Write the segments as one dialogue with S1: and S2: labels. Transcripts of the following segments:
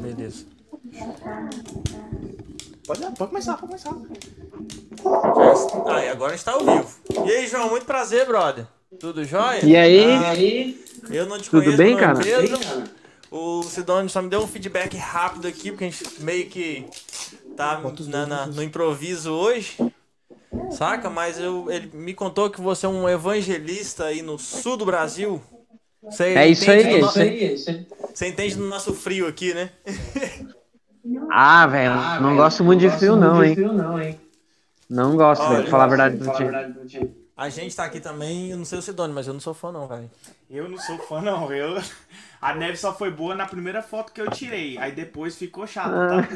S1: Beleza.
S2: Pode, pode começar, pode começar.
S1: Ah, e agora a gente tá ao vivo. E aí, João, muito prazer, brother. Tudo jóia?
S3: E aí?
S1: Ah, eu não te
S3: Tudo
S1: conheço,
S3: bem, cara?
S1: O Sidônio só me deu um feedback rápido aqui, porque a gente meio que tá na- na- no improviso hoje. Saca? Mas eu, ele me contou que você é um evangelista aí no sul do Brasil. Você
S3: É isso aí,
S1: do
S3: é
S1: no-
S3: isso aí.
S1: Você entende do nosso frio aqui, né?
S3: Ah, velho, não gosto muito de frio, não, hein? Não gosto,
S1: Olha,
S3: velho, pra falar a verdade pra ti.
S1: A gente tá aqui também, eu não sei o Sidônio, mas eu não sou fã não, velho.
S2: Eu não sou fã, não. Eu... A neve só foi boa na primeira foto que eu tirei. Aí depois ficou chato, tá?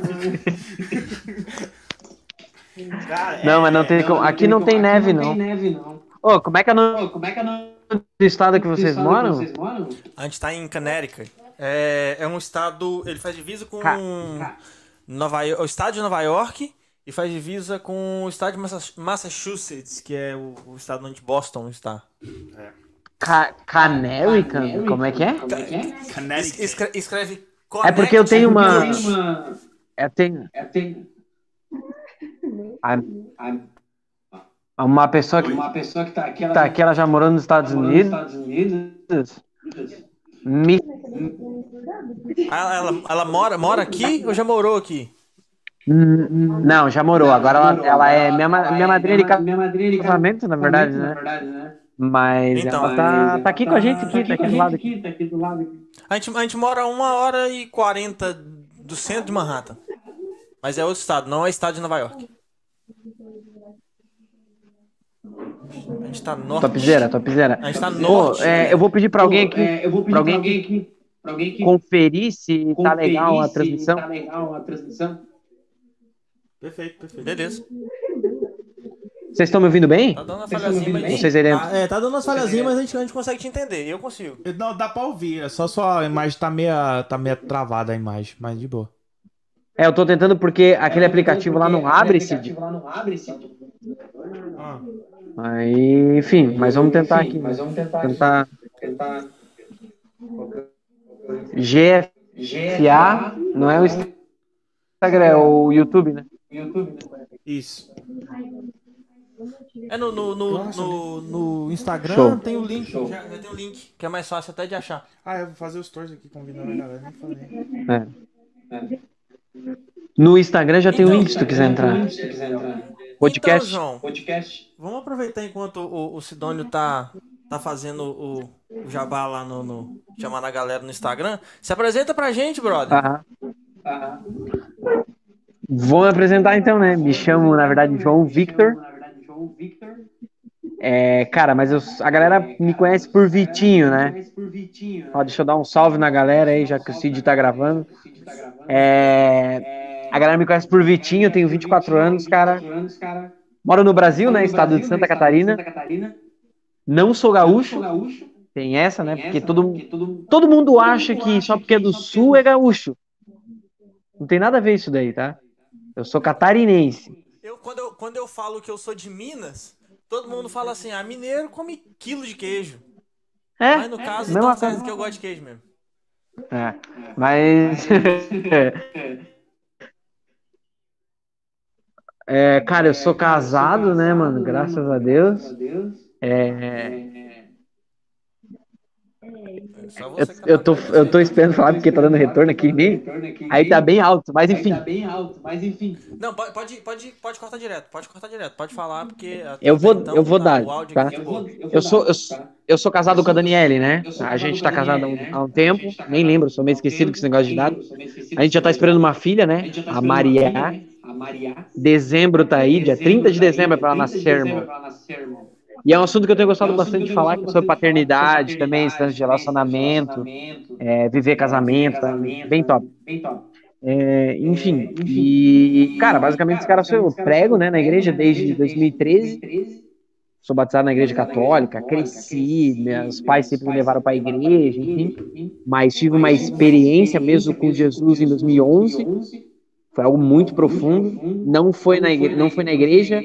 S2: Cara,
S3: Não,
S2: é-
S3: mas não tem como. Aqui não tem neve, não. Ô, como é que é no do estado que vocês moram?
S1: A gente tá em Connecticut. É, é um estado. Ele faz divisa com
S3: Ca-
S1: Nova York, o estado de Nova York e faz divisa com o estado de Massa- Massachusetts, que é o, o estado onde Boston está.
S3: Ca Canerican? Como é que é?
S1: Es-
S2: Connecticut.
S1: escre- escreve
S3: É porque eu tenho uma.
S1: Connecticut.
S3: É, tem. A- Uma pessoa que
S4: Uma pessoa que tá aqui, ela
S3: tá aqui, ela já morou nos Estados
S4: morou nos
S3: Unidos.
S4: Estados Unidos.
S3: Me...
S1: Ah, Ela, ela mora, mora aqui ou já morou aqui?
S3: Hum, Não, já morou. Agora ela, ela é minha, minha madrinha de casamento, na verdade,
S4: na
S3: né?
S4: verdade, né?
S3: Mas
S1: Então,
S3: ela tá, tá aqui com a gente, aqui, tá aqui do lado. aqui.
S4: aqui, tá aqui do lado. aqui.
S1: A gente, a gente mora a uma hora e quarenta do centro de Manhattan. Mas é outro estado, não é estado de Nova York. A gente tá norte.
S3: Topzera, topzera.
S1: A gente tá
S3: Pô,
S1: norte.
S3: é, eu vou pedir pra alguém
S4: Pô,
S3: aqui
S4: é, eu vou pedir
S3: pra
S4: pra
S3: alguém
S4: alguém aqui, pra alguém que
S3: conferir se tá legal a
S4: conferir se
S3: transmissão.
S4: Tá legal a transmissão.
S2: Perfeito, perfeito.
S1: Beleza.
S3: Vocês estão me ouvindo bem?
S1: Tá dando uma
S4: Vocês
S1: falhazinha,
S4: estão me
S1: mas.
S3: Vocês dentro.
S1: Ah, é, tá dando umas falhazinhas, mas a gente, a gente consegue te entender. Eu consigo.
S2: Não, dá pra ouvir. É só sua imagem tá meia, tá meia travada a imagem, mas de boa.
S3: É, eu tô tentando porque aquele aplicativo lá não
S4: Porque
S3: abre,
S4: aquele
S3: Cid.
S4: aplicativo lá não abre, Cid.
S2: Ah,
S3: Aí, enfim, mas vamos tentar
S4: Enfim,
S3: aqui.
S4: Mas vamos tentar, aqui,
S3: Tentar
S4: tentar
S3: GFA,
S4: GFA,
S3: não é o Instagram, é o YouTube, né?
S4: YouTube, né?
S2: isso.
S1: É no, no, no,
S2: Nossa,
S1: no, no Instagram
S3: Show.
S1: tem o link.
S4: Show.
S1: Já, já tem o link, que é mais fácil até de achar.
S2: Ah, eu vou fazer os stories aqui convidando a galera. Nem falei.
S3: É. No Instagram já tem o
S1: Então,
S3: link se tu quiser entrar.
S4: Se quiser entrar.
S3: Podcast.
S1: Então, João,
S4: Podcast.
S1: Vamos aproveitar enquanto o, o Sidônio tá, tá fazendo o, o jabá lá no, no. chamando a galera no Instagram. Se apresenta pra gente, brother.
S3: Aham.
S4: Aham.
S3: Vou me apresentar então, né? Me chamo, na verdade, João Victor. É, cara, mas eu- a galera me conhece por Vitinho, né? Ó, deixa eu dar um salve na galera aí, já que o Cid tá gravando.
S4: O Cid tá gravando.
S3: É, a galera me conhece por Vitinho, eu tenho 24 anos, cara.
S4: 24 anos, cara.
S3: Moro no Brasil, né?
S4: No
S3: Estado
S4: Brasil,
S3: de Santa
S4: né? Estado de
S3: Catarina.
S4: Santa Catarina.
S3: Não sou
S4: Sou
S3: gaúcho,
S4: gaúcho.
S3: tem essa, né?
S4: Tem
S3: Porque
S4: essa,
S3: todo,
S4: porque todo,
S3: todo mundo acha que só porque é do sul é gaúcho. Não tem nada a ver isso daí, tá? Eu sou catarinense.
S1: Eu, quando, eu, quando eu falo que eu sou de Minas, todo mundo fala assim: ah, mineiro come quilo de queijo.
S3: É,
S1: Mas no caso,
S3: mesma
S1: então certo
S3: coisa.
S1: que eu gosto de queijo mesmo.
S3: É, mas. É, cara, eu sou casado, né, mano? Graças a Deus.
S4: Graças a Deus.
S3: É,
S1: É
S3: eu,
S1: tá
S3: eu, tô, eu tô esperando falar porque tá dando retorno aqui em mim. Aí tá bem alto, mas
S4: Aí
S3: enfim.
S4: tá bem alto, mas enfim.
S1: Não, pode, pode, pode, cortar direto, pode cortar direto, pode falar, porque.
S3: Eu vou-
S1: então
S3: eu vou
S1: tá-
S3: dar, tá?
S1: aqui
S4: Eu vou, eu vou
S3: Eu sou,
S4: dar,
S3: eu,
S4: tá?
S3: eu sou casado com a Daniele, né? A gente tá casado há
S4: Daniele,
S3: um,
S4: né?
S3: um tempo,
S4: tá
S3: nem lembro, sou meio esquecido com esse negócio de
S4: esquecido
S3: A gente já tá esperando uma filha, né?
S4: A tá
S3: Maria.
S4: Né?
S3: Dezembro tá aí, dia 30 de
S4: tá
S3: dezembro é pra ela
S4: 30 de
S3: nascer,
S4: dezembro
S3: irmão.
S4: é nascer, irmão.
S3: E é um assunto que eu tenho
S4: É
S3: gostado
S4: um
S3: bastante de falar, que é sobre paternidade também, instância de relacionamento, é, viver casamento, bem top.
S4: Bem top.
S3: É, enfim,
S4: É,
S3: e, cara, basicamente esse cara sou eu. Eu prego, né, na igreja desde 2013. Sou batizado na igreja católica, cresci, meus pais sempre me levaram para a igreja, enfim. Mas tive uma experiência mesmo com Jesus em 2011. Foi algo muito profundo. Não foi na igreja, não foi na igreja,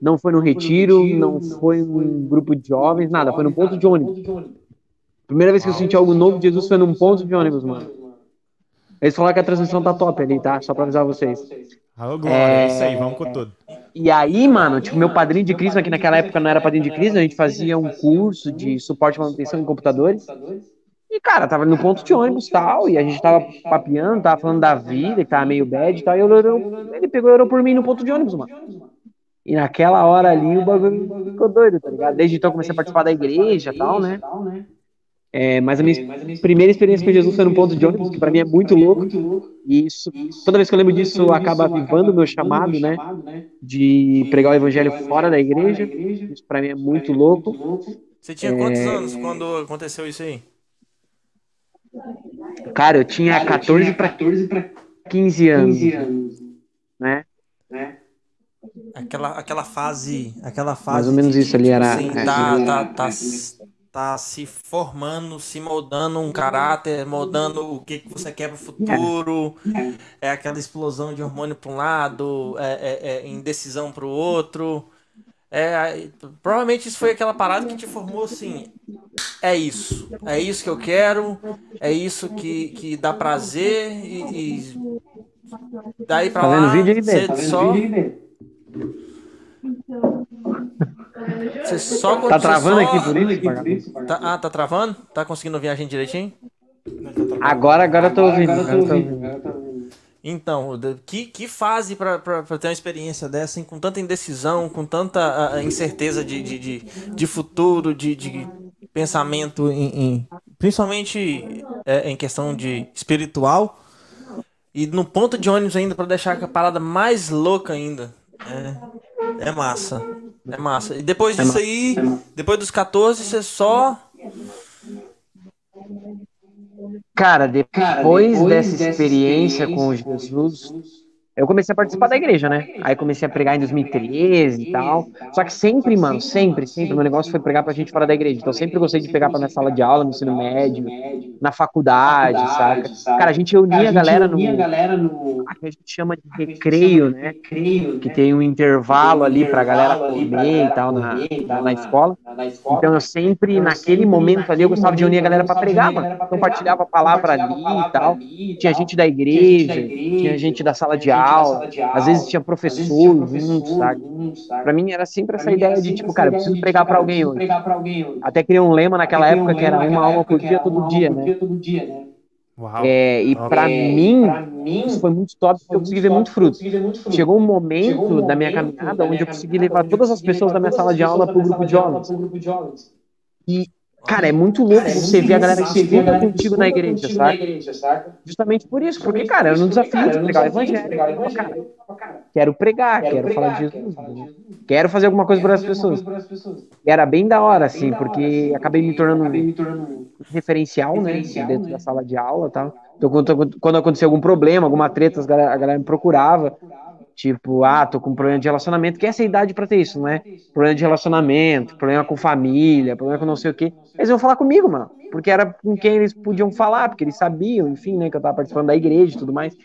S3: não foi no retiro, não foi num grupo de jovens, nada. Foi no ponto de ônibus. Primeira vez que eu senti algo novo de Jesus foi num ponto de ônibus, mano. Eles falaram que a transmissão tá top ali, tá? Só pra avisar vocês.
S5: Alô, Glória, é... isso aí, vamos com tudo.
S3: E aí, mano, tipo, meu padrinho de Cristo, que naquela época não era padrinho de Cristo, a gente fazia um curso de suporte e manutenção em computadores. E, cara, tava no ponto de ônibus e tal, e a gente tava papiando, tava falando da vida, que tava meio bad e tal, e eu, eu, ele pegou e orou por mim no ponto de ônibus, mano. E naquela hora ali o bagulho ficou doido, tá ligado? Desde então eu comecei a participar da igreja e tal, né? É, mas a minha, primeira experiência com Jesus foi no ponto de ônibus, que para mim é muito louco. E isso, toda vez que eu lembro disso, acaba avivando o meu chamado, né? De pregar o evangelho fora da igreja. Isso para mim é muito louco.
S1: Você tinha quantos é... anos quando aconteceu isso aí?
S3: Cara, eu tinha 14 para 15 anos, né?
S1: Aquela, aquela fase, aquela fase.
S3: Mais ou menos
S1: de,
S3: isso ali era.
S1: Assim, é, tá, tá, tá, tá se formando, se moldando um caráter, moldando o que, que você quer para o futuro. É aquela explosão de hormônio para um lado, é, é, é indecisão para o outro. É, provavelmente isso foi aquela parada que te formou assim. É isso. É isso que eu quero. É isso que, que dá prazer. E, e daí pra
S3: tá
S1: lá.
S3: Vídeo aí,
S1: você
S3: tá
S1: só. Você só
S3: Tá travando
S1: só...
S3: aqui por isso?
S1: Tá, ah, tá travando? Tá conseguindo ouvir a gente direitinho?
S3: Agora, agora eu tô ouvindo. Agora eu tô ouvindo.
S1: Então, que, que fase para ter uma experiência dessa, hein? com tanta indecisão, com tanta uh, incerteza de, de, de, de, futuro, de, de pensamento, em, em principalmente é, em questão de espiritual, e no ponto de ônibus ainda para deixar a parada mais louca ainda. É, é massa. É massa. E depois é disso aí, depois dos 14, você só
S3: Cara, depois, Cara, depois dessa, dessa experiência, experiência com Jesus, eu comecei a participar da igreja, né? Aí comecei a pregar em 2013 e tal. Só que sempre, mano, sempre, sempre, meu negócio foi pregar pra gente fora da igreja. Então sempre gostei de pegar pra minha sala de aula, no ensino médio, na faculdade, saca? Cara, a gente unia a galera no. A gente chama de recreio, né? Que tem um intervalo ali pra galera comer e tal na, na escola. Então eu sempre, naquele momento ali, eu gostava de unir a galera pra pregar, mano. Compartilhava a palavra ali e tal. Tinha gente da igreja, tinha gente da sala de aula aula, às vezes tinha professor junto, sabe? Pra mim era sempre essa ideia de, tipo, cara, eu preciso pregar pra alguém hoje. Até criei um lema naquela época que era uma alma por dia, todo dia, né? Uau. É, e para é, mim, mim, isso foi muito top, porque eu consegui ver muito fruto. Chegou um momento Chegou um da minha caminhada onde eu consegui levar todas as pessoas da minha sala de aula para o grupo de jovens. E Cara, é muito louco cara, é você ver a galera que estuda contigo na igreja, saca? saca? Justamente por isso, porque, cara, eu não desafio de pregar o evangelho. Cara, quero pregar, quero, quero falar de Jesus. Né? Quero fazer alguma coisa para as pessoas. E era bem da hora, assim, porque acabei me tornando referencial, né? Dentro da sala de aula e tal. Então, quando, quando acontecia algum problema, alguma treta, a galera me procurava. Tipo, ah, tô com problema de relacionamento, que é essa idade pra ter isso, não é? Problema de relacionamento, problema com família, problema com não sei o quê. Eles iam falar comigo, mano. Porque era com quem eles podiam falar, porque eles sabiam, enfim, né, que eu tava participando da igreja e tudo mais.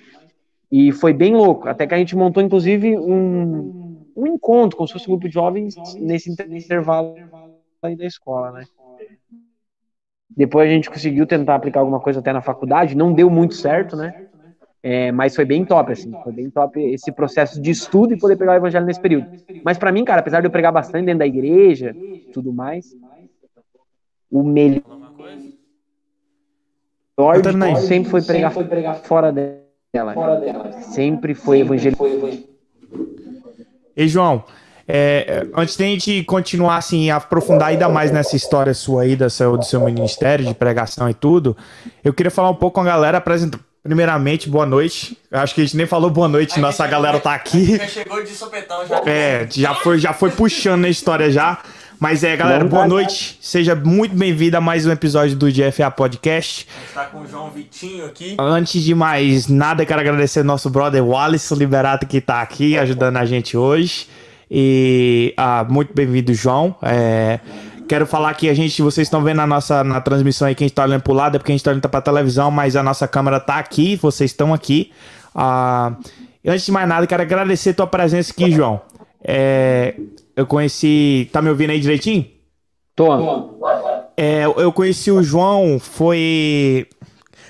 S3: E foi bem louco. Até que a gente montou, inclusive, um, um encontro com o seu grupo de jovens nesse intervalo aí da escola, né? Depois a gente conseguiu tentar aplicar alguma coisa até na faculdade, não deu muito certo, né? É, mas foi bem top, assim, foi bem top esse processo de estudo e poder pegar o evangelho nesse período. Mas para mim, cara, apesar de eu pregar bastante dentro da igreja, tudo mais, o melhor sempre foi pregar fora dela. Sempre foi evangelho.
S5: E João, é, antes de a gente continuar assim, aprofundar ainda mais nessa história sua aí, do seu, do seu ministério de pregação e tudo, eu queria falar um pouco com a galera, apresentar Primeiramente, boa noite. Acho que a gente nem falou boa noite, nossa galera tá aqui.
S1: Já chegou de sopetão já.
S5: É, já foi, já foi puxando a história já. Mas é, galera, boa noite. Seja muito bem-vindo a mais um episódio do GFA Podcast.
S1: A gente tá com o João Vitinho aqui.
S5: Antes de mais nada, quero agradecer nosso brother Wallace Liberato que tá aqui ajudando a gente hoje. E ah, muito bem-vindo, João. É, Quero falar que a gente, vocês estão vendo a nossa na transmissão aí, quem está olhando pro lado é porque a gente está olhando para televisão, mas a nossa câmera tá aqui, vocês estão aqui. Ah, antes de mais nada, quero agradecer a tua presença aqui, João. É, eu conheci. Tá me ouvindo aí direitinho?
S3: Tô.
S5: É, eu conheci o João, foi.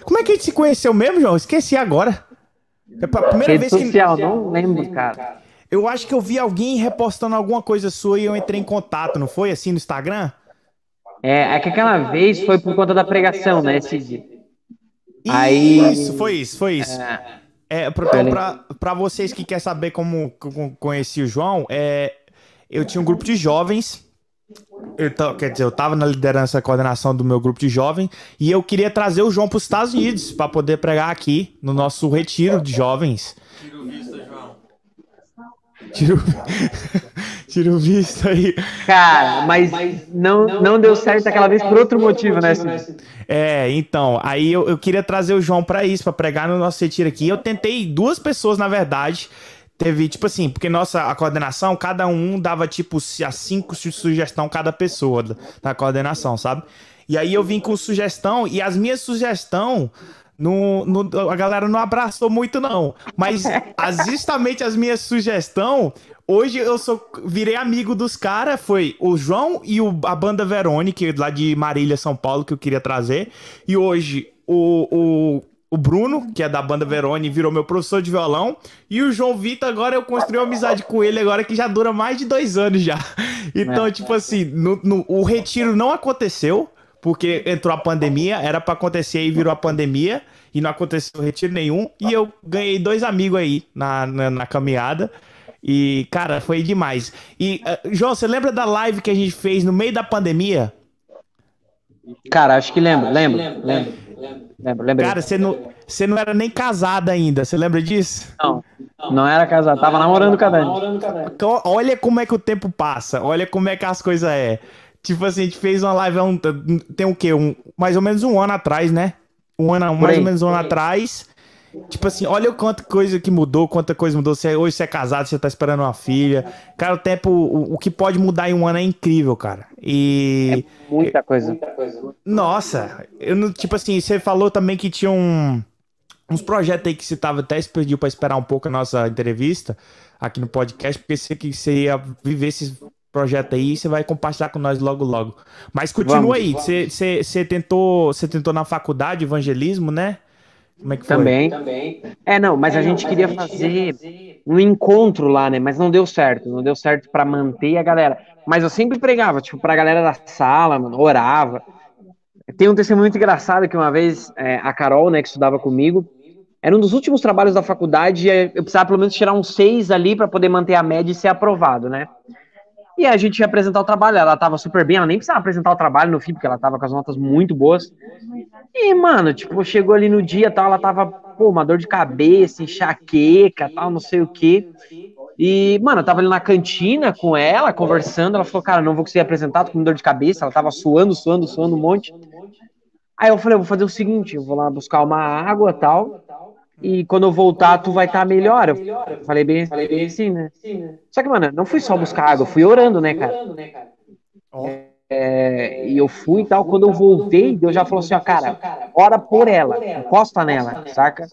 S5: Como é que a gente se conheceu mesmo, João? Esqueci agora. É a primeira
S3: Rede
S5: vez que.
S3: social, não lembro, cara.
S5: Eu acho que eu vi alguém repostando alguma coisa sua e eu entrei em contato, não foi? Assim no Instagram?
S3: É, é que aquela vez foi por conta da pregação, né, Cid? Aí-
S5: Isso, foi isso, foi isso.
S3: É,
S5: É, pra, pra vocês que querem saber como, como conheci o João, é, eu tinha um grupo de jovens. Eu quer dizer, eu tava na liderança e coordenação do meu grupo de jovens e eu queria trazer o João para os Estados Unidos para poder pregar aqui no nosso retiro de jovens.
S1: Tira o visto, João.
S5: Tira o, Tira o visto aí.
S3: Cara, mas não, não deu certo aquela vez por outro motivo, né, Cid?
S5: É, então, aí eu, eu queria trazer o João pra isso, pra pregar no nosso retiro aqui. Eu tentei duas pessoas, na verdade. Teve, tipo assim, porque nossa a coordenação, cada um dava, tipo, a cinco su- sugestão cada pessoa da, da coordenação, sabe? E aí eu vim com sugestão, e as minhas sugestão, no, a galera não abraçou muito, não. Mas, as, justamente as minhas sugestão, hoje eu sou, virei amigo dos caras, foi o João e o, a banda Verônica, lá de Marília, São Paulo, que eu queria trazer. E hoje, o, o, o Bruno, que é da banda Verone, virou meu professor de violão. E o João Vitor, agora eu construí uma amizade com ele, agora que já dura mais de dois anos já. Então, tipo assim, no- no- o retiro não aconteceu, porque entrou a pandemia, era pra acontecer e virou a pandemia. E não aconteceu retiro nenhum. E eu ganhei dois amigos aí na, na, na caminhada. E, cara, foi demais. E, eh, João, você lembra da live que a gente fez no meio da pandemia?
S3: Cara, acho que lembro, lembro, lembro. Lembro, lembro.
S5: Cara, você não, você não era nem casada ainda, você lembra disso?
S3: Não, não era casado, tava namorando com a Dani.
S5: Então, olha como é que o tempo passa, olha como é que as coisas é. Tipo assim, a gente fez uma live há um, tem o quê? Um, mais ou menos um ano atrás, né? Um ano, mais
S3: aí,
S5: ou menos um ano atrás. Tipo assim, olha o quanto coisa que mudou, quanta coisa mudou. Você, hoje você é casado, você tá esperando uma filha. Cara, o tempo, o, o que pode mudar em um ano é incrível, cara. E.
S3: Muita coisa.
S5: Nossa, eu não, tipo assim, você falou também que tinha um, uns projetos aí que você tava até pediu pra esperar um pouco a nossa entrevista aqui no podcast, porque você que você ia viver esses projetos aí, você vai compartilhar com nós logo logo. Mas continua
S3: Vamos,
S5: aí, você, você, você tentou, você tentou na faculdade evangelismo, né? Como é que foi?
S3: Também. É, não, mas a gente queria fazer um encontro lá, né? Mas não deu certo. Não deu certo pra manter a galera. Mas eu sempre pregava, tipo, pra galera da sala, mano, orava. Tem um testemunho muito engraçado que uma vez é, a Carol, né, que estudava comigo, era um dos últimos trabalhos da faculdade e é, eu precisava pelo menos tirar uns seis ali pra poder manter a média e ser aprovado, né? E a gente ia apresentar o trabalho, ela tava super bem, ela nem precisava apresentar o trabalho no fim, porque ela tava com as notas muito boas. E, mano, tipo, chegou ali no dia tal, ela tava, pô, uma dor de cabeça, enxaqueca, tal, não sei o quê. E, mano, eu tava ali na cantina com ela, conversando, ela falou, cara, não vou conseguir apresentar, tô com dor de cabeça, ela tava suando, suando, suando um monte. Aí eu falei, eu vou fazer o seguinte, eu vou lá buscar uma água tal, e quando eu voltar, tu vai estar melhor. Eu falei bem, falei bem assim, né? Só que, mano, não fui só buscar água, eu fui orando, né, cara? É, e eu fui e tal, quando eu voltei, Deus já falou assim, ó, cara, ora por ela, encosta nela, saca?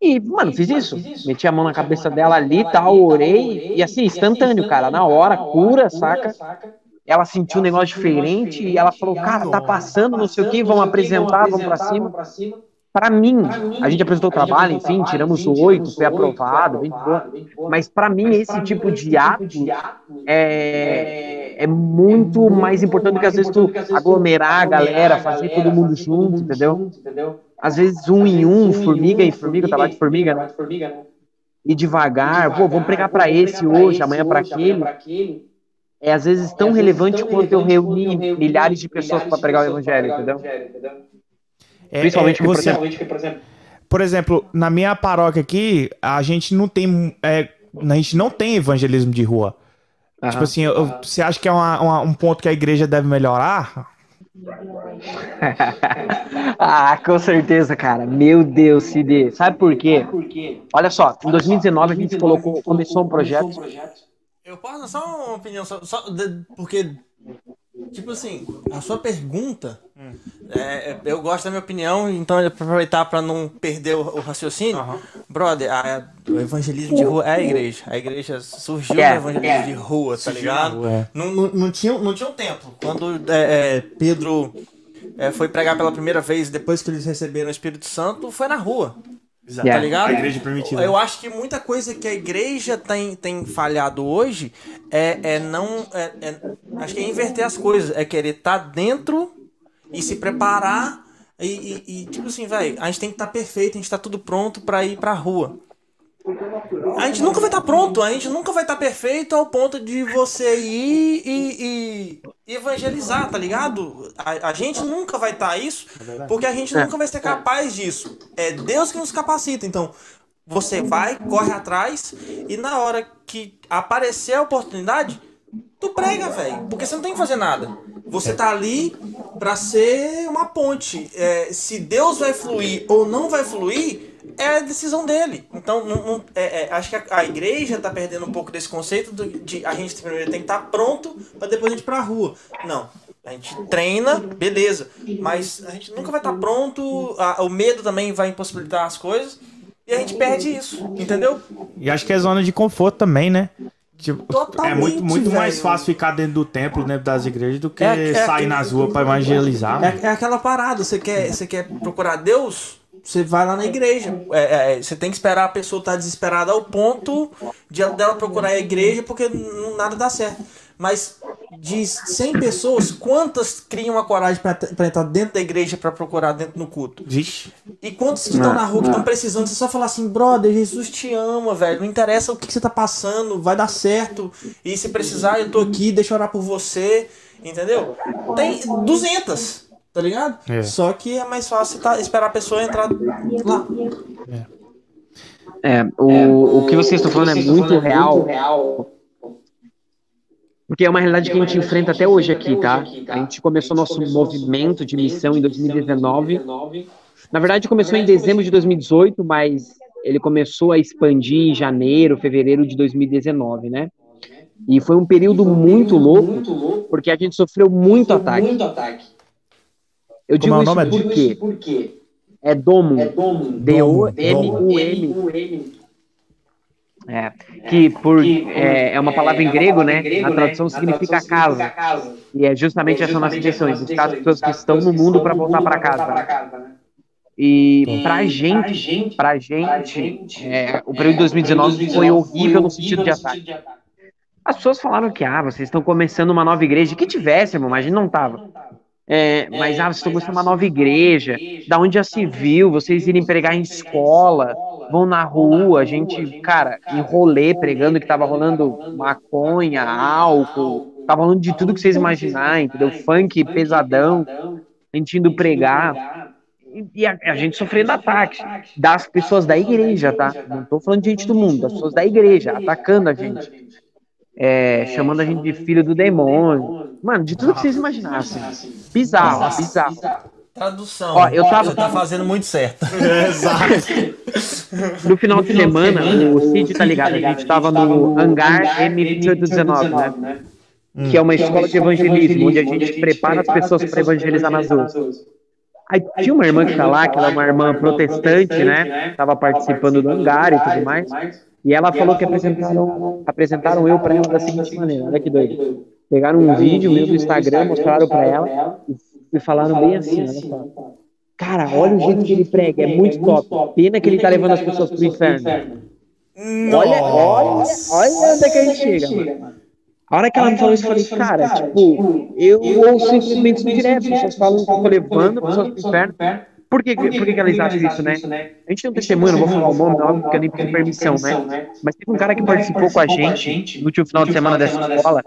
S3: E, mano, fiz isso. Meti a mão na cabeça dela ali e tal, orei, e assim, instantâneo, cara, na hora, cura, saca? Ela sentiu um negócio diferente e ela falou, cara, tá passando, não sei o que, vamos apresentar, vamos pra cima. Pra mim, a gente apresentou o trabalho, enfim, tiramos o oito, foi aprovado, bem boa. Mas pra mim, esse tipo de ato é, é muito mais importante do que às vezes tu aglomerar a galera, fazer todo mundo junto, entendeu? Às vezes um em um, formiga em formiga, trabalho de formiga, né? E devagar, pô, vamos pregar pra esse hoje, amanhã pra aquele. É às vezes tão relevante quanto eu reunir milhares de pessoas pra pregar o evangelho, entendeu?
S5: É,
S3: Principalmente
S5: é,
S3: que, por
S5: você-
S3: exemplo,
S5: Por exemplo, na minha paróquia aqui, a gente não tem. é, a gente não tem evangelismo de rua.
S3: Aham.
S5: Tipo assim, eu- você acha que é uma- uma- um ponto que a igreja deve melhorar?
S3: ah, com certeza, cara. Meu Deus, CD. Sabe por quê? Olha só, em 2019 a gente colocou, começou um projeto.
S1: Eu posso dar só uma opinião, só, só de- porque, tipo assim, a sua pergunta, é, eu gosto da minha opinião, então aproveitar pra não perder o, o raciocínio. Brother, a, O evangelismo de rua é a igreja. A igreja surgiu
S3: É,
S1: no evangelismo de rua, tá ligado?
S5: É.
S1: Não, não, não tinha, não tinha um templo. Quando é, é, Pedro é, foi pregar pela primeira vez, depois que eles receberam o Espírito Santo, foi na rua.
S2: Exato.
S3: Yeah.
S1: Tá ligado?
S2: A igreja primitiva.
S1: Eu acho que muita coisa que a igreja tem, tem falhado hoje é, é não. é- é- acho que é inverter as coisas. É querer estar dentro e se preparar. E, e- e, tipo assim, velho, a gente tem que estar perfeito, a gente tá tudo pronto pra ir pra rua. A gente nunca vai estar pronto, a gente nunca vai estar perfeito ao ponto de você ir e, e evangelizar, tá ligado? A, a gente nunca vai estar isso, porque a gente nunca vai ser capaz disso. É Deus que nos capacita. Então, você vai, corre atrás e na hora que aparecer a oportunidade, tu prega, velho. Porque você não tem que fazer nada. Você tá ali pra ser uma ponte. É, se Deus vai fluir ou não vai fluir, é a decisão dele. Então, não- não- é- é, acho que a, a igreja tá perdendo um pouco desse conceito do- de a gente primeiro tem que estar pronto pra depois a gente ir pra rua. Não. A gente treina, beleza. Mas a gente nunca vai estar pronto. a- o medo também vai impossibilitar as coisas. E a gente perde isso, entendeu?
S5: E acho que é zona de conforto também, né? Tipo, é
S1: Totalmente,
S5: muito, muito mais fácil ficar dentro do templo, né, das igrejas, do que
S1: É- é
S5: sair
S1: aquele-
S5: nas ruas pra evangelizar.
S1: É, é aquela parada, você quer, você quer procurar Deus, você vai lá na igreja. É, é, você tem que esperar a pessoa estar desesperada ao ponto de dela procurar a igreja porque n- nada dá certo. Mas de 100 pessoas, quantas criam a coragem pra pra entrar dentro da igreja pra procurar dentro no culto?
S5: Vixe.
S1: E quantos que estão na rua que estão precisando, você só falar assim, brother, Jesus te ama, velho. Não interessa o que, que você tá passando, vai dar certo. E se precisar, eu tô aqui, deixa eu orar por você. Entendeu? Tem 200, tá ligado?
S5: É.
S1: Só que é mais fácil tá, esperar a pessoa entrar lá.
S3: É, o, o que vocês estão falando é muito real, porque é uma realidade que a gente enfrenta até hoje aqui, tá? A gente começou nosso movimento de missão em 2019. Na verdade, começou em dezembro de 2018, mas ele começou a expandir em janeiro, fevereiro de 2019, né? E foi um período muito louco, porque a gente sofreu muito ataque. Eu digo
S5: é o
S3: isso
S5: nome?
S3: por quê? É Domo. D-O-M-U-M. É, que por, é, é uma palavra em grego, né? A tradução significa casa. E é justamente essa nossa intenção, buscar as pessoas que estão no mundo para voltar para casa. E pra gente, pra gente, é, o período de 2019 foi horrível no sentido de ataque. As pessoas falaram que, ah, vocês estão começando uma nova igreja. Que tivesse, irmão, mas a gente não tava. É, mas, ah, vocês estão uma nova igreja. Da onde já se viu, vocês irem pregar em escola, vão na rua, a gente, cara, em rolê pregando que tava rolando maconha, álcool, tava rolando de tudo que vocês imaginarem, entendeu? Funk pesadão, a gente indo pregar. E- E a, a gente sofrendo ataques das pessoas da igreja, tá? Não tô falando de gente do mundo, das pessoas da igreja, atacando a gente. É, chamando a gente de filho do demônio. Mano, de tudo que vocês imaginassem. Bizarro, bizarro.
S1: Tradução.
S3: Ó, eu tava-
S1: Você tá fazendo muito certo.
S3: No final de semana, o Cid tá ligado, a gente tava no Hangar M2819, né? Que é uma escola de evangelismo, onde a gente prepara as pessoas para evangelizar nas ruas. Aí tinha uma irmã que tá lá, que ela é uma irmã protestante, né? Tava participando do hangar e tudo mais. E ela falou que apresentaram, apresentaram eu pra ela da seguinte maneira, olha que doido. Pegaram um vídeo meu do Instagram, mostraram pra ela e- e falaram bem assim, olha só. Cara, olha o jeito que ele prega, é muito top. Pena que ele tá levando as pessoas pro inferno. Olha, olha, olha onde é que a gente chega, mano. A hora que ela me falou isso, eu falei, cara, tipo, eu ouço simplesmente isso direto. As pessoas falam que eu tô levando pessoas pro inferno. Por que, por que, que elas acham isso, né? A gente tem um testemunho, não vou falar o nome, óbvio, porque eu nem pedi permissão, né? Mas teve um cara que participou com a gente no último final de semana dessa escola.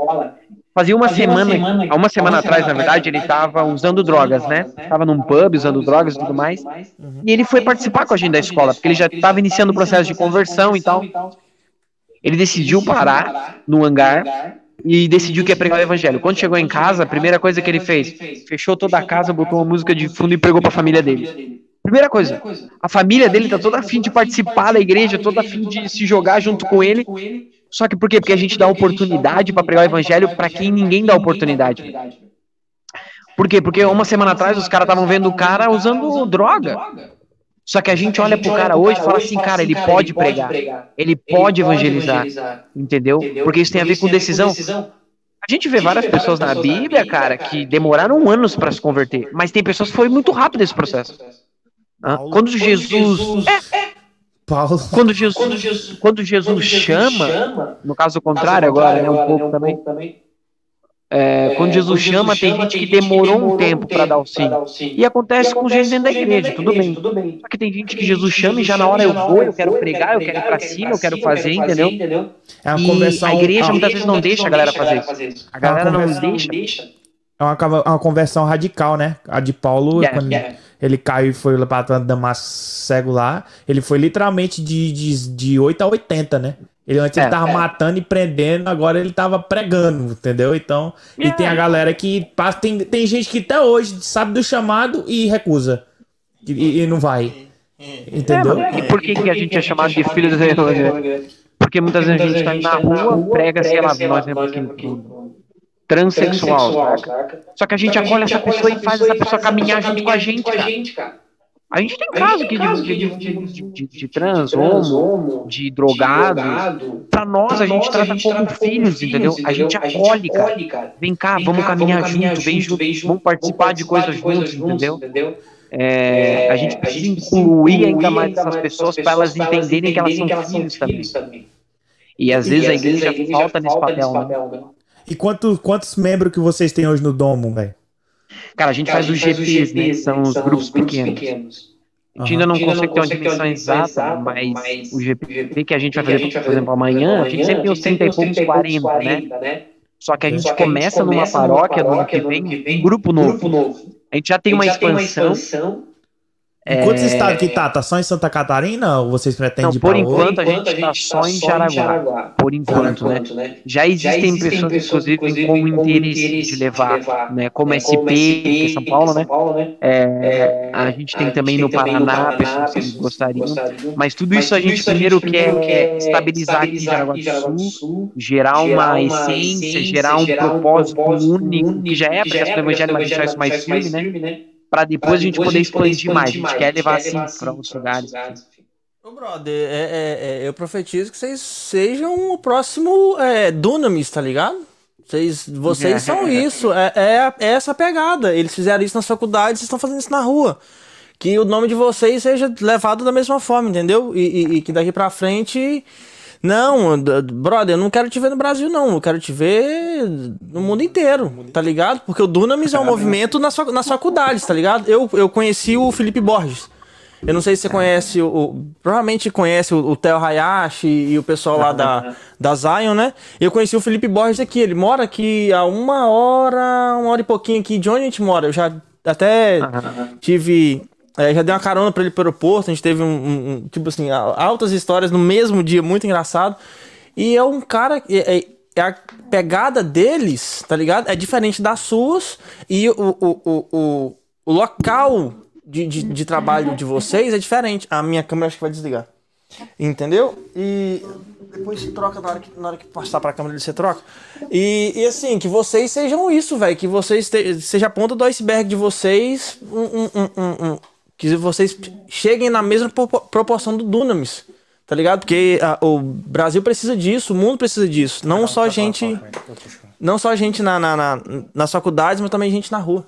S3: Fazia uma semana, há uma semana atrás, na verdade, ele tava usando drogas, né? Tava num pub usando drogas e tudo mais. E ele foi participar com a gente da escola, porque ele já estava iniciando o processo de conversão e tal. Ele decidiu parar no hangar e decidiu que ia pregar o evangelho. Quando chegou em casa, a primeira coisa que ele fez, fechou toda a casa, botou uma música de fundo e pregou pra família dele. Primeira coisa, a família dele tá toda afim de participar da igreja, toda afim de se jogar junto com ele. Só que por quê? Porque a gente dá oportunidade pra pregar o evangelho pra quem ninguém dá oportunidade. Por quê? Porque uma semana atrás os caras estavam vendo o cara usando droga. Só que a gente olha pro cara hoje e fala assim, cara, ele pode pregar, ele pode evangelizar, entendeu? Porque isso tem a ver com decisão. A gente vê várias pessoas na Bíblia, cara, que demoraram anos para se converter, mas tem pessoas que foi muito rápido esse processo. Ah, Quando Jesus, é,
S5: Paulo.
S3: quando Jesus, quando Jesus chama, no caso contrário agora, né, um pouco também. É, quando Jesus chama, tem gente que demorou um tempo para dar o sim. E acontece com gente dentro da igreja, tudo bem. Só que tem gente que Jesus chama e já na hora eu vou, eu quero pregar, eu quero ir pra cima, eu quero fazer, entendeu?
S5: É uma
S3: E
S5: conversão.
S3: a igreja
S5: é
S3: muitas vezes não deixa a galera fazer isso. A galera não deixa.
S5: É uma, uma conversão radical, né? A de Paulo,
S3: Yeah,
S5: quando ele caiu e foi lá pra Damasco cego lá, ele foi literalmente de, de, de 8 a 80, né? Ele antes ele
S3: É,
S5: tava
S3: é.
S5: matando e prendendo, agora ele tava pregando, entendeu? Então, e tem a galera que passa, tem, tem gente que até hoje sabe do chamado e recusa. E, e não vai. Entendeu?
S3: É, E por que, que a gente é chamado de filho do Senhor? né? Porque muitas vezes a gente tá indo na rua, prega, sei lá, um exemplo aqui, que transexual? Só que a gente acolhe essa pessoa e faz essa pessoa caminhar junto com a gente, cara. A gente tem caso aqui de, de, de, de, de, de trans, homo, de drogado. Pra nós, a gente trata como filhos, entendeu? A gente acolhe, cara. Vem cá, vamos caminhar junto, vem junto, vamos participar de coisas juntos, entendeu? É, a gente precisa incluir ainda mais essas pessoas para elas entenderem que elas são filhos também. E às vezes a igreja falta nesse papel, né?
S5: E quanto, quantos membros que vocês têm hoje no Domo, velho?
S3: Cara, a gente faz os GPs, né? que São os grupos pequenos. A gente ainda não consegue ter uma dimensão exata, mas o GP que a gente vai fazer, por exemplo, amanhã, a gente sempre tem os 30 e poucos 40, né? Só que a gente começa numa paróquia no ano que vem, um grupo novo. A gente já tem uma expansão.
S5: Em quantos estados que tá? Tá só em Santa Catarina ou vocês pretendem
S3: Não, por
S5: pra outro?
S3: enquanto a gente tá só em Jaraguá. Por enquanto, né? Já existem pessoas, inclusive, com interesse de levar, né? Como SP, que é São Paulo, né? É, a gente tem também no Paraná pessoas que gostariam. Mas tudo isso a gente primeiro quer estabilizar aqui em Jaraguá do Sul, gerar uma essência, gerar um propósito único, que já é a pregação do evangelho, mas deixar isso mais firme, né? Para depois a gente poder expandir mais. A gente quer levar assim para outros lugares.
S1: Ô, brother, é, é, é, eu profetizo que vocês sejam o próximo é, Dunamis, tá ligado? Vocês, vocês são isso, é, é, é essa pegada. Eles fizeram isso nas faculdades, vocês estão fazendo isso na rua. Que o nome de vocês seja levado da mesma forma, entendeu? E, e- e que daqui pra frente. Não, brother, eu não quero te ver no Brasil, não. Eu quero te ver no mundo inteiro, tá ligado? Porque o Dunamis é um movimento nas, nas faculdades, tá ligado? Eu, eu conheci o Felipe Borges. Eu não sei se você conhece o. o- provavelmente conhece o, o Theo Hayashi e o pessoal lá da, da Zion, né? Eu conheci o Felipe Borges aqui. Ele mora aqui há uma hora, uma hora e pouquinho aqui de onde a gente mora. Eu já até tive. É, já dei uma carona pra ele pro aeroporto. A gente teve um, um- tipo assim, altas histórias no mesmo dia, muito engraçado. E é um cara. É, é- é a pegada deles, tá ligado? É diferente das suas. E o, o, o, o, o local de, de, de trabalho de vocês é diferente. A minha câmera acho que vai desligar. Entendeu? E depois você troca na hora que, na hora que passar pra câmera você troca. E, e assim, que vocês sejam isso, velho. Que vocês te, seja a ponta do iceberg de vocês. um- um- um- que vocês cheguem na mesma propo- proporção do Dunamis. Tá ligado? Porque ah, o Brasil precisa disso, o mundo precisa disso. Não só gente. Não só gente na, na, na- nas faculdades, mas também gente na rua.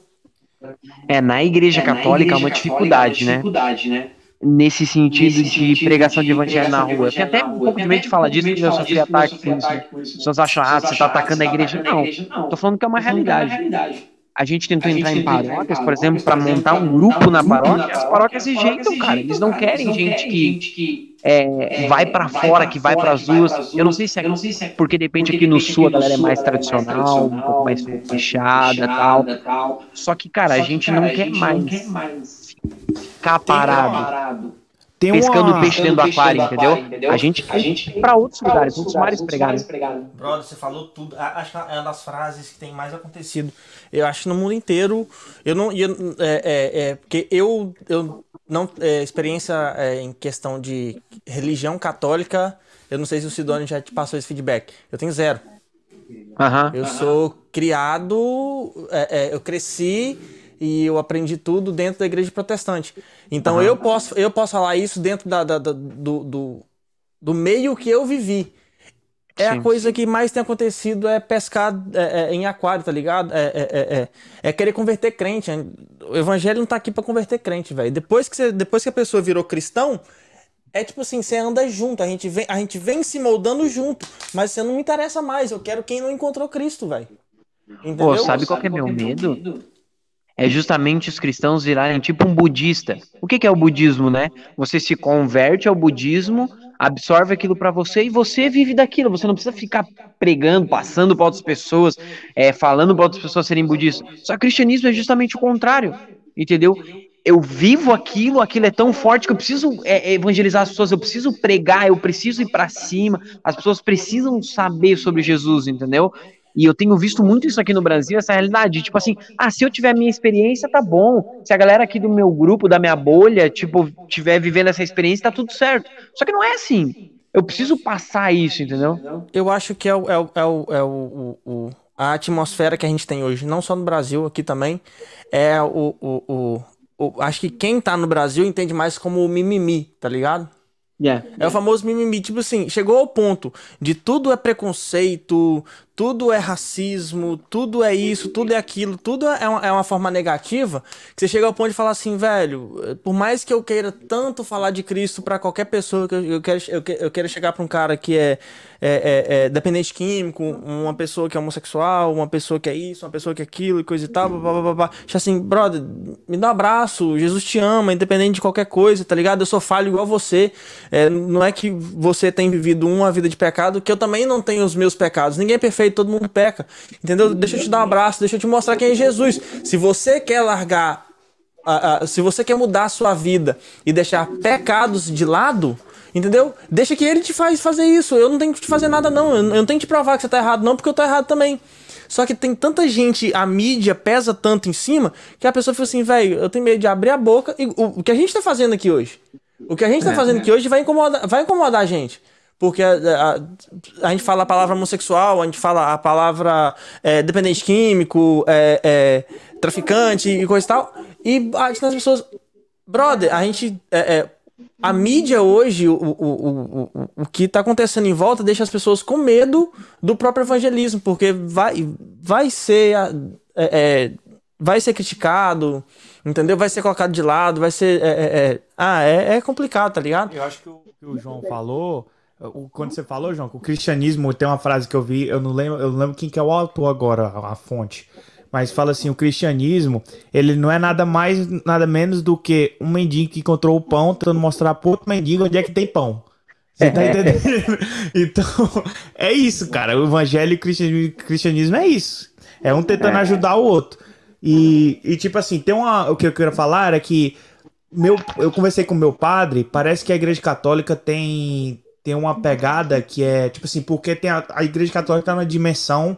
S3: É, na igreja católica há uma dificuldade, né? Nesse sentido de pregação de evangelho na rua. Eu tenho até um pouco de medo de falar disso, porque eu sofri ataque com isso. né? As pessoas acham, ah, você tá atacando a igreja. Não, tô falando que é uma realidade. A gente tentou entrar em paróquias, por exemplo, para montar um grupo na paróquia. As paróquias rejeitam, cara. Eles não querem gente que é, vai para fora, que vai para as ruas. Eu não sei se é porque de repente aqui no sul a galera é mais tradicional, um pouco mais fechada tal. Só que, cara, a gente não quer mais ficar parado,
S5: Tem
S3: pescando
S5: uma...
S3: peixe dentro do aquário, entendeu? A gente quer ir pra outros lugares, outros mares pregar. né?
S1: Brother, você falou tudo. A- Acho que é uma das frases que tem mais acontecido. Eu acho que no mundo inteiro. Eu não. eu- é, é, é, porque eu, eu não. é, experiência é, em questão de religião católica. Eu não sei se o Sidônio já te passou esse feedback. Eu tenho zero.
S3: Aham.
S1: Eu sou criado. é, é, eu cresci e eu aprendi tudo dentro da igreja protestante. Então eu posso eu posso falar isso dentro da, da- da- do, do, do meio que eu vivi. É a
S3: Sim.
S1: coisa que mais tem acontecido é pescar é, é, em aquário, tá ligado? É, é, é, é- é querer converter crente. O evangelho não tá aqui pra converter crente, velho. Depois que você, depois que a pessoa virou cristão, é tipo assim, você anda junto, a gente vem, a gente vem se moldando junto, mas você não me interessa mais. Eu quero quem não encontrou Cristo, velho. Entendeu?
S3: Pô, sabe qual que é meu medo? É justamente os cristãos virarem tipo um budista. O que, que é o budismo, né? Você se converte ao budismo, absorve aquilo pra você e você vive daquilo. Você não precisa ficar pregando, passando pra outras pessoas, é, falando pra outras pessoas serem budistas. Só que o cristianismo é justamente o contrário, entendeu? Eu vivo aquilo, aquilo é tão forte que eu preciso é, evangelizar as pessoas, eu preciso pregar, eu preciso ir pra cima. As pessoas precisam saber sobre Jesus, entendeu? E eu tenho visto muito isso aqui no Brasil, essa realidade. Tipo assim, ah, se eu tiver a minha experiência, tá bom. Se a galera aqui do meu grupo, da minha bolha, tipo, tiver vivendo essa experiência, tá tudo certo. Só que não é assim. Eu preciso passar isso, entendeu?
S1: Eu acho que é, o, é, o, é, o, é o, o- a atmosfera que a gente tem hoje, não só no Brasil, aqui também. É o, o, o, o- Acho que quem tá no Brasil entende mais como o mimimi, tá ligado?
S3: Yeah.
S1: É o famoso mimimi. Tipo assim, chegou ao ponto de tudo é preconceito, tudo é racismo, tudo é isso, tudo é aquilo, tudo é uma, é uma forma negativa. Que você chega ao ponto de falar assim, velho, por mais que eu queira tanto falar de Cristo pra qualquer pessoa, que eu, eu quero, eu, eu quero chegar pra um cara que é, é, é- é dependente químico, uma pessoa que é homossexual, uma pessoa que é isso, uma pessoa que é aquilo e coisa e tal, blá, blá, blá, blá. Assim, brother, me dá um abraço, Jesus te ama, independente de qualquer coisa, tá ligado? Eu sou falho igual você. É, não é que você tem vivido uma vida de pecado, que eu também não tenho os meus pecados. Ninguém é perfeito, todo mundo peca. Entendeu? Deixa eu te dar um abraço, deixa eu te mostrar quem é Jesus. Se você quer largar a- a- se você quer mudar a sua vida e deixar pecados de lado, entendeu? Deixa que ele te faz fazer isso. Eu não tenho que te fazer nada, não. Eu não tenho que te provar que você tá errado, não, porque eu tô errado também. Só que tem tanta gente, a mídia pesa tanto em cima, que a pessoa fica assim, velho, eu tenho medo de abrir a boca. E o, o que a gente tá fazendo aqui hoje? O que a gente tá fazendo aqui hoje vai incomodar, vai incomodar a gente. Porque a, a- a gente fala a palavra homossexual, a gente fala a palavra é, dependente químico, é, é, traficante e coisa e tal. E bate nas pessoas. Brother, a gente. é, é, a mídia hoje, o, o, o, o, que tá acontecendo em volta, deixa as pessoas com medo do próprio evangelismo, porque vai, vai ser. a- é, vai ser criticado, entendeu? Vai ser colocado de lado, vai ser. ah, é, complicado, tá ligado?
S5: Eu acho que o que o João falou, quando você falou, João, que o cristianismo tem uma frase que eu vi, eu não lembro, eu não lembro quem que é o autor agora, a fonte. Mas fala assim, o cristianismo, ele não é nada mais, nada menos do que um mendigo que encontrou o pão, tentando mostrar pro outro mendigo onde é que tem pão. Você tá entendendo? Então, é isso, cara. O evangelho e o cristianismo, cristianismo é isso. É um tentando ajudar o outro. E, e, tipo assim, tem uma. O que eu quero falar é que meu, eu conversei com meu padre, parece que a igreja católica tem, tem uma pegada que é, tipo assim, porque tem a, a igreja católica tá numa dimensão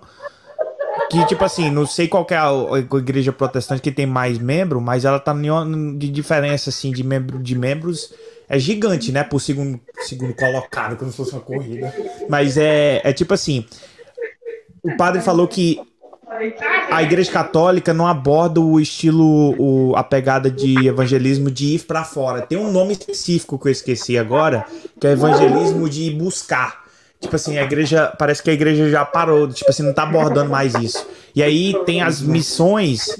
S5: que, tipo assim, não sei qual é a, igreja protestante que tem mais membro, mas ela tá de diferença, assim, de, membro, de membros, é gigante, né, por segundo, segundo colocado, como se fosse uma corrida. Mas é, é tipo assim, o padre falou que a igreja católica não aborda o estilo, o, a pegada de evangelismo de ir pra fora. Tem um nome específico que eu esqueci agora, que é evangelismo de buscar. Tipo assim, a igreja, parece que a igreja já parou, tipo assim, não tá abordando mais isso. E aí tem as missões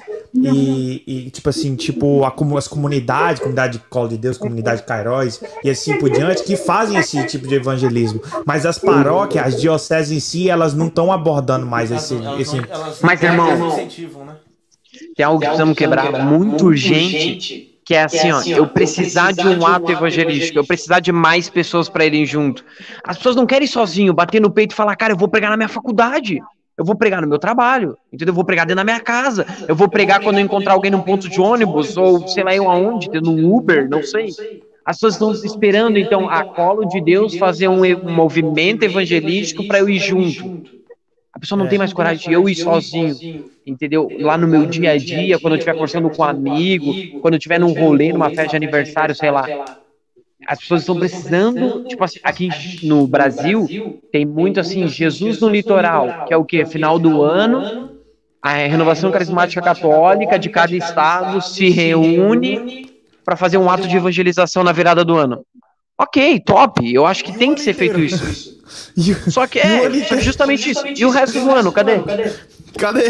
S5: e, e, tipo assim, tipo as comunidades, comunidade de Colo de Deus, comunidade de Cairóis e assim por diante, que fazem esse tipo de evangelismo. Mas as paróquias, as dioceses em si, elas não estão abordando mais esse, esse,
S3: Mas, irmão,
S1: né?
S3: Tem algo que precisamos quebrar muito urgente, que é assim, ó, eu precisar de um ato evangelístico, eu precisar de mais pessoas para irem junto. As pessoas não querem ir sozinho, bater no peito e falar, cara, eu vou pregar na minha faculdade. Eu vou pregar no meu trabalho, entendeu? Eu vou pregar dentro da minha casa. Eu vou pregar quando eu encontrar alguém num ponto de ônibus, ou sei lá eu aonde, num Uber, não sei. As pessoas estão esperando, então, a colo de Deus fazer um, um movimento evangelístico para eu ir junto. A pessoa não tem mais coragem de eu ir sozinho, entendeu? Lá no meu dia a dia, quando eu estiver conversando com um amigo, quando eu estiver num rolê, numa festa de aniversário, sei lá. As pessoas estão precisando, tipo assim, aqui no Brasil, tem muito assim, Jesus no litoral, que é o quê? Final do ano, a renovação carismática católica de cada estado se reúne para fazer um ato de evangelização na virada do ano. Ok, top. Eu acho que tem que ser feito isso. Só que é que justamente isso. E o resto do ano, cadê?
S5: Cadê?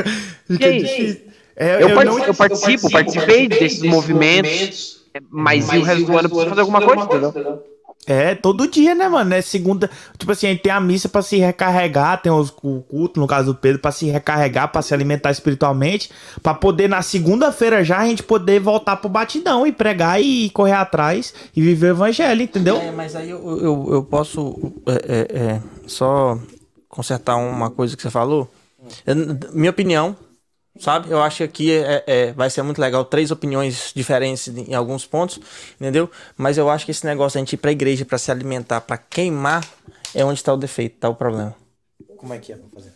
S3: E aí?
S5: É,
S3: Eu,
S5: eu
S3: parti-
S5: não-
S3: eu participo, participei desses movimentos, mas e o resto do ano eu preciso fazer alguma coisa, entendeu?
S5: É, todo dia, né, mano? É segunda. Tipo assim, a gente tem a missa pra se recarregar, tem os, o culto, no caso do Pedro, pra se recarregar, pra se alimentar espiritualmente, pra poder na segunda-feira já a gente poder voltar pro batidão e pregar e correr atrás e viver o evangelho, entendeu?
S1: É, mas aí eu, eu, eu posso é, é, é, só consertar uma coisa que você falou. Eu- minha opinião, sabe? Eu acho que aqui é, é- vai ser muito legal. Três opiniões diferentes em alguns pontos, entendeu? Mas eu acho que esse negócio de a gente ir pra igreja pra se alimentar, pra queimar, é onde tá o defeito, tá o problema.
S5: Como é que é pra fazer?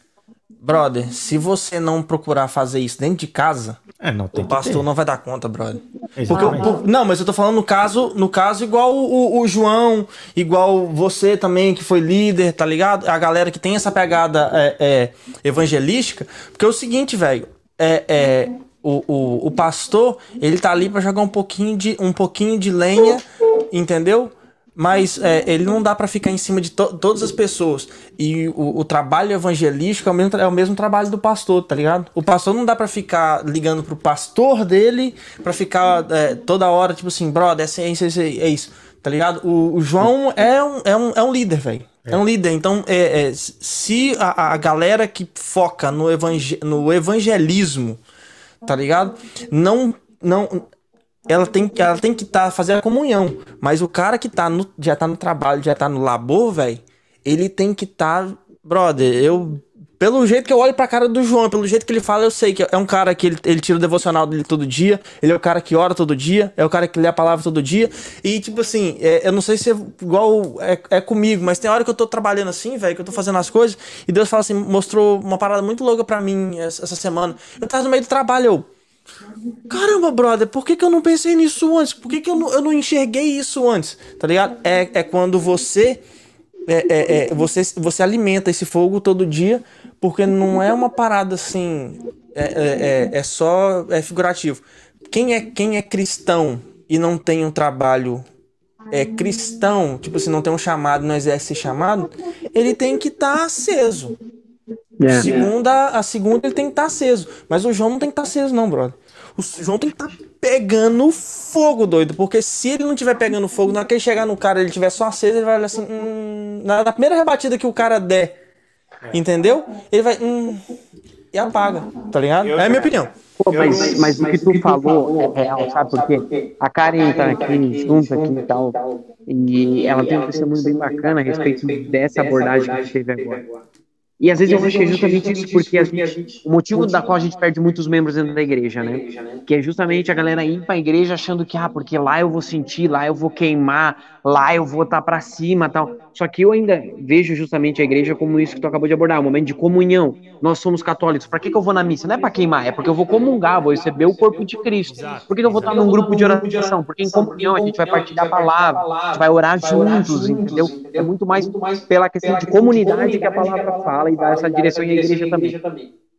S1: Brother, se você não procurar fazer isso dentro de casa,
S5: É, não tem
S1: o pastor não vai dar conta, brother. Porque, por- não, mas eu tô falando no caso, no caso igual o, o- o João, igual você também, que foi líder, tá ligado? A galera que tem essa pegada é, é, evangelística. Porque é o seguinte, velho, é, é, o, o, o pastor, ele tá ali pra jogar um pouquinho de, um pouquinho de lenha, entendeu? Mas é, ele não dá pra ficar em cima de to- todas as pessoas. E o, o trabalho evangelístico é o, mesmo, é o mesmo trabalho do pastor, tá ligado? O pastor não dá pra ficar ligando pro pastor dele, pra ficar é, toda hora, tipo assim, brother, é isso, é isso, é isso, tá ligado? O, o João é um, é, um, é um líder, velho. É. um líder. Então, é, é, se a, a galera que foca no, evangel no evangelismo, tá ligado? Não. não ela tem, que- ela tem que tá, fazer a comunhão. Mas o cara que tá no, já tá no trabalho, já tá no labor, velho, ele tem que tá. Brother, eu. Pelo jeito que eu olho pra cara do João, pelo jeito que ele fala, eu sei que é um cara que ele, ele tira o devocional dele todo dia, ele é o cara que ora todo dia, é o cara que lê a palavra todo dia. E, tipo assim, é, eu não sei se é igual é, é comigo, mas tem hora que eu tô trabalhando assim, velho, que eu tô fazendo as coisas, e Deus fala assim, mostrou uma parada muito louca pra mim essa, essa semana. Eu tava no meio do trabalho, eu. Caramba, brother, por que, que eu não pensei nisso antes? Por que, que eu, não, eu não enxerguei isso antes? Tá ligado? É, é quando você, é, é, é, você você alimenta esse fogo todo dia, porque não é uma parada assim. É, é, é, é só é figurativo. Quem é, quem é cristão e não tem um trabalho é cristão, tipo assim, não tem um chamado, não exerce esse chamado, ele tem que estar aceso.
S3: É.
S1: Segunda, a segunda ele tem que estar aceso. Mas o João não tem que estar aceso, não, brother. O João tem que estar pegando fogo, doido. Porque se ele não tiver pegando fogo, na hora que ele chegar no cara, ele tiver só aceso, ele vai olhar assim. Hum, na, na primeira rebatida que o cara der, entendeu? Ele vai. Hum, e apaga, tá ligado? É a minha opinião.
S3: Pô, mas, mas o que tu falou é real, sabe? Porque a Karen tá aqui junto aqui e tal, e ela tem um testemunho bem bacana a respeito dessa abordagem que a gente teve agora. E às vezes eu acho que é justamente isso, porque gente, o motivo da qual a gente perde muitos membros dentro da igreja, né? Que é justamente a galera ir pra igreja achando que, ah, porque lá eu vou sentir, lá eu vou queimar, lá eu vou estar pra cima tal. Só que eu ainda vejo justamente a igreja como isso que tu acabou de abordar, um momento de comunhão. Nós somos católicos. Pra que, que eu vou na missa? Não é pra queimar, é porque eu vou comungar, vou receber o corpo de Cristo. Por que, que eu vou estar num grupo de oração? Porque em comunhão a gente vai partilhar a palavra, a gente vai orar juntos, entendeu? É muito mais pela questão de comunidade que a palavra fala e dá essa direção e a igreja também.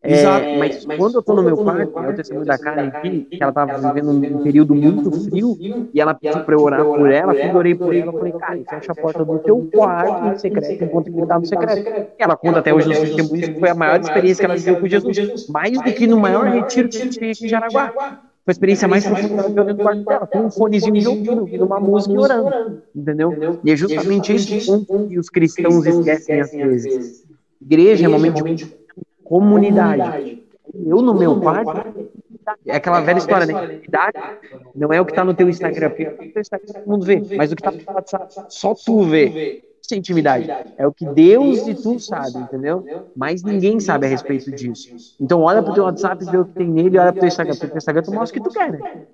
S3: É,
S5: Exato.
S3: mas quando eu tô no meu quarto, é o testemunho da Karen aqui, que ela tava vivendo um período muito frio, e ela pediu pra eu orar por ela, quando eu orei por ela, eu falei, Karen, fecha a porta do teu quarto em secreto, enquanto ele tá no secreto. E ela conta até hoje nos testemunhos que foi a maior experiência que ela viveu com Jesus, mais do que no maior retiro que a gente tem aqui em Jaraguá. Foi a experiência mais profunda que ela viveu dentro do quarto dela, com um fonezinho de ouvido, ouvindo uma música e orando, entendeu? E é justamente esse ponto que os cristãos esquecem às vezes. Igreja é momento de comunidade. Eu no meu quarto, é aquela velha história, né? Não é o que tá no teu Instagram, porque teu Instagram todo mundo vê, mas o que tá no teu WhatsApp, só tu vê. Isso é intimidade. É o que Deus e tu sabe, entendeu? Mas ninguém sabe a respeito disso. Então olha pro teu WhatsApp, vê o que tem nele, olha pro teu Instagram. Porque o teu Instagram tu mostra o que tu quer, né?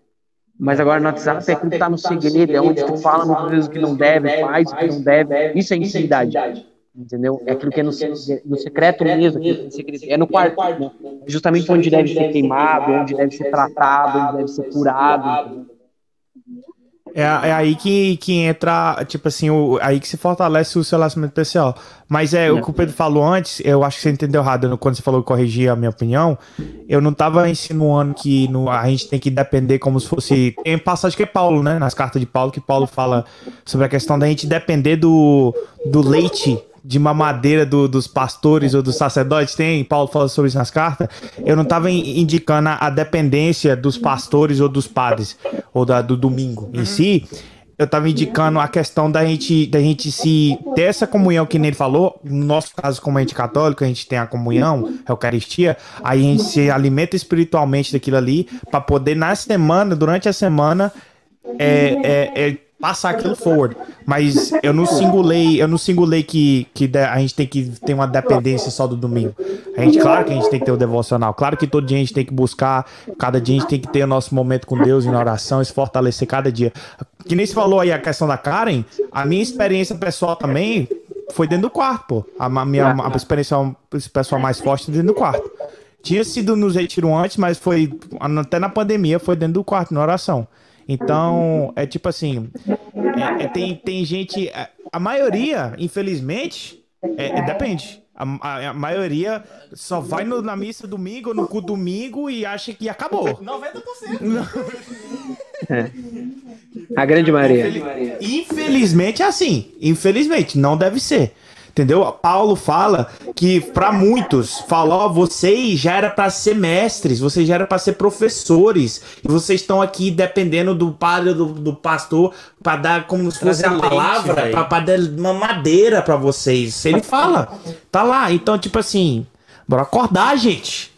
S3: Mas agora no WhatsApp é aquilo que tá no segredo, é onde tu fala muitas vezes o que não deve, faz o que não deve. Isso é intimidade. Entendeu? É aquilo que é no, se- no secreto mesmo, é, no é quarto. Né? É justamente onde deve ser queimado, onde deve ser tratado, onde deve ser curado.
S5: É, é aí que, que entra, tipo assim, o, aí que se fortalece o seu relacionamento pessoal. Mas é, o que o Pedro falou antes, eu acho que você entendeu errado quando você falou que corrigir a minha opinião. Eu não tava insinuando que no, a gente tem que depender como se fosse. Tem passagem que é Paulo, né? Nas cartas de Paulo, que Paulo fala sobre a questão da gente depender do, do leite de mamadeira do, dos pastores ou dos sacerdotes, tem, Paulo fala sobre isso nas cartas, eu não estava indicando a, a, dependência dos pastores ou dos padres, ou da, do domingo em si, eu estava indicando a questão da gente, da gente se ter essa comunhão que ele falou, no nosso caso, como a gente católico, a gente tem a comunhão, a Eucaristia, aí a gente se alimenta espiritualmente daquilo ali, para poder na semana, durante a semana, é, é, é passar aquilo forward. Mas eu não singulei, eu não singulei que, que a gente tem que ter uma dependência só do domingo. A gente, claro que a gente tem que ter o devocional. Claro que todo dia a gente tem que buscar, cada dia a gente tem que ter o nosso momento com Deus em oração se fortalecer cada dia. Que nem se falou aí a questão da Karen, a minha experiência pessoal também foi dentro do quarto, pô. A minha a experiência pessoal mais forte dentro do quarto. Tinha sido nos retiros antes, mas foi até na pandemia, foi dentro do quarto, na oração. Então, é tipo assim, é, é, tem, tem gente, a, a maioria, infelizmente, é, é depende. A, a, a, maioria só vai no, na missa domingo, no culto domingo e acha que acabou. 90%.
S3: É. A grande maioria.
S5: Infelizmente é assim. Infelizmente, não deve ser. Entendeu? Paulo fala que para muitos, fala, ó, vocês já era para ser mestres, vocês já era para ser professores, e vocês estão aqui dependendo do padre, do, do pastor, para dar como se fosse a palavra, para dar uma madeira para vocês. Ele fala, tá lá. Então, tipo assim, bora acordar, gente.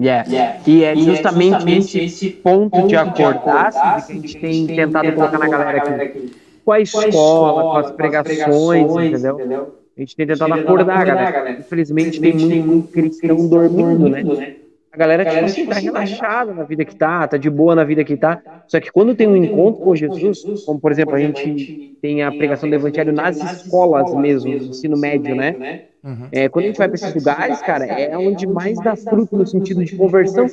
S3: Yeah. yeah. E é justamente, justamente esse ponto de acordar que a gente tem tentado colocar na galera aqui com a escola, escola com as pregações, pregações entendeu? entendeu? A gente tem tentado acordar, acordar galera. galera. Infelizmente, tem muito, muito cristão dormindo, né? né? A galera, tipo assim, tá relaxada na vida que tá, tá de boa na vida que tá. Só que quando tem um encontro com Jesus, como por exemplo, a gente tem a pregação do evangelho nas escolas mesmo, no ensino médio, né? Uhum. É, quando a gente vai para esses lugares, cara, é onde mais dá fruto no sentido de conversão.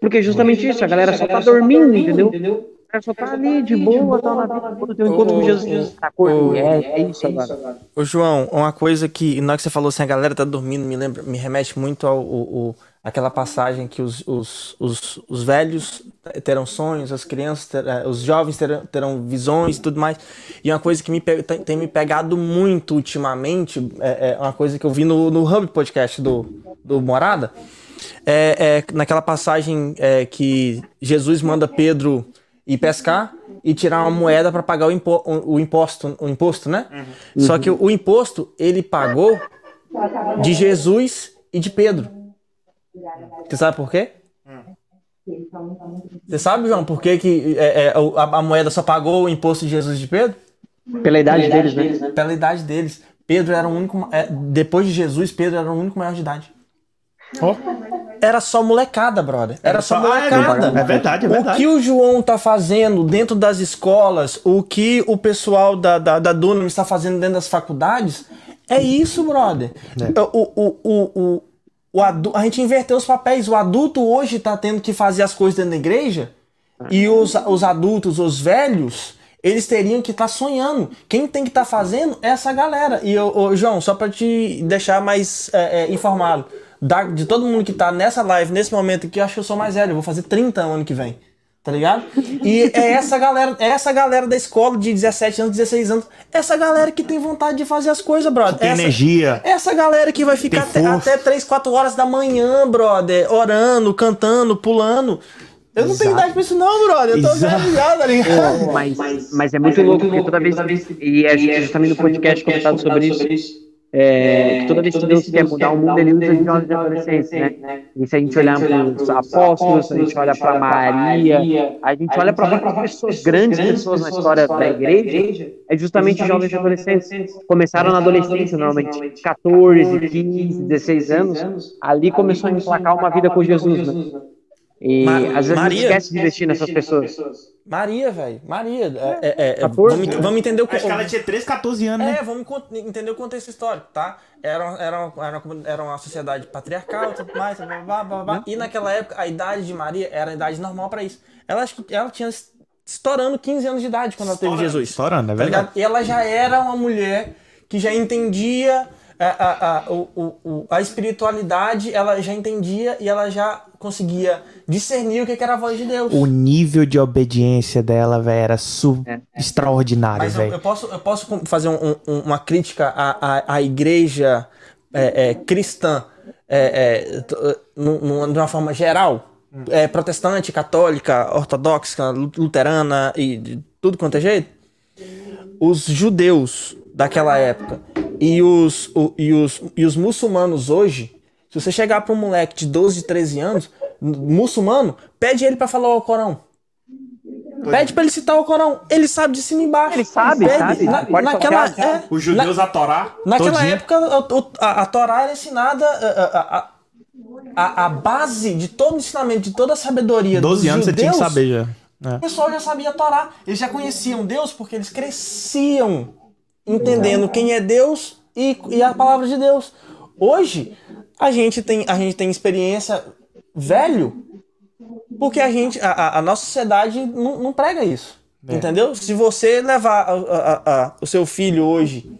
S3: Porque justamente isso, a galera só tá dormindo, entendeu? Cara só tá ali de boa, tá na vida, um encontro com Jesus, tá
S1: o, é, é isso agora. Ô, João, uma coisa que, na hora que você falou assim, a galera tá dormindo, me lembra, me remete muito ao, ao aquela passagem que os, os, os, os, velhos terão sonhos, as crianças, ter, eh, os jovens terão, terão visões e tudo mais. E uma coisa que me tem, tem, me pegado muito ultimamente, é, é, uma coisa que eu vi no, no Hub Podcast do, do Morada, é, é naquela passagem é, que Jesus manda Pedro ir pescar e tirar uma moeda para pagar o, impo o, imposto, o imposto, né? Uhum. Só que o, o, imposto ele pagou de Jesus e de Pedro. Você sabe por quê? Você sabe, João, por que, que é, é, a, a, moeda só pagou o imposto de Jesus e de Pedro?
S3: Pela idade, Pela idade deles, né?
S1: Pela idade deles. Pedro era o único. É, depois de Jesus, Pedro era o único maior de idade. Oh era só molecada, brother. Era, só, molecada.
S5: é, verdade, é verdade.
S1: O que o João tá fazendo dentro das escolas, o que o pessoal da, da, da Dunham está fazendo dentro das faculdades, é isso, brother. É. O, o, o, o, o adu... A gente inverteu os papéis. O adulto hoje tá tendo que fazer as coisas dentro da igreja e os, os adultos, os velhos, eles teriam que estar tá sonhando. Quem tem que estar tá fazendo é essa galera. E, ô, João, só para te deixar mais é, é, informado da, de todo mundo que tá nessa live, nesse momento aqui, eu acho que eu sou mais velho. Eu vou fazer 30 ano que vem. Tá ligado? E é essa galera, é essa galera da escola de 17 anos, 16 anos, essa galera que tem vontade de fazer as coisas, brother.
S5: Tem
S1: essa,
S5: energia.
S1: Essa galera que vai ficar até, até 3, 4 horas da manhã, brother, orando, cantando, pulando. Eu não Exato. tenho idade pra isso, não, brother. Eu tô velho já, tá ligado?
S3: mas, mas é muito louco, porque toda vez. E a gente já tá no podcast comentado sobre isso é, que toda vez que Deus quer mudar o mundo, ele usa jovens de adolescentes, né? E se a gente olhar para os apóstolos, se a gente olha para Maria, a gente olha para várias pessoas, grandes pessoas na história da igreja, é justamente jovens de adolescentes. Começaram na adolescência, normalmente, 14, 15, 16 anos, ali começou a emplacar uma vida com Jesus, né? E Ma às vezes Maria, esquece de investir nessas pessoas.
S1: Maria, velho. Maria. É, é, é, vamos, vamos, entender o
S5: que. Acho que ela tinha 13, 14 anos, né?
S1: É, vamos entender o contexto histórico, tá? Era, era, era, era uma sociedade patriarcal tudo mais, blá, blá, blá, blá, e naquela época a idade de Maria era a idade normal para isso. Ela acho que ela tinha estourando 15 anos de idade quando ela teve Jesus.
S5: Estourando, é
S1: Tá
S5: verdade.
S1: ligado? E ela já era uma mulher que já entendia a, a, a, o, o- a espiritualidade, ela já entendia e ela já conseguia discernir o que que era a voz de Deus.
S5: O nível de obediência dela, velho, era su- extraordinário,
S1: Mas eu, eu
S5: velho.
S1: posso, eu posso fazer um- um- uma crítica à, à, à igreja é, é, cristã é, é, num- de uma forma geral? É, protestante, católica, ortodoxa, lu- luterana e de tudo quanto é jeito? Os judeus daquela época e os, o- e os, e os muçulmanos hoje, se você chegar para um moleque de 12, 13 anos, muçulmano, pede ele para falar o Corão. Pede pra ele citar o Corão. Ele sabe de cima e embaixo.
S3: Ele sabe,
S1: Pede.
S3: sabe.
S1: Na-
S3: Pode
S1: naquela, é,
S2: Os judeus a Torá.
S1: naquela
S5: todinha.
S1: época, o- a, a Torá era ensinada. A, a, a- a, a base de todo o ensinamento, de toda a sabedoria
S5: 12
S1: dos
S5: anos você tinha que
S1: judeus,
S5: saber já. É.
S1: O pessoal já sabia a Torá. Eles já conheciam Deus porque eles cresciam entendendo quem é Deus e, e a palavra de Deus. Hoje, a gente tem, a gente tem experiência velho porque a gente, a, a- a nossa sociedade não, não prega isso. Entendeu? Se você levar a- a- a- o seu filho hoje,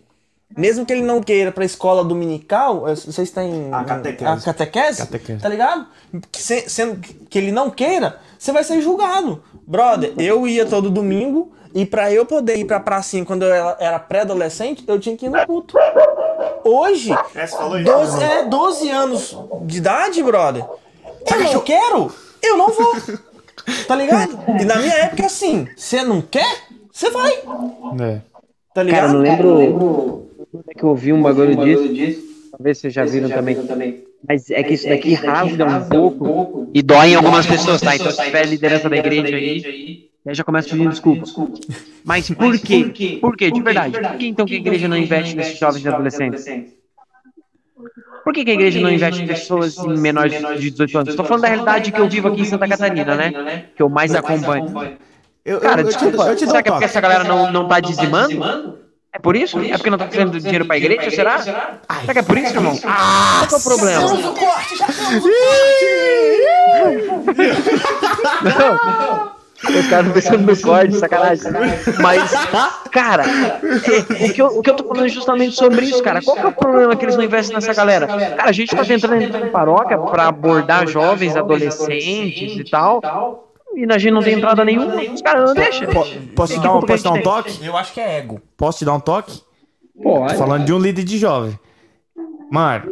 S1: mesmo que ele não queira pra escola dominical, vocês têm
S2: A catequese.
S1: a catequese,
S5: Catequese.
S1: tá ligado? Se- Sendo que ele não queira, você vai ser julgado. Brother, eu ia todo domingo e pra eu poder ir pra pracinha quando eu era, era pré-adolescente, eu tinha que ir no culto. Hoje,
S2: É, você falou isso.
S1: 12, é, 12 anos de idade, brother. Eu não quero, eu não vou. Tá ligado? E na minha época, assim, você não quer, você vai.
S5: É.
S1: Tá
S3: Cara,
S1: ligado?
S3: eu não lembro quando é que eu ouvi um bagulho disso. Talvez vocês já viram também. Mas é que isso daqui rasga um pouco e dói em algumas pessoas, tá? Então se tiver liderança da igreja aí, aí já começa pedindo desculpa. Mas por quê? Por quê? De verdade. Por que então que a igreja não investe nesses jovens e adolescentes? Por que, que a igreja não investe em pessoas em menores de 18 anos? Estou falando da realidade que eu vivo aqui em Santa Catarina, né? Que eu mais acompanho.
S5: Eu,
S3: Cara,
S5: eu, eu te-
S3: desculpa,
S5: eu te dou
S3: será
S5: um
S3: que é porque essa galera não, não tá dizimando? É por isso? É porque não tá trazendo dinheiro pra igreja, será? Será que é por isso, irmão? Ah, qual é o problema?
S1: Temos o corte, já temos o
S3: Os caras não pensando no corte, sacanagem. Mas, cara, é- o, que eu, o que eu tô falando é justamente sobre isso, cara. Qual que é o problema que eles não investem nessa galera? Cara, a gente tá tentando entrar em paróquia pra abordar jovens, adolescentes e tal. E a gente não tem entrada nenhuma. Os caras não deixam.
S5: Posso te dar, um, posso dar um toque?
S1: Eu acho que é ego.
S5: Posso te dar um toque? Tô falando de um líder de jovem. Mano,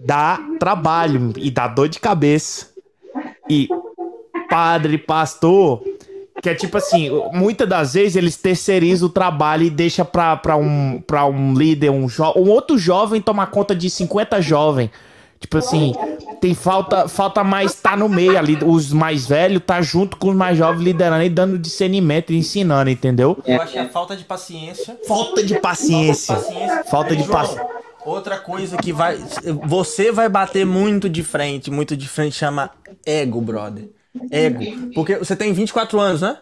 S5: dá trabalho e dá dor de cabeça. E padre, pastor, que é tipo assim, muitas das vezes eles terceirizam o trabalho e deixa pra, pra, um, pra um líder, um, um outro jovem tomar conta de 50 jovens. Tipo assim, tem falta, falta mais tá no meio ali. Os mais velhos tá junto com os mais jovens liderando e dando discernimento e ensinando, entendeu?
S1: Eu acho que é falta de paciência.
S5: Falta de paciência. Falta de paciência.
S1: Outra coisa que vai. Você vai bater muito de frente, muito de frente, chama ego, brother. Ego. Porque você tem 24 anos, né?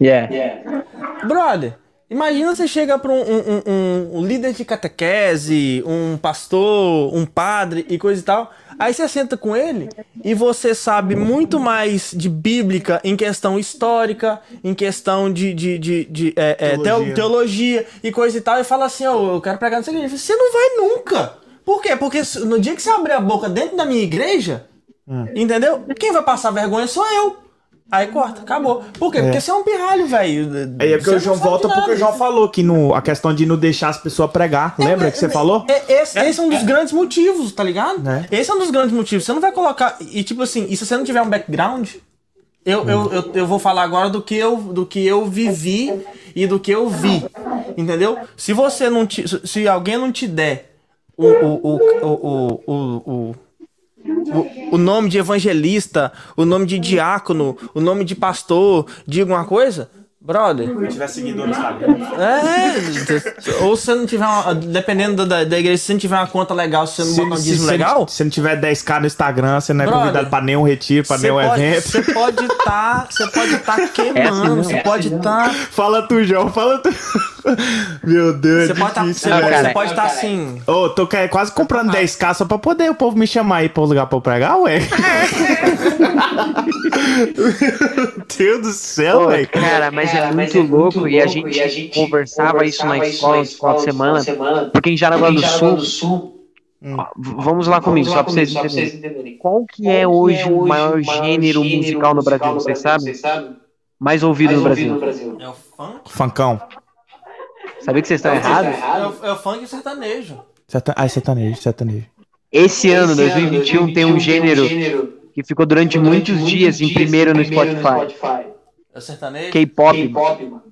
S3: Yeah.
S1: Brother, imagina você chega pra um, um- um- um líder de catequese, um pastor, um padre e coisa e tal. Aí você senta com ele e você sabe muito mais de bíblica em questão histórica, em questão de, de, de, de, é, é, teo-
S5: Teologia.
S1: teologia e coisa e tal. E fala assim: Ó, eu quero pregar nessa igreja. Você não vai nunca. Por quê? Porque no dia que você abrir a boca dentro da minha igreja, entendeu? Quem vai passar vergonha sou eu. Aí corta, acabou. Por quê? Porque você é um pirralho, velho.
S5: Aí é porque o João volta porque o João falou que no, a questão de não deixar as pessoas pregar. Lembra que você falou?
S1: É, esse, esse é um dos grandes motivos, tá ligado?
S5: Né?
S1: Esse é um dos grandes motivos. Você não vai colocar. E tipo assim, e se você não tiver um background, eu, eu, eu, eu vou falar agora do que, eu, do que eu vivi e do que eu vi. Entendeu? Se você não te, Se alguém não te der o, o, o, o, o, o, o nome de evangelista, o nome de diácono, o nome de pastor, de alguma coisa, brother,
S2: Se tiver seguidor no Instagram.
S1: é, ou se você não tiver uma, dependendo da, da igreja, se você não tiver uma conta legal, se você não botar um dízimo
S5: se,
S1: legal,
S5: se não tiver 10k no Instagram, você não é
S1: Brother,
S5: convidado pra nenhum retiro, pra nenhum
S1: pode,
S5: evento.
S1: você pode estar, você pode estar
S3: É assim
S1: queimando, você
S3: é
S1: pode
S3: assim
S1: estar
S5: Fala tu, João, fala tu. Meu Deus,
S1: Você
S5: é
S1: pode estar
S5: difícil,
S3: cara.
S1: você pode estar assim.
S5: Ô, tô que- quase comprando 10k só pra poder o povo me chamar aí pra um lugar pra eu pregar, ué. Meu Deus do céu, velho.
S3: cara, mas é muito louco e a gente conversava isso na escola no final de semana, porque em Jaraguá do Sul, ó, v- vamos lá comigo, só pra vocês entenderem. Qual que é hoje o maior gênero musical no Brasil, vocês sabem? Mais ouvido no Brasil.
S1: É o funk?
S5: Funkão.
S3: Sabia que vocês estão errados?
S1: É o, é o funk sertanejo.
S5: Serta... Ah, sertanejo, sertanejo.
S3: Esse ano, 2021, tem um gênero que ficou durante muitos dias em primeiro no Spotify.
S1: É o sertanejo?
S3: K-pop. mano.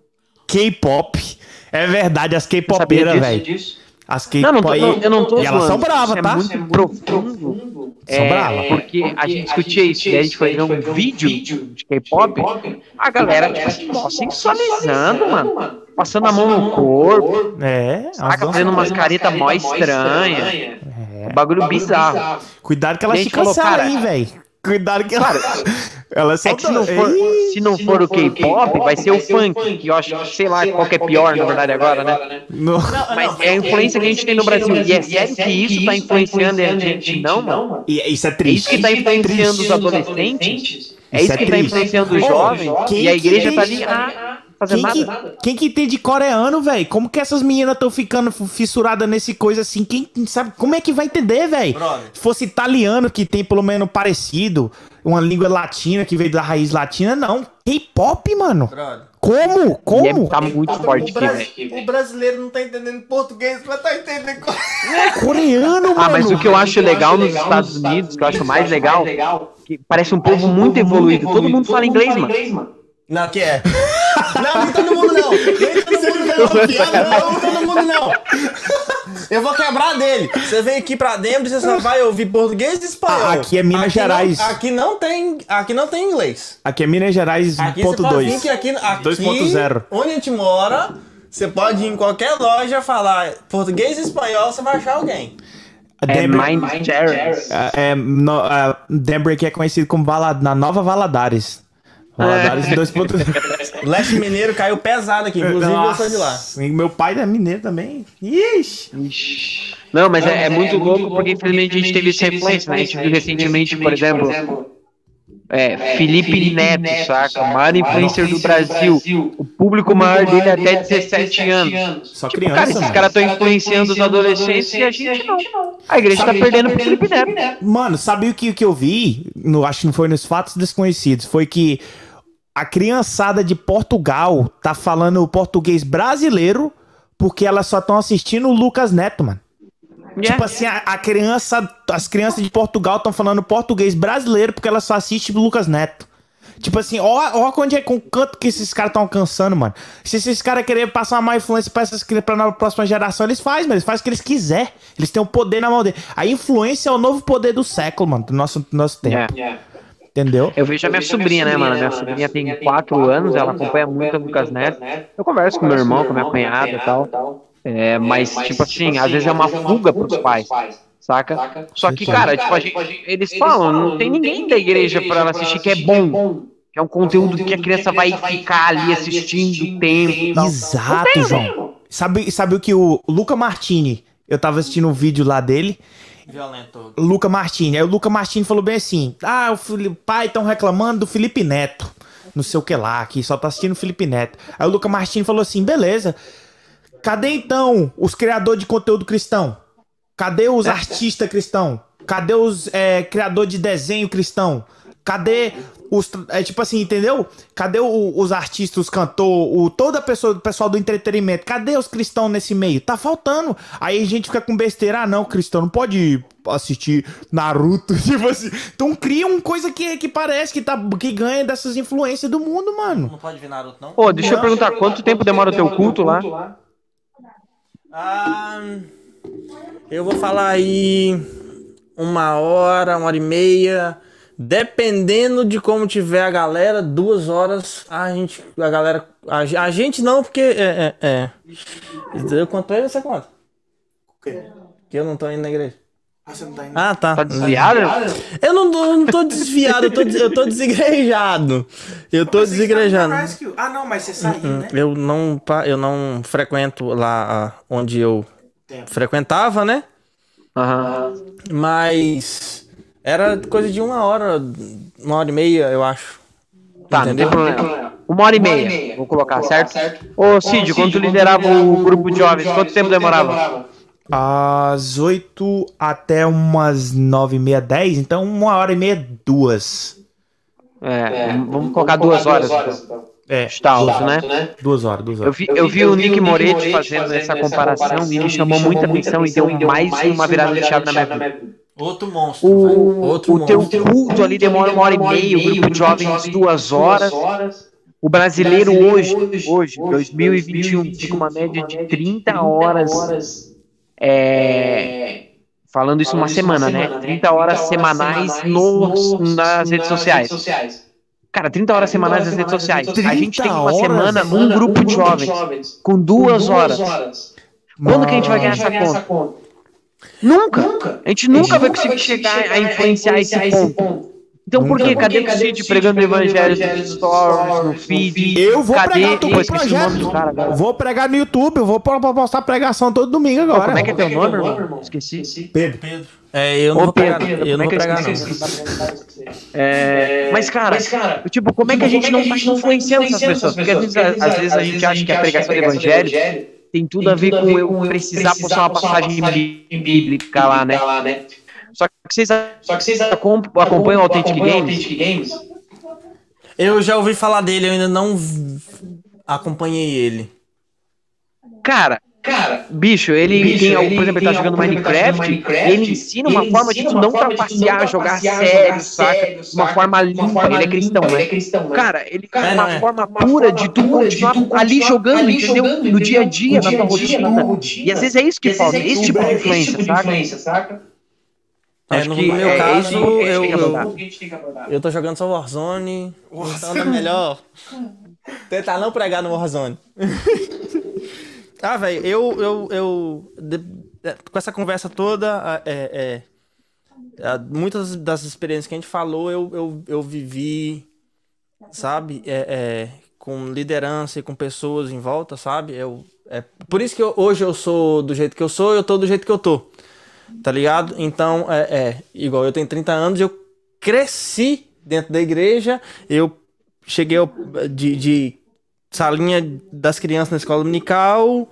S5: K-pop. É verdade, as K-popeiras,
S3: disso?
S5: velho. As
S3: Não, não tô,
S5: K-pop.
S3: não, eu não tô
S5: E elas são bravas,
S3: Isso
S5: tá?
S3: É muito profundo.
S5: São
S3: É,
S5: bravas.
S3: porque a gente discutia isso, daí a gente foi ver um vídeo de K-pop, a galera, tipo assim, mó sensualizando, mano. Passando a mão no corpo,
S5: É,
S3: saca, fazendo umas caretas mó estranhas. Um bagulho bizarro.
S5: Cuidado que elas
S3: A
S5: te
S3: cara,
S5: aí, velho. Cuidado que elas. elas são
S3: É que se não for,
S5: Ih,
S3: se não for o K-pop, vai ser o funk, que eu acho que, sei lá, qual que é pior, na verdade, agora, né?
S5: no-
S3: Mas é a influência que a gente tem no Brasil. E é sério que isso tá influenciando a gente, não, mano?
S5: E isso é
S3: É isso
S5: triste.
S3: que tá influenciando os adolescentes? É
S5: Isso
S3: isso
S5: é
S3: que tá
S5: triste.
S3: influenciando os jovens? E a igreja tá ali, ah, fazendo
S5: Quem
S3: nada.
S5: que, quem que entende coreano, velho? Como que essas meninas estão ficando fissuradas nesse coisa assim? Quem sabe? Como é que vai entender, velho? Se fosse italiano, que tem pelo menos parecido, uma língua latina que veio da raiz latina, não. K-pop, mano.
S1: Brother.
S5: Como?
S3: É,
S5: Como?
S3: tá muito forte aqui.
S1: O brasileiro não tá entendendo português, mas tá entendendo.
S5: Coreano, mano.
S3: Ah, mas o que eu acho legal nos Estados Unidos, que eu acho mais legal, que parece um povo muito evoluído. Todo mundo fala inglês, mano.
S1: Não, que é? Não, nem todo mundo não. Nem todo mundo não, piada, não, todo mundo não. Eu vou quebrar dele. Você vem aqui pra dentro e você só vai ouvir português e espanhol.
S5: Ah, aqui é Minas
S1: Aqui
S5: Gerais.
S1: Não, aqui não tem, aqui não tem inglês.
S5: Aqui é Minas Gerais
S1: Aqui
S5: ponto
S1: você pode vir
S5: dois.
S1: que aqui, aqui
S5: 2.0.
S1: onde a gente mora, você pode ir em qualquer loja falar português e espanhol, você vai achar alguém.
S3: É
S5: Denver,
S3: Mind Sharing.
S5: é, no, é, Denver que é conhecido como Vala- na Nova Valadares. Valadares 2.0.
S1: Leste Mineiro caiu pesado aqui, inclusive eu sou de lá.
S5: Nossa, e meu pai é mineiro também. Ixi.
S3: Ixi. Não, mas é, é muito louco porque infelizmente a gente teve essa influência, né? A gente viu recentemente, por exemplo, é, Felipe Neto, saca? O maior influencer do Brasil. O público maior dele é até 17 anos.
S5: Só
S3: Tipo,
S5: criança,
S3: cara, esses caras estão influenciando os adolescentes e a gente não. A igreja tá perdendo pro Felipe Neto.
S5: Mano, sabe o que, que eu vi? No, acho que não foi nos fatos desconhecidos. Foi que a criançada de Portugal tá falando português brasileiro porque elas só estão assistindo o Lucas Neto, mano. Tipo assim, a, a criança, as crianças de Portugal estão falando português brasileiro porque elas só assistem o Lucas Neto. Tipo assim, ó, ó onde é com o canto que esses caras estão alcançando, mano. Se esses caras querem passar uma má influência pra, essas, pra nova- próxima geração, eles fazem, mas eles fazem o que eles quiserem. Eles têm o poder na mão deles. A influência é o novo poder do século, mano, do nosso, do nosso tempo.
S3: É.
S5: Entendeu?
S3: Eu vejo a minha sobrinha, né, mano? Minha sobrinha tem 4 anos, ela acompanha muito o Lucas Neto. Eu converso com meu irmão, com minha cunhada e tal. É, mas, tipo assim, às vezes é uma fuga pros pais, saca? Só que, cara, tipo, a gente, eles falam, não tem ninguém da igreja pra ela assistir que é bom. Que é um conteúdo que a criança vai ficar ali assistindo o tempo e tal.
S5: Exato, João. Sabe, sabe o que o Luca Martini, eu tava assistindo um vídeo lá dele,
S1: Violento.
S5: Luca Martini. Aí o Luca Martini falou bem assim: Ah, o pai estão reclamando do Felipe Neto. Não sei o que lá, que só tá assistindo o Felipe Neto. Aí o Luca Martini falou assim: beleza. Cadê então os criadores de conteúdo cristão? Cadê os artistas cristão? Cadê os é, criadores de desenho cristão? Cadê os. É, tipo assim, entendeu? Cadê o- os artistas, os cantores, o, toda a pessoa, o pessoal do entretenimento? Cadê os cristãos nesse meio? Tá faltando. Aí a gente fica com besteira. Ah, não, cristão não pode assistir Naruto. Tipo assim. Então cria uma coisa que, que parece que, tá, que ganha dessas influências do mundo, mano.
S1: Não pode ver Naruto, não?
S3: Pô, deixa eu perguntar, quanto tempo demora o teu culto lá?
S1: Ah, eu vou falar aí uma hora, uma hora e meia. Dependendo de como tiver a galera, duas horas. A gente, a galera. A, a gente não, porque. É, é, é. Eu conto pra ele, você conta.
S5: quê?
S1: Que eu não tô indo na igreja.
S2: Ah, você não tá indo.
S1: Ah, tá.
S3: Tá desviado?
S1: Eu não, tô- eu não tô desviado, eu tô, des- eu tô desigrejado. Eu tô desigrejando.
S2: Rescue. Ah, não, mas você saiu, né?
S1: Eu não, pa- eu não frequento lá ah, onde eu
S2: Tempo.
S1: frequentava, né?
S3: Aham.
S1: Mas era coisa de uma hora, uma hora e meia, eu acho.
S3: Tá, não tem problema. Uma hora e meia, vou colocar, certo? Ô, Cid, quando tu liderava o grupo de jovens, quanto tempo demorava?
S5: Às 8 até umas 9 e meia, 10, então uma hora e meia, duas.
S3: É, vamos- vamos colocar duas horas. então.
S5: É,
S3: Chutar alto, né?
S5: duas horas, duas
S3: Eu
S5: horas.
S3: vi, eu vi o Nick Moretti fazendo essa comparação e me chamou muita atenção e deu mais uma virada de chave na minha vida.
S1: Outro monstro.
S3: O,
S1: Outro
S3: o teu
S1: monstro.
S3: culto ali demora uma hora e meia, o grupo de jovens duas horas. O brasileiro hoje, hoje, 2021, fica uma média de 30 horas, é, falando isso uma semana, né? 30 horas semanais nos, nas redes sociais. Cara, 30 horas semanais nas redes sociais. A gente tem uma
S5: 30
S3: semana, um grupo de jovens com duas horas. Quando que a gente vai ganhar essa conta? Nunca! A gente nunca vai conseguir chegar a influenciar esse ponto. Então por que? Cadê o Cid pregando o evangelho nos stories, no feed?
S5: Eu vou
S3: Cadê?
S5: pregar todo
S3: o
S5: projeto.
S3: do cara agora.
S5: Vou pregar no YouTube, eu vou po- po- postar pregação todo domingo
S3: Pô,
S5: agora.
S3: como é que é teu nome, irmão? Esqueci.
S5: Pedro.
S1: Pedro. É, eu não
S3: Ô,
S1: vou
S3: Pedro,
S1: eu não vou
S3: é esqueci?
S1: não.
S3: É, mas, cara, tipo, como é que a gente não tá influenciando essas pessoas? Porque às vezes, às vezes a gente acha que a pregação do evangelho tem tudo a ver com eu precisar postar uma passagem bíblica lá, né? Só que vocês
S4: Só que vocês
S3: acom- acompanham o Authentic Games?
S4: Games?
S1: Eu já ouvi falar dele, eu ainda não acompanhei ele.
S3: Cara,
S4: Cara,
S3: bicho, ele
S4: Bicho,
S3: tem,
S4: ele
S3: por exemplo, ele tá jogando
S4: por exemplo, ele tá
S3: Minecraft,
S4: jogando Minecraft,
S3: ele ensina uma
S4: ele
S3: forma de
S4: ensina
S3: tu
S4: uma
S3: não
S4: forma de tu
S3: trapacear,
S4: não
S3: jogar
S4: trapacear,
S3: sério,
S4: jogar
S3: saca?
S4: sério,
S3: Uma
S4: saca?
S3: forma
S4: Uma
S3: limpa,
S4: forma
S3: ele é cristão,
S4: limpa,
S3: né?
S4: ele é cristão, né?
S3: Cara, ele tem
S4: Cara,
S3: uma
S1: é.
S3: forma pura de tu continuar ali jogando, entendeu? No dia a dia, na tua rotina. E às vezes é isso que falta, esse tipo de influência, saca?
S4: influência, saca?
S1: É, no meu
S3: é
S1: caso, eu, eu,
S4: O que a gente tem que abordar?
S1: eu tô jogando só Warzone. Então é melhor tentar não pregar no Warzone. Ah, velho, eu, eu, eu de- é, com essa conversa toda, é, é, muitas das experiências que a gente falou, eu, eu, eu vivi, sabe, é, é, com liderança e com pessoas em volta, sabe? Eu, é, por isso que eu- hoje eu sou do jeito que eu sou, eu tô do jeito que eu tô. Tá ligado? Então, é, é, igual eu tenho 30 anos, eu cresci dentro da igreja, eu cheguei de, de salinha das crianças na escola dominical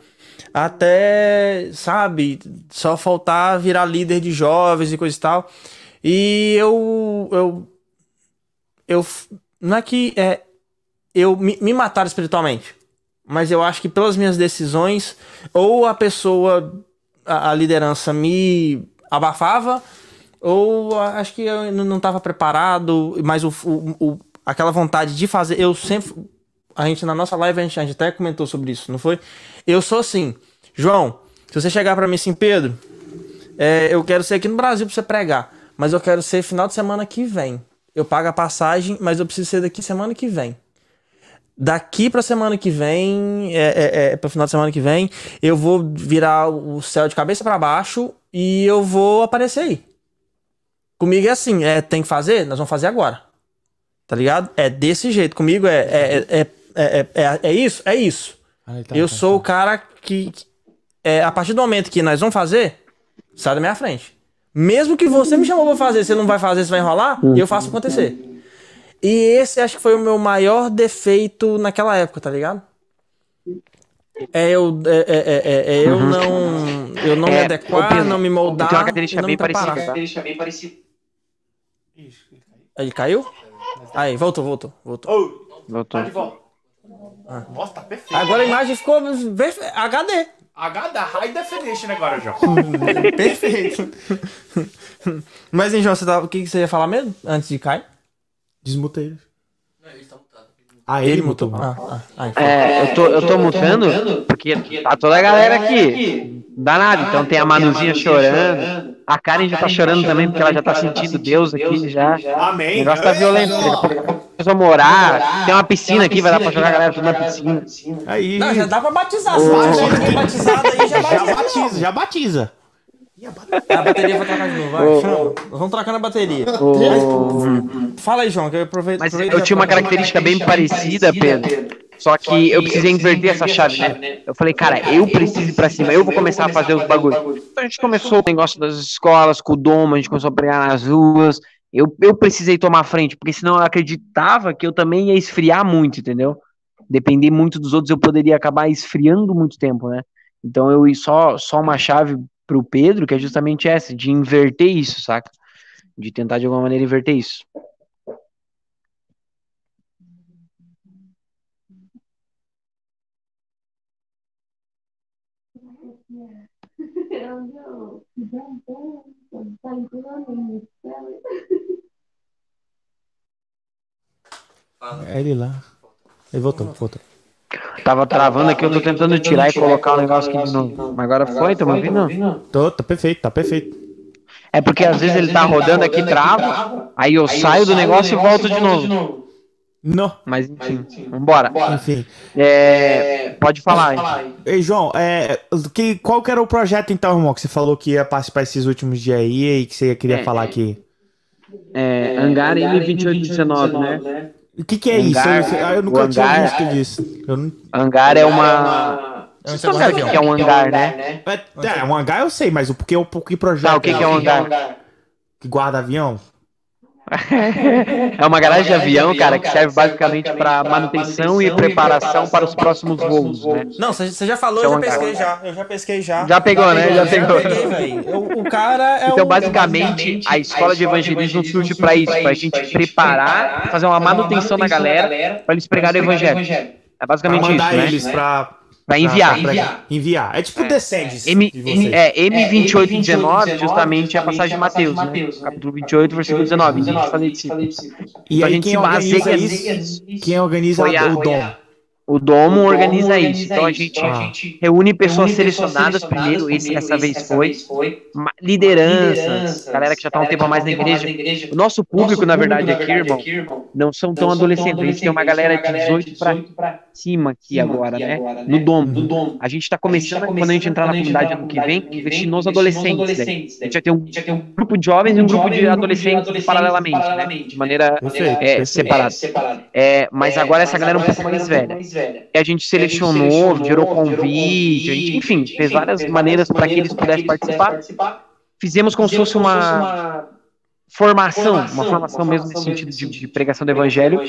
S1: até, sabe, só faltar virar líder de jovens e coisa e tal. E eu, eu, eu, não é que é, eu me, me mataram espiritualmente, mas eu acho que pelas minhas decisões, ou a pessoa a, a liderança me abafava, ou acho que eu não estava preparado, mas o, o- o- aquela vontade de fazer, eu sempre. A gente, na nossa live, a gente, a gente até comentou sobre isso, não foi? Eu sou assim, João, se você chegar pra mim assim, Pedro, é, eu quero ser aqui no Brasil pra você pregar, mas eu quero ser final de semana que vem. Eu pago a passagem, mas eu preciso ser daqui semana que vem daqui pra semana que vem, é, é, é, pro final de semana que vem, eu vou virar o céu de cabeça pra baixo e eu vou aparecer aí. Comigo é assim, é, tem que fazer? Nós vamos fazer agora. Tá ligado? É desse jeito. Comigo é, é, é, é, é, é, é isso? É isso.
S5: tá,
S1: eu sou o cara que, que- é, a partir do momento que nós vamos fazer, sai da minha frente. Mesmo que você me chamou pra fazer, você não vai fazer, você vai enrolar, eu faço acontecer. E esse acho que foi o meu maior defeito naquela época, tá ligado? É eu, é, é, é, é eu não, eu não me
S3: É,
S1: adequar,
S3: Pedro,
S1: não me moldar,
S3: tem uma característica
S1: e não
S3: bem
S1: me preparar.
S3: parecida, tá?
S4: Deixa bem parecido.
S1: Ele caiu? Aí, voltou, voltou, voltou.
S3: Voltou.
S2: tá de volta.
S1: Ah.
S2: Nossa, tá perfeito.
S1: Agora a imagem ficou perfe- HD.
S2: HD, High Definition agora, João.
S1: Perfeito. Mas, hein, João, você tava, o que que você ia falar mesmo? Antes de cair?
S5: Desmutei ele. Ah, ele, mutou.
S1: Ah, ah.
S3: É, eu tô, eu tô mutando porque tá toda a galera aqui. Danado, então tem a Manuzinha chorando. A Karen já tá chorando também porque ela já tá sentindo Deus aqui já. O
S2: Amém.
S3: negócio tá violento. Daqui a pouco nós vamos morar. Tem uma piscina aqui, vai dar pra jogar a galera tudo na piscina.
S5: Aí.
S1: Não, já dá pra batizar. Tiver ninguém batizado aí, já
S5: Já
S1: batiza.
S5: já batiza.
S1: A bateria vai trocar de novo, vai. Nós vamos trocar na bateria.
S3: Ô,
S1: Fala aí, João, que eu aproveito.
S3: Mas
S1: aproveito
S3: eu tinha uma característica bem parecida, Pedro. Só que eu precisei inverter essa chave, né? Eu falei, cara, eu preciso ir pra cima, eu vou começar a fazer os bagulhos. Então a gente começou o negócio das escolas, com o domo, a gente começou a pregar nas ruas. Eu, eu precisei tomar frente, porque senão eu acreditava que eu também ia esfriar muito, entendeu? Depender muito dos outros, eu poderia acabar esfriando muito tempo, né? Então eu só, só uma chave pro Pedro, que é justamente essa, de inverter isso, saca? De tentar de alguma maneira inverter isso.
S5: É ele lá. Ele voltou, voltou.
S3: Tava travando aqui, eu tô tentando tirar e colocar o negócio aqui de novo. Mas agora foi, tá me ouvindo?
S5: Tô, tá perfeito, tá perfeito.
S3: É porque às vezes ele tá rodando aqui, trava, aí eu saio do negócio e volto de novo.
S5: Não,
S3: Mas enfim, vambora.
S5: enfim.
S3: É, pode falar.
S5: Ei, João, é, que, qual que era o projeto então, irmão? Que você falou que ia participar esses últimos dias aí e que você queria
S3: É,
S5: falar
S3: é.
S5: aqui.
S3: É, Hangar M2819, né?
S5: O que que é isso?
S3: Hangar-
S5: Eu, eu
S3: o
S5: nunca tinha
S3: hangar-
S5: visto disso. Eu não...
S3: Hangar é uma.
S1: É
S3: Vocês estão ligados o que que é um hangar, né?
S5: É, é, um hangar eu sei, mas o porque o que projeto
S3: Tá, o que que é um hangar?
S5: que guarda avião?
S3: É uma garagem de avião, cara, que serve basicamente para manutenção e preparação para os próximos voos, né?
S1: Não, você já falou, eu
S3: Então,
S1: já
S3: cara.
S1: pesquei já. Eu já pesquei já.
S3: Já pegou, né? Já pegou.
S1: Eu- O cara é
S3: Então, basicamente, a escola de evangelismo surge para isso, para a gente preparar, fazer uma manutenção na galera, para eles pregarem o evangelho. É
S5: Pra
S3: basicamente isso,
S5: mandar
S3: né?
S5: eles pra,
S3: Para enviar.
S5: pra- enviar. É tipo Descendis
S3: M,
S5: de vocês.
S3: é, M2819 justamente é a passagem de Mateus, né? Capítulo 28, versículo 19. A gente fazer discípulos.
S5: E
S3: Então, a
S5: aí
S3: gente
S5: quem
S3: se
S5: organiza
S3: baseia
S5: isso? Quem organiza
S3: Foi a-
S5: o dom?
S3: O Domo organiza isso. Então a gente
S5: Ah.
S3: reúne pessoas selecionadas primeiro, esse dessa vez foi, ma- lideranças, galera que já tá um tempo a mais na igreja. O nosso público, na verdade, aqui, irmão, não são tão adolescentes. A gente tem uma galera de 18 pra cima aqui agora, né? No Domo. A gente tá começando, quando a gente entrar na comunidade ano que vem, investir nos adolescentes. daí. A gente vai ter um grupo de jovens e um grupo de adolescentes paralelamente, né? De maneira é, separada. É, mas agora essa galera é um pouco mais velha. E a gente selecionou, gerou convite, a gente, enfim, fez várias maneiras para que eles pudessem participar. Fizemos como se fosse uma formação, uma formação mesmo nesse sentido de, de pregação do evangelho.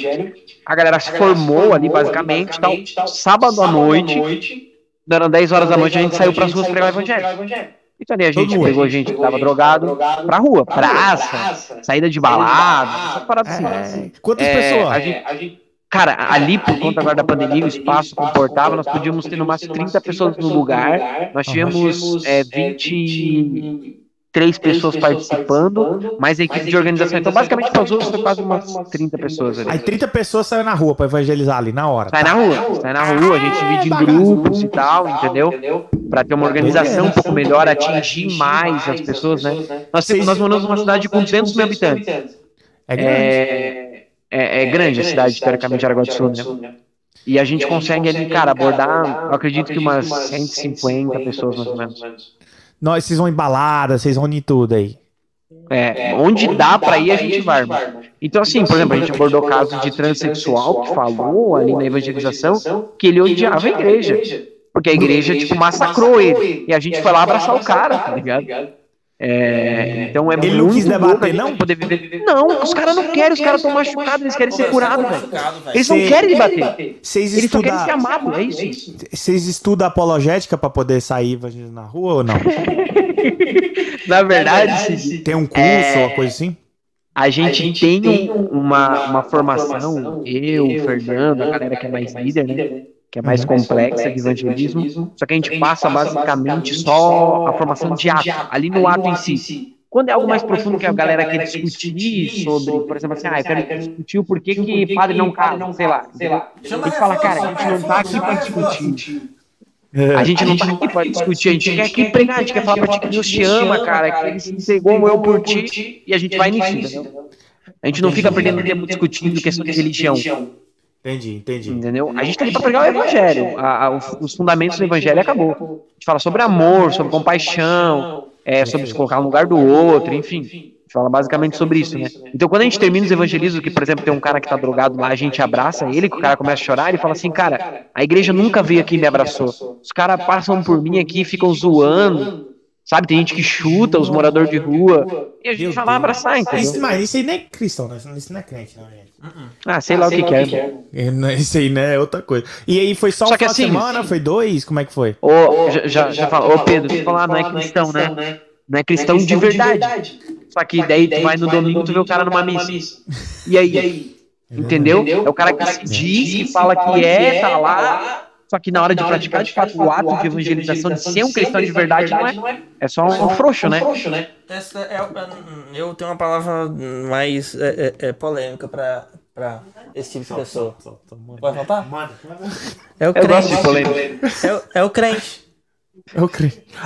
S3: A galera se formou ali, basicamente, tal. Sábado à noite, eram 10 horas da noite, a gente saiu para as ruas pregar o evangelho. Então ali a gente
S5: Todo
S3: pegou gente que tava drogado pra rua, praça, saída de balada, essas paradas assim.
S5: É, quantas
S3: É,
S5: pessoas?
S3: a gente- Cara, ali, por conta agora da pandemia, o espaço comportava, nós podíamos ter no máximo 30 pessoas no lugar. Nós tínhamos é, 23 pessoas participando, mais a equipe de organização. Então, basicamente, para os outros foi quase umas 30 pessoas
S5: Aí
S3: ali.
S5: 30 pessoas saem na rua pra evangelizar ali, na hora.
S3: Sai na rua, sai na rua, a gente divide em grupos e tal, entendeu? Para ter uma organização um pouco melhor, atingir mais as pessoas, né? Nós moramos numa cidade com 200 mil habitantes.
S5: É grande.
S3: É, é, é grande a cidade, teoricamente, de Aragua do Sul, né? E a gente consegue ali, cara, abordar, eu acredito que umas 150 pessoas, mais ou menos.
S5: Nós, vocês vão em balada, vocês vão em tudo aí.
S3: É, onde dá pra ir, a gente vai, irmão. Então, assim, por exemplo, a gente abordou casos de transexual que falou ali na evangelização que ele odiava a igreja. Porque a igreja, tipo, massacrou ele. E a gente foi lá abraçar o cara, tá ligado? É, então é
S5: Ele
S3: muito
S5: não quis debater,
S3: a gente
S5: não?
S3: Poder viver. Não, os caras não querem, os caras estão machucados, eles querem ser curados, velho. Eles não querem debater.
S5: Vocês
S3: Eles só querem ser
S5: estudam,
S3: amados, é isso.
S5: vocês estudam apologética pra poder sair na rua ou não?
S3: Na verdade,
S5: Tem um curso ou uma coisa assim?
S3: a gente, tem um- uma, uma formação, eu, o Fernando, a galera que é mais líder, né? Que é mais complexa de evangelismo. Só que a gente passa basicamente só a formação de ato, ali no ato em si. Quando é algo mais profundo que a galera quer discutir sobre, por exemplo, assim, ah, eu quero discutir o porquê que padre não casa, sei lá.
S1: Chama
S3: A gente fala, cara, a gente não tá aqui pra discutir.
S5: É.
S3: A gente não tá aqui pra discutir, a gente quer aqui pregar, a gente quer falar pra ti que Deus te ama, cara, que ele se entregou eu por ti, e a gente vai nisso, entendeu? A gente não fica perdendo tempo discutindo questão de religião,
S5: Entendi, entendi.
S3: entendeu? A gente tá ali pra pregar o evangelho, a- a- os, os fundamentos do evangelho acabou. A gente fala sobre amor, sobre compaixão, é sobre se colocar no lugar do outro, enfim. Fala basicamente sobre isso, né? Então, quando a gente termina os evangelismos, que, por exemplo, tem um cara que tá drogado lá, a gente abraça ele, que o cara começa a chorar, ele fala assim, cara, a igreja nunca veio aqui e me abraçou. Os caras passam por mim aqui e ficam zoando, sabe? Tem gente que chuta os moradores de rua. E a gente
S5: Meu
S3: vai lá
S5: Deus.
S3: abraçar,
S5: Isso,
S3: entendeu?
S5: mas isso aí não é cristão, né? Isso não é crente, não, gente.
S3: Ah, sei lá o que que é.
S5: É, não, Isso aí, né? É outra coisa. E aí foi só,
S3: Só
S5: um
S3: que assim-
S5: semana? Foi dois? Como é que foi?
S3: Ô, já, já, já fala, ô Pedro, você fala, ah, não é cristão, né? Não é cristão de verdade. Só que daí tu vai no domingo, tu vê o cara numa missa. E aí? Entendeu? É o cara que se diz, que fala que é, tá lá. Só que na hora de praticar, de fato, o ato de evangelização, de ser um cristão de verdade, não é. É só um frouxo, né?
S1: Essa é, é- eu tenho uma palavra mais é, é- é polêmica pra, pra esse tipo de pessoa. Pode faltar? É o crente. É, o- é o crente.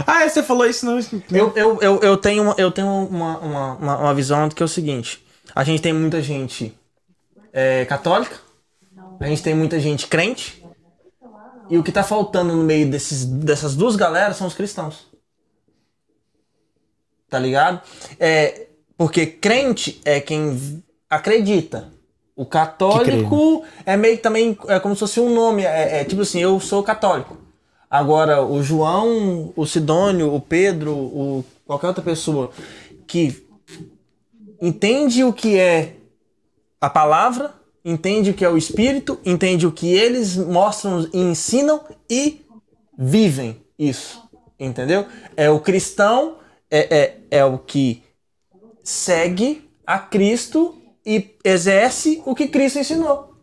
S5: Ah, você falou isso no.
S1: Eu, eu, eu, eu tenho, uma, eu tenho uma, uma, uma, uma visão que é o seguinte: a gente tem muita gente é, católica, a gente tem muita gente crente, e o que tá faltando no meio desses, dessas duas galeras são os cristãos. Tá ligado? É, porque crente é quem acredita. O católico é meio que também é como se fosse um nome. É, é tipo assim, eu sou católico. Agora, o João, o Sidônio, o Pedro, o, qualquer outra pessoa que entende o que é a palavra, entende o que é o Espírito, entende o que eles mostram e ensinam e vivem isso. Entendeu? É o cristão, é, é, é o que segue a Cristo e exerce o que Cristo ensinou.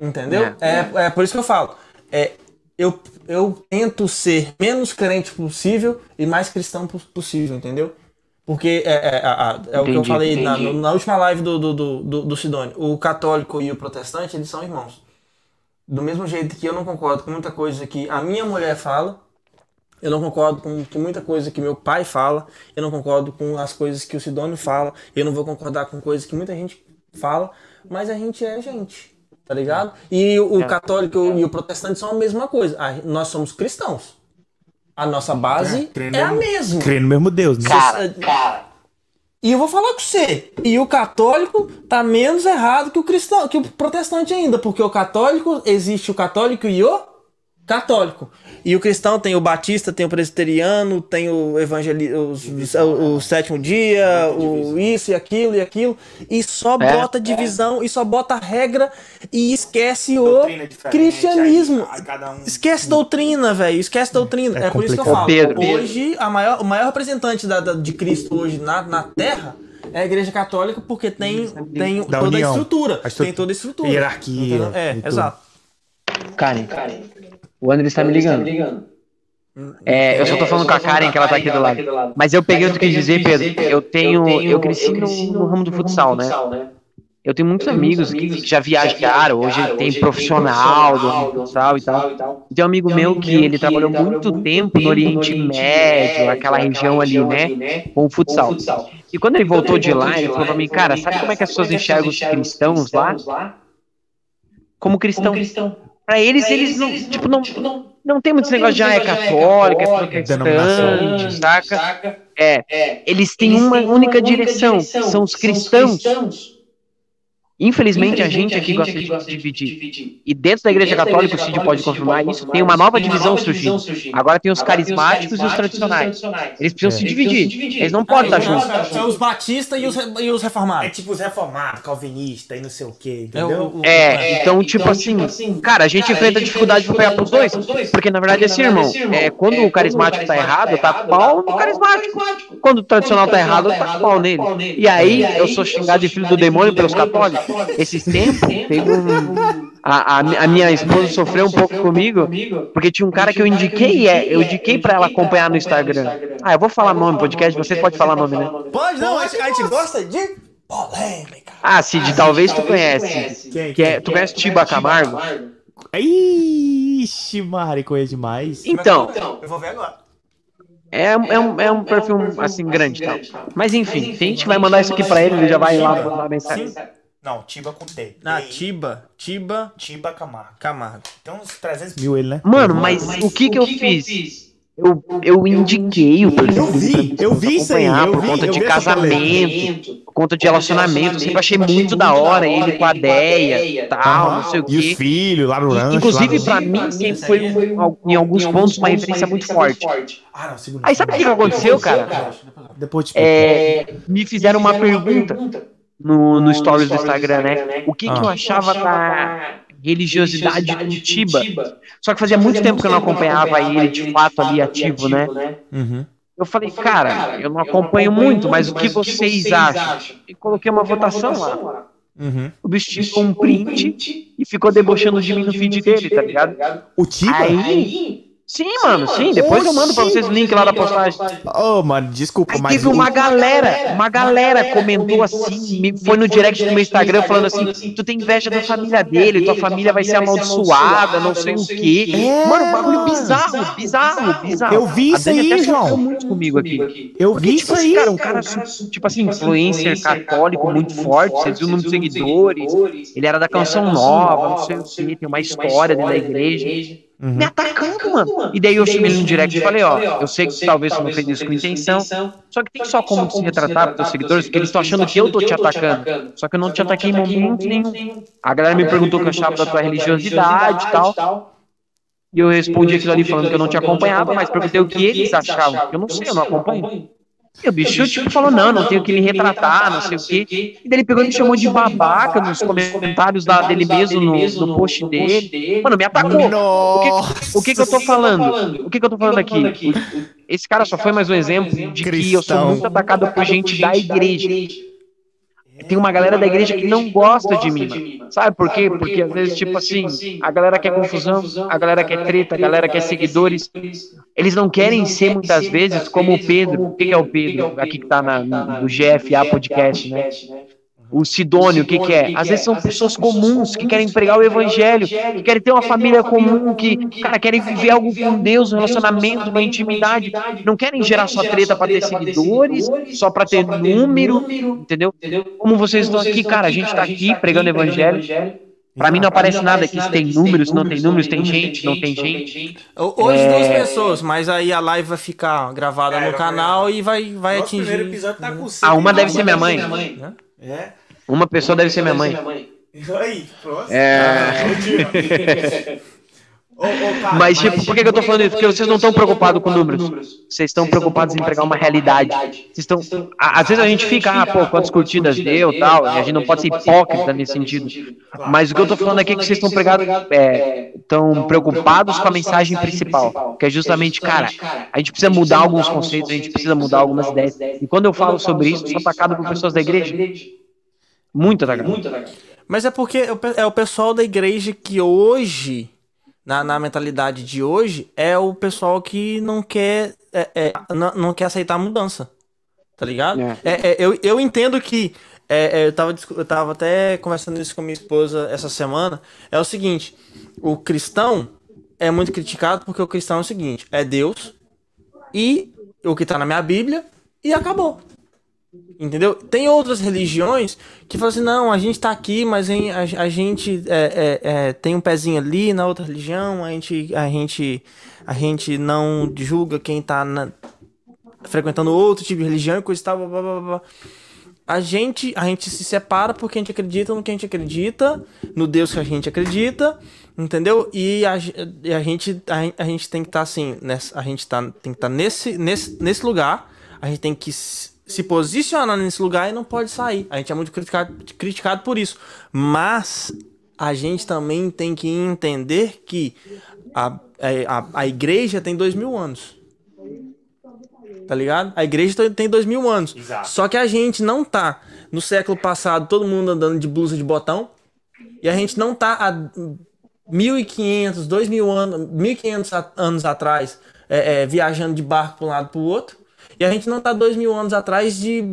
S1: Entendeu? É, é por isso que eu falo. É, eu, eu tento ser menos crente possível e mais cristão po- possível, entendeu? Porque é, é, a- é o que eu falei na, na última live do, do, do, do, Sidônio. O católico e o protestante, eles são irmãos. Do mesmo jeito que eu não concordo com muita coisa que a minha mulher fala, eu não concordo com, muita coisa que meu pai fala, eu não concordo com as coisas que o Sidônio fala, eu não vou concordar com coisas que muita gente fala, mas a gente é gente, tá ligado? E o, o católico e o protestante são a mesma coisa. Nós somos cristãos. A nossa base
S5: É,
S1: é, a
S5: no-
S1: mesma.
S5: Crê no mesmo Deus, né?
S1: E eu vou falar com você. E o católico tá menos errado que o cristão, que o protestante ainda, porque o católico existe o católico e o católico. E o cristão tem o batista, tem o presbiteriano, tem o evangeli os- os- o, o sétimo dia, o isso e aquilo e aquilo, e só
S3: É.
S1: bota divisão e só bota regra e esquece o cristianismo.
S2: aí- um-
S1: Esquece doutrina, velho. Esquece doutrina.
S5: É
S1: É, por isso que eu falo.
S3: Pedro, Pedro.
S1: Hoje, a maior, o maior representante da, da- de Cristo hoje na, na Terra é a Igreja Católica, porque tem, tem
S5: Da
S1: toda
S5: união.
S1: a estrutura.
S5: A estru-
S1: Tem toda a estrutura.
S5: hierarquia
S1: Entendeu? É, exato.
S3: Karen, o André está me ligando. É, eu só tô falando com a Karen, que ela tá aqui do lado. Mas eu peguei o que tu quis dizer, Pedro. Eu tenho. Eu cresci no, no ramo do futsal, né? Eu tenho muitos amigos que já viajaram, hoje tem profissional do ramo do futsal e tal. Tem um amigo meu que ele trabalhou muito tempo no Oriente Médio, aquela região ali, né? Com o futsal. E quando ele voltou de lá, ele falou pra mim, cara, sabe como é que as pessoas enxergam os cristãos lá? Como cristão. Pra eles, eles não, tipo, não, não tem muito esse negócio de, ah, é católico, é protestante,
S5: Denominação.
S3: saca? É, eles têm uma única direção, são os cristãos. Infelizmente, a gente aqui gosta de dividir. E dentro da Igreja Católica, o Cid pode confirmar isso, tem uma nova divisão surgindo. Agora tem os carismáticos e os tradicionais. Eles precisam se dividir. Eles não podem estar juntos.
S1: É os batistas e os, re- e os
S5: É
S1: reformados.
S5: tipo os reformados, calvinistas e não sei o que,
S1: É
S5: entendeu?
S3: É, então, tipo assim, cara, a gente enfrenta dificuldade pra pegar pros dois. Porque, na verdade, assim, irmão, é, quando o carismático tá errado, tá pau no carismático. Quando o tradicional tá errado, tá pau nele. E aí, eu sou xingado de filho do demônio pelos católicos. Esses tempos, teve um. A, a, a minha esposa sofreu um pouco comigo, porque tinha um cara que eu indiquei, é, eu indiquei pra ela acompanhar no Instagram. Ah, eu vou falar nome, podcast, você pode falar nome, né?
S1: Pode, não, a gente, a gente gosta de polêmica.
S3: Ah, Cid, talvez tu conhece.
S5: Quem?
S3: Que é, tu conhece Tiba Camargo?
S5: Ixi, Mari, coisa demais.
S3: Então,
S1: Eu vou ver agora.
S3: É, é, um, é um perfil assim grande e tal. Mas enfim, se a gente vai mandar isso aqui pra ele, ele já vai lá mandar mensagem.
S5: Não, Tiba com T.
S1: Ah, Tiba, Tiba
S5: Tiba Camargo.
S1: Camargo.
S5: Tem uns 300 mil ele, né?
S3: Mano, mas o que que eu fiz? Eu, eu indiquei o perfil
S5: Eu vi, eu vi isso aí,
S3: acompanhar
S5: eu
S3: por
S5: vi,
S3: conta
S5: eu
S3: de
S5: vi
S3: casamento, por conta de relacionamento. Eu sempre achei muito da hora ele com a Deia e tal, não sei o
S5: E os
S3: quê.
S5: filhos lá no rancho.
S3: Inclusive, pra
S5: no...
S3: mim, sempre foi, um- em alguns pontos, uma referência muito forte.
S5: Ah, não, segura.
S3: Aí sabe o que que aconteceu, cara?
S5: Depois
S3: É, me fizeram uma pergunta no, no stories do Instagram, né? O que, que eu
S5: Ah.
S3: achava da religiosidade do Tiba? Só que fazia muito tempo que eu não acompanhava ele de fato ali ativo, né?
S5: Uhum.
S3: Eu falei, cara, eu não acompanho muito, mas o que vocês acham? E coloquei uma votação lá.
S5: Uhum.
S3: O bicho tirou um print e ficou debochando de mim no feed dele, tá ligado?
S5: O Tiba?
S3: Aí. Sim, mano, sim. Depois eu mando pra vocês o link lá da postagem.
S5: Oh, mano, desculpa,
S3: Aí
S5: mas.
S3: teve uma galera, uma galera comentou assim, me- foi no direct do meu Instagram falando assim, tu tem inveja da família dele, tua família vai ser amaldiçoada, não sei o quê.
S5: É,
S3: Mano, bagulho
S5: mano.
S3: bizarro, bizarro, bizarro.
S5: Eu vi isso aí, João.
S3: muito comigo aqui.
S5: Eu vi
S3: tipo
S5: isso
S3: assim,
S5: aí.
S3: cara, um cara, tipo assim, influencer católico muito forte, você viu o número de seguidores, ele era da canção nova, não sei o quê, tem uma história dentro da igreja.
S5: Uhum.
S3: Me atacando, mano. E daí eu chamei ele no direct e falei, ó, eu sei que talvez você não fez isso com intenção, só que tem só como se retratar pros teus seguidores, porque eles estão achando que eu tô te atacando. Só que eu não te ataquei em momento nenhum. A galera me perguntou o que eu achava da tua religiosidade e tal. E eu respondi aquilo ali falando que eu não te acompanhava, mas perguntei o que eles achavam. Eu não sei, eu não acompanho. E o bicho, tipo, falou, não, não tenho que me retratar, não sei o quê. E daí ele pegou e me chamou de babaca nos comentários da, dele mesmo, no, no post dele. Mano, me atacou.
S5: Nossa.
S3: O que que eu tô falando? O que que eu tô falando aqui? Esse cara só foi mais um exemplo de que eu sou muito atacado por gente da igreja. Tem uma galera da igreja que não gosta de mim. Sabe por quê? Porque às vezes, tipo assim, a galera quer confusão, a galera quer treta, a galera quer seguidores. Eles não querem ser muitas vezes como o Pedro. O que é o Pedro? Aqui que tá na, no, no GFA Podcast, né? O Sidônio, o que, que é? Às vezes são pessoas comuns que querem pregar o evangelho, que querem ter uma família comum, que, cara, querem viver algo com Deus, um relacionamento, uma intimidade. Não querem gerar só treta pra ter seguidores, só pra ter número, entendeu? Como vocês estão aqui, cara, a gente tá aqui pregando evangelho. Pra mim não aparece nada aqui se tem números, se não tem números, tem gente, não tem gente.
S1: Hoje
S3: É.
S1: duas pessoas, mas aí a live vai ficar gravada
S2: É,
S1: no canal e vai, vai
S2: Nosso
S1: atingir.
S2: primeiro episódio tá com
S3: Ah, uma deve ser minha mãe.
S2: nove. É.
S3: Uma pessoa deve ser minha mãe.
S2: Aí, próximo.
S3: É.
S2: Ô, ô, cara,
S3: Mas, tipo, por que, que eu tô falando isso? Porque vocês não estão preocupados com números. Vocês estão preocupados em pregar uma realidade. Vocês estão. Às vezes a gente fica, ah, pô, quantas curtidas deu e tal, e a gente não pode ser hipócrita nesse sentido. Mas o que eu tô falando aqui é que vocês estão pregados, é, estão preocupados com a mensagem principal, que é justamente, cara, a gente precisa mudar alguns conceitos, a gente precisa mudar algumas ideias. E quando eu falo sobre isso, sou atacado por pessoas da igreja. Muito atacado.
S1: Mas é porque é o pe- o pessoal da igreja que hoje, na, na mentalidade de hoje, é o pessoal que não quer, é, é, não, não quer aceitar a mudança. Tá ligado?
S3: É.
S1: É, é, eu, eu entendo que. é, é, eu, tava, eu tava até conversando isso com minha esposa essa semana. É o seguinte: o cristão é muito criticado porque o cristão é o seguinte: é Deus e o que tá na minha Bíblia e acabou. Entendeu? Tem outras religiões que falam assim, não, a gente tá aqui, mas em- a, a gente é, é, é, tem um pezinho ali na outra religião, a gente, a gente, a gente não julga quem tá na- frequentando outro tipo de religião e coisa e tal, blá, blá, blá. A gente, a gente se separa porque a gente acredita no que a gente acredita, no Deus que a gente acredita, entendeu? E a, a gente, a, a gente tem que estar assim, nessa, a gente tá, tem que estar nesse, nesse, nesse lugar, a gente tem que se posicionar nesse lugar e não pode sair. A gente é muito criticado, criticado por isso. Mas a gente também tem que entender que a, é, a, a igreja tem dois mil anos. Tá ligado? A igreja tem- dois mil anos.
S2: Exato.
S1: Só que a gente não tá no século passado, todo mundo andando de blusa de botão. E a gente não tá há 1.500, 2.000 anos, 1.500 a- anos atrás é, é, viajando de barco para um lado para o outro. E a gente não tá dois mil anos atrás de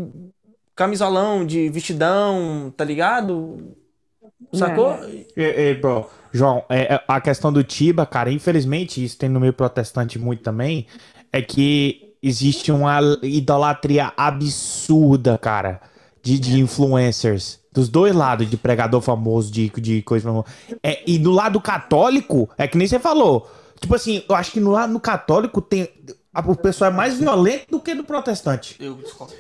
S1: camisolão, de vestidão, tá ligado? Sacou?
S5: É, é, bro, João, é, é, a questão do Tiba, cara, infelizmente, isso tem no meio protestante muito também, é que existe uma idolatria absurda, cara, de, de influencers. Dos dois lados, de pregador famoso, de, de coisa famosa. É, e do lado católico, é que nem você falou. Tipo assim, eu acho que no, lá no católico tem. A- O pessoal é mais violento do que no protestante.
S1: Eu discordo.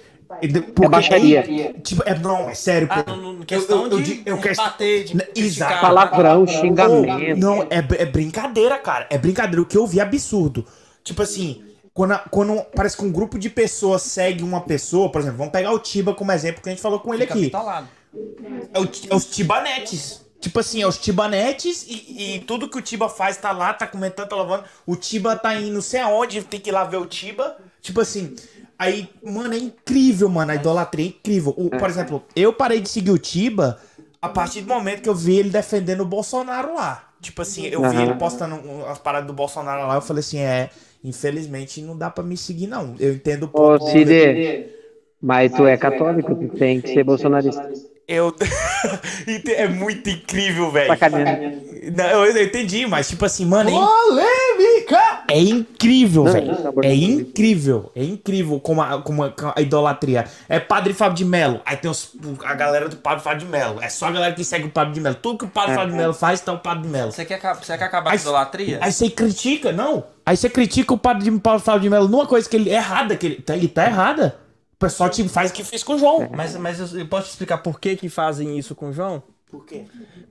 S5: Porque
S3: baixaria.
S5: aí, tipo, é, não, é sério.
S1: Ah,
S5: pô.
S1: no, no questão
S5: eu, eu,
S1: de
S5: eu, eu quero-
S1: bater, de
S5: exato.
S3: Palavrão, xingamento.
S5: Não, é, é brincadeira, cara. É brincadeira. O que eu vi é absurdo. Tipo assim, quando, a- quando parece que um grupo de pessoas segue uma pessoa, por exemplo, vamos pegar o Tiba como exemplo que a gente falou com ele
S1: Fica
S5: aqui.
S1: bitolado.
S5: É, o- é os Tibanetes. Tipo assim, é os Tibanetes e, e tudo que o Tiba faz tá lá, tá comentando, tá lavando. O Tiba tá indo não sei aonde, tem que ir lá ver o Tiba. Tipo assim, aí, mano, é incrível, mano. A idolatria é incrível. O- por exemplo, eu parei de seguir o Tiba a partir do momento que eu vi ele defendendo o Bolsonaro lá. Tipo assim, eu vi ele postando as paradas do Bolsonaro lá, eu falei assim, é, infelizmente não dá pra me seguir, não. Eu entendo o
S3: Ô,
S5: ponto.
S3: Cid, mas tu é católico, tu tem que ser bolsonarista.
S5: Eu. É muito incrível, velho. Não, eu, eu entendi, mas tipo assim, mano. É Polêmica! É incrível, velho.
S3: é
S5: incrível. É incrível como a, como a, a idolatria. É Padre Fábio de Melo. Aí tem os, a galera do Padre Fábio de Melo. É só a galera que segue o Padre de Melo. Tudo que o Padre
S3: É.
S5: Fábio de Melo faz, tá o Padre de Melo.
S1: Você quer, você quer acabar com
S5: Aí-
S1: a idolatria?
S5: Aí você critica, não. Aí você critica o Padre de Paulo Fábio de Melo numa coisa que ele é errada, que ele tá, ele tá errada. O pessoal te faz o que fez com o João.
S1: Mas, mas eu, eu posso te explicar por que que fazem isso com o João?
S5: Por quê?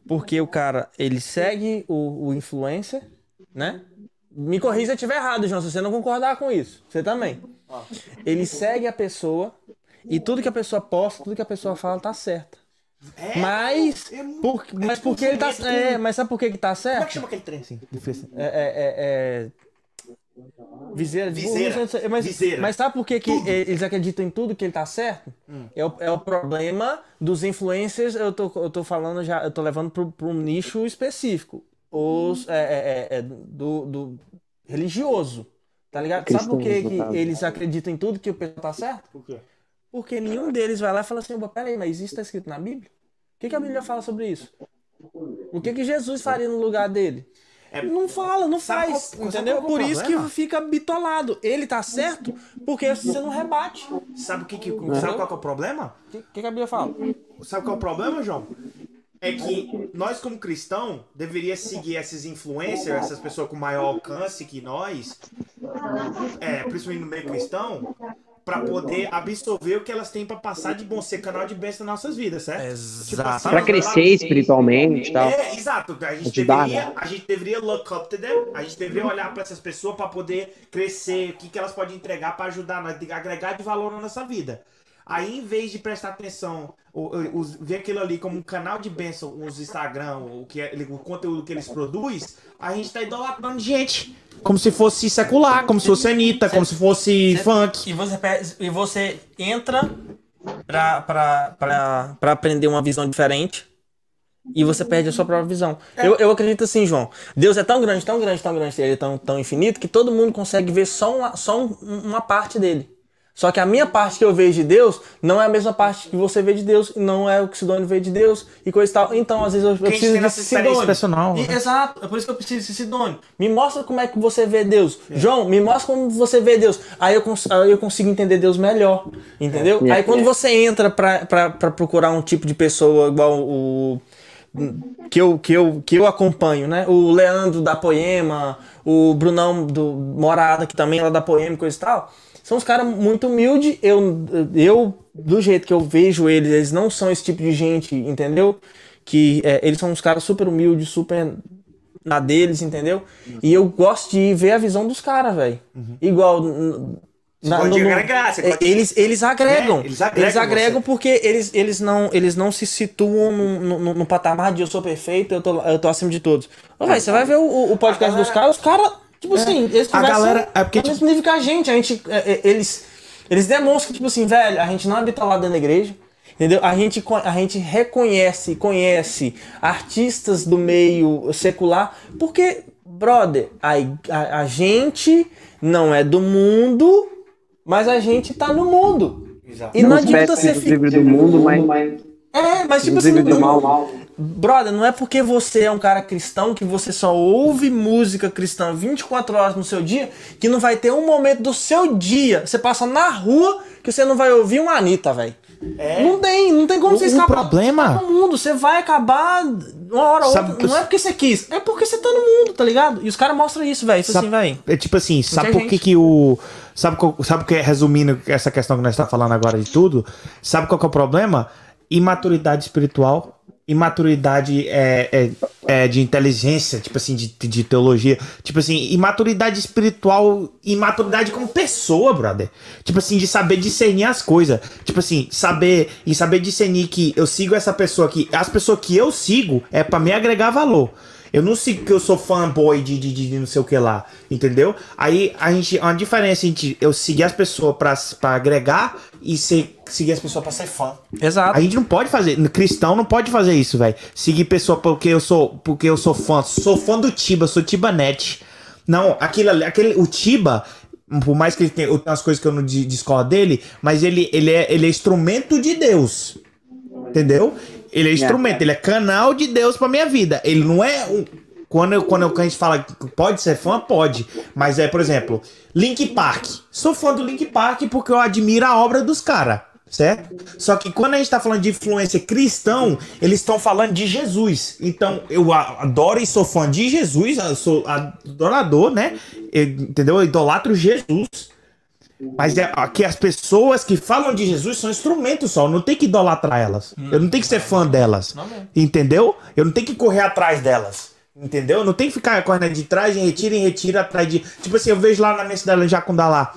S1: Porque o cara, ele segue o, o influencer, né? Me corrija se eu estiver errado, João, se você não concordar com isso. Você também. Ele segue a pessoa e tudo que a pessoa posta, tudo que a pessoa fala tá certo. Mas,
S5: é
S1: por, mas
S5: é
S1: porque ele tá. É, mas sabe por que que tá
S5: Como é que
S1: certo?
S5: chama aquele trem assim?
S1: É, é, é, é... Viseira, de
S5: Viseira.
S1: burro, mas,
S5: Viseira.
S1: mas sabe por que, que eles acreditam em tudo que ele tá certo?
S5: Hum.
S1: É, o, é o problema dos influencers, eu tô, eu tô falando já, eu tô levando pro um nicho específico. Os é, é, é, é, do, do religioso. Tá ligado? sabe por que, que eles acreditam em tudo que o pessoal tá certo?
S5: Por quê?
S1: Porque nenhum deles vai lá e fala assim, "Opa, peraí, mas isso tá escrito na Bíblia? O que, que a Bíblia fala sobre isso? O que, que Jesus faria no lugar dele?
S5: É-
S1: Não fala, não faz,
S5: qual-
S1: entendeu?
S5: é o
S1: Por isso que fica bitolado. Ele tá certo porque você não rebate. O
S5: Sabe o que, que sabe qual que é o problema?
S1: que, que, que a Bíblia fala?
S5: Sabe qual é o problema, João? É que nós, como cristão, deveria seguir esses influencers, essas pessoas com maior alcance que nós, é, principalmente no meio cristão, pra poder absorver o que elas têm pra passar de bom ser canal de bênção nas nossas vidas, certo? Tipo assim,
S3: Pra crescer espiritualmente e tal.
S5: É, exato. A gente,
S3: Ajudar,
S5: deveria,
S3: né?
S5: a gente deveria look up to them, a gente deveria olhar pra essas pessoas pra poder crescer, o que, que elas podem entregar pra ajudar, de agregar de valor na nossa vida. Aí, em vez de prestar atenção, o, o- os- ver aquilo ali como um canal de bênção, os Instagram, o, que é, o conteúdo que eles produzem, a gente tá idolatrando gente. Como se fosse secular, como se fosse Anitta, como se fosse funk.
S1: E você, e você entra pra, pra, pra, pra aprender uma visão diferente e você perde a sua própria visão. Eu, eu acredito assim, João. Deus é tão grande, tão grande, tão grande, ele é tão, tão infinito que todo mundo consegue ver só, uma, só um- uma parte dele. Só que a minha parte que eu vejo de Deus não é a mesma parte que você vê de Deus, não é o que Sidônio vê de Deus e coisa e tal. Então, às vezes, eu, eu preciso
S5: tem
S1: de
S5: experiência
S1: Sidônio.
S5: personal,
S1: E-
S5: né?
S1: Exato, é por isso que eu preciso de Sidônio. Me mostra como é que você vê Deus. João, me mostra como você vê Deus. Aí eu, cons- aí eu consigo entender Deus melhor. Entendeu?
S3: É.
S1: Aí quando você entra pra, pra, pra procurar um tipo de pessoa igual o. Que eu, que, eu, que eu acompanho, né? O Leandro da Poema, o Brunão do Morada, que também é lá da Poema e coisa e tal. São uns caras muito humildes. Eu, eu, do jeito que eu vejo eles, eles não são esse tipo de gente, entendeu? Que é, eles são uns caras super humildes, super na deles, entendeu? E eu gosto de ver a visão dos caras, velho. Igual. n- Na, no-
S5: agregar, de-
S1: eles, eles agregam.
S5: É, eles agregam você.
S1: porque eles, eles, não, eles não se situam no, no, no patamar de eu sou perfeito, eu tô, eu tô acima de todos. Ô, véi, você vai ver o, o podcast dos caras, os caras, tipo assim, eles
S5: a galera- é porque,
S1: no mesmo nível que a gente. A gente é, é, eles, eles demonstram, tipo assim, velho, a gente não habita lá dentro da igreja. Entendeu? A gente, a gente reconhece, conhece artistas do meio secular, porque, brother, a, a, a gente não é do mundo, mas a gente tá no mundo. E não
S3: Não
S1: adianta ser
S3: do do mundo, mas
S1: É, mas tipo assim, não-
S3: mal.
S1: Brother, não é porque você é um cara cristão que você só ouve música cristã 24 horas no seu dia que não vai ter um momento do seu dia. Você passa na rua que você não vai ouvir uma Anitta, velho. Não tem, não tem como
S5: O-
S1: você
S5: o
S1: escapar,
S5: problema-
S1: escapar do mundo. Você vai acabar uma hora ou outra. Não é porque você quis, é porque você tá no mundo, tá ligado? E os caras mostram isso, velho. Isso
S5: Sabe-
S1: assim, velho.
S5: É tipo assim, sabe por que
S1: gente.
S5: que o... Sabe, sabe o que é, resumindo essa questão que nós estamos falando agora de tudo? Sabe qual que é o problema? Imaturidade espiritual, imaturidade é, é, é de inteligência, tipo assim, de, de teologia. Tipo assim, imaturidade espiritual, imaturidade como pessoa, brother. Tipo assim, de saber discernir as coisas. Tipo assim, saber e saber discernir que eu sigo essa pessoa aqui. As pessoas que eu sigo é pra me agregar valor. Eu não sigo que eu sou fanboy de, de, de não sei o que lá, entendeu? Aí a gente, uma diferença entre eu seguir as pessoas pra agregar e ser, seguir as pessoas pra ser fã.
S1: Exato.
S5: A gente não pode fazer, cristão não pode fazer isso, velho. Seguir pessoa porque eu sou, porque eu sou fã, sou fã do Tiba, sou Tibanete. Não, aquilo ali, aquele, o Tiba, por mais que ele tenha umas coisas que eu não di- discordo dele, mas ele, ele, é, ele é instrumento de Deus. Entendeu? Ele é instrumento, ele é canal de Deus pra minha vida. Ele não é um. Quando, eu, quando a gente fala que pode ser fã, pode. Mas é, por exemplo, Link Park. Sou fã do Link Park porque eu admiro a obra dos caras. Certo? Só que quando a gente tá falando de influência cristão, eles estão falando de Jesus. Então, eu adoro e sou fã de Jesus, sou adorador, né? Eu- entendeu? Eu idolatro Jesus. Mas é que as pessoas que falam de Jesus são instrumentos só. Eu não tenho que idolatrar elas. Eu não tenho que ser fã delas. Entendeu? Eu não tenho que correr atrás delas. Entendeu? Eu não tenho que ficar correndo de trás, em retiro, em retiro, atrás de. Tipo assim, eu vejo lá na minha cidade, Jacundá lá.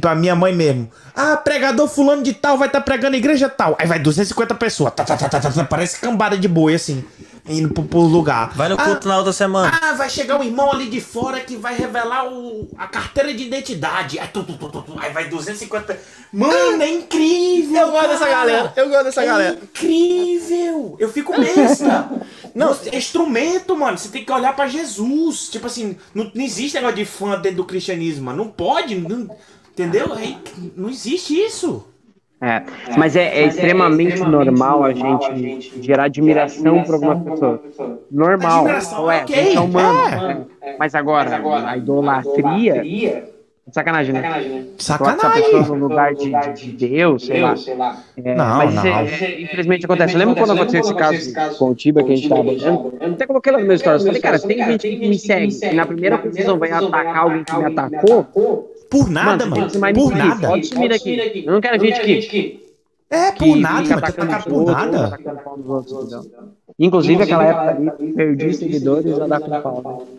S5: Pra minha mãe mesmo. Ah, pregador fulano de tal vai estar pregando na igreja tal. Aí vai 250 pessoas. Tá, tá, tá, tá, tá, tá, parece cambada de boi, assim. Indo pro, pro lugar.
S1: Vai no
S5: Ah,
S1: culto na outra semana.
S5: ah, vai chegar um irmão ali de fora que vai revelar o, a carteira de identidade. Aí, tu, tu, tu, tu, tu, aí vai 250. Mano, é incrível!
S1: Eu gosto dessa
S5: cara.
S1: galera, eu gosto dessa
S5: é
S1: galera.
S5: incrível! Eu fico besta. Não, é instrumento, mano. Você tem que olhar pra Jesus. Tipo assim, não, não existe negócio de fã dentro do cristianismo, mano. Não pode. não- entendeu? Aí, não existe isso.
S3: É, mas é, é extremamente normal a gente gerar admiração por alguma pessoa. Normal,
S5: Admiração,
S3: é,
S5: ok,
S3: a gente é humano.
S5: é.
S3: é. Mas agora, a idolatria, sacanagem, né? Coloca essa
S5: Sacanagem.
S3: pessoa no lugar de, de- de Deus, sei lá. É,
S5: Não,
S3: mas
S5: não.
S3: é- isso é- infelizmente acontece. Lembra quando aconteceu esse caso com o Tiba que a gente tava abordando? Eu até coloquei lá no meu stories. Falei, cara, tem gente que me segue e na primeira confusão vai atacar alguém que me atacou.
S5: Por nada,
S3: Mano,
S5: mano. Por nada.
S3: Pode sumir daqui. Eu não quero gente que
S5: É,
S3: que
S5: por nada,
S3: fica
S5: mano. Tá por nada.
S3: Inclusive, aquela época ali, perdi seguidores a dar com pau. né?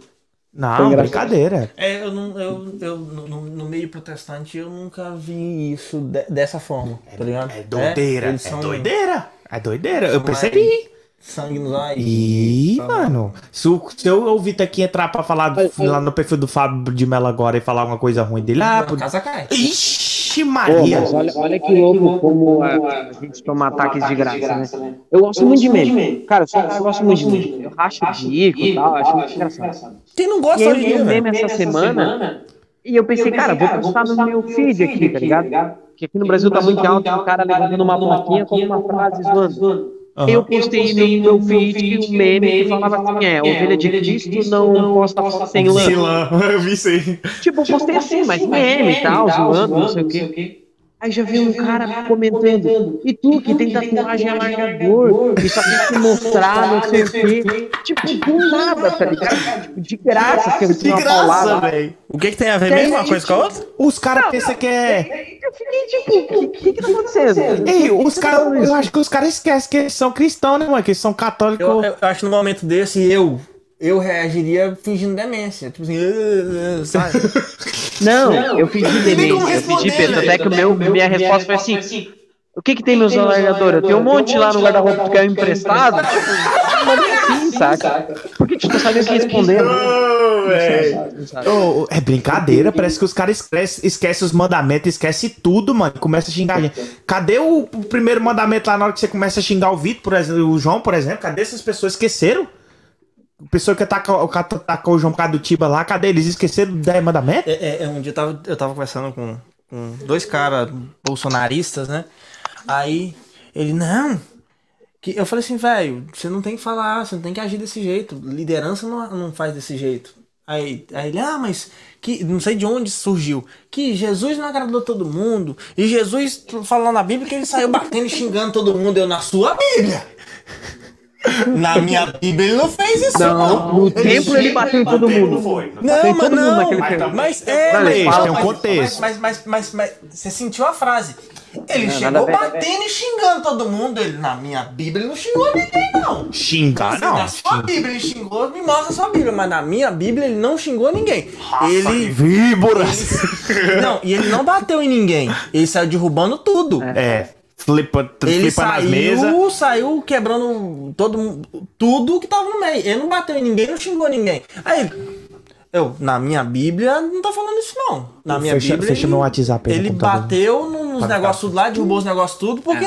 S5: Não, brincadeira.
S1: É, eu não, eu, eu no, no- meio protestante eu nunca vi isso de- dessa forma, tá ligado?
S5: É doideira. É,
S1: são
S5: doideira. É doideira. Eu percebi.
S1: Sangue nos olhos.
S5: Ih,
S1: Tá
S5: mano. Se, o- se eu ouvir aqui entrar pra falar do- lá no perfil do Fábio de Mello agora e falar alguma coisa ruim dele, ah, por...
S1: casa cai.
S5: Ixi,
S3: Pô,
S5: Maria.
S3: mas olha, olha que louco como a, a gente toma ataques de graça, né? Eu gosto muito de meme. Cara, eu cara que gosta muito de meme. Eu racho o bico e tal, acho muito engraçado.
S1: Quem não gosta
S3: eu um
S1: velho?
S3: meme essa semana e eu pensei, cara, vou postar no meu feed aqui, tá ligado? Porque aqui no Brasil tá muito alto um cara levantando uma plaquinha com uma frase zoando.
S5: Aham.
S3: Eu postei no meu feed um meme que falava assim, é, ovelha de Cristo não posta foto sem lã.
S5: Silã, eu vi isso aí.
S3: Tipo, eu postei assim, mas meme e tal, zoando, não sei o quê. Aí já vi um cara comentando, e tu que tem tatuagem alargador, e só tem que mostrar, não sei o quê. Tipo, do nada, tá ligado? Tipo, de graça, que eu
S5: De
S3: tinha uma
S5: graça,
S3: paulada.
S5: velho.
S1: O que que tem a ver mesmo uma coisa com a outra?
S5: Os caras pensam que é.
S3: Eu fiquei tipo, o que, que tá acontecendo?
S5: Ei, os caras.
S3: falando isso?
S5: Eu acho que os caras esquecem que eles são cristãos, né, mano? Que eles são católicos.
S1: Eu, eu acho que no momento desse, eu, eu reagiria fingindo demência. Tipo assim, "Ah, ah", sabe?
S3: Não, eu
S1: como
S3: demência, eu pedi peso,
S1: velho.
S3: até que o meu, minha resposta foi assim, o que que tem meus alargadores? Eu tenho um monte lá no guarda-roupa que é emprestado, tipo, mas é assim, saca? Por que tu não sabe o que responder? Não sabe.
S5: Ô, é brincadeira, parece que os caras esquecem esquece os mandamentos, esquece tudo, mano. Começa a xingar a gente. Cadê o, o primeiro mandamento lá na hora que você começa a xingar o Vitor, por exemplo, o João, por exemplo? Cadê essas pessoas? Esqueceram? A pessoa que atacou, que atacou o João por causa do Tiba lá, cadê? Eles esqueceram do 10 mandamentos?
S1: É, é, é, um dia eu tava, eu tava conversando com, com dois caras bolsonaristas, né? Aí ele, não. Que, eu falei assim, velho, você não tem que falar, você não tem que agir desse jeito. Liderança não, não faz desse jeito. Aí, aí ele, ah, mas que não sei de onde surgiu. Que Jesus não agradou todo mundo. E Jesus falou na Bíblia que ele saiu batendo e xingando todo mundo. Eu, na sua Bíblia. Na minha Bíblia ele não fez isso,
S3: Não, no templo ele bateu em todo mundo.
S2: Foi.
S1: Não,
S3: em
S1: mas
S3: todo mundo
S1: não.
S3: naquele
S2: Mas
S1: Mas é,
S3: Não,
S1: mas,
S3: ele
S5: fala- tem um contexto.
S1: Mas, mas, mas, mas, você sentiu a frase. Ele
S3: Não,
S1: chegou batendo e xingando todo mundo. Ele, na minha Bíblia ele não xingou ninguém, não.
S5: Xingar, não.
S1: na sua Bíblia ele xingou, me mostra a sua Bíblia. Mas na minha Bíblia ele não xingou ninguém. ele.
S5: Víboras.
S1: Não, e ele não bateu em ninguém. Ele saiu derrubando tudo.
S5: É. Flipa,
S1: Ele
S5: flipa nas mesas.
S1: saiu, saiu quebrando todo, mundo- tudo que tava no meio. Ele não bateu em ninguém, não xingou ninguém. Aí. Eu, na minha Bíblia, não tá falando isso, não. Na minha
S5: Fecha-
S1: Bíblia.
S5: fecha
S1: ele,
S5: meu WhatsApp aí
S1: Ele bateu no- nos negócios tudo lá, derrubou os negócios tudo, porque.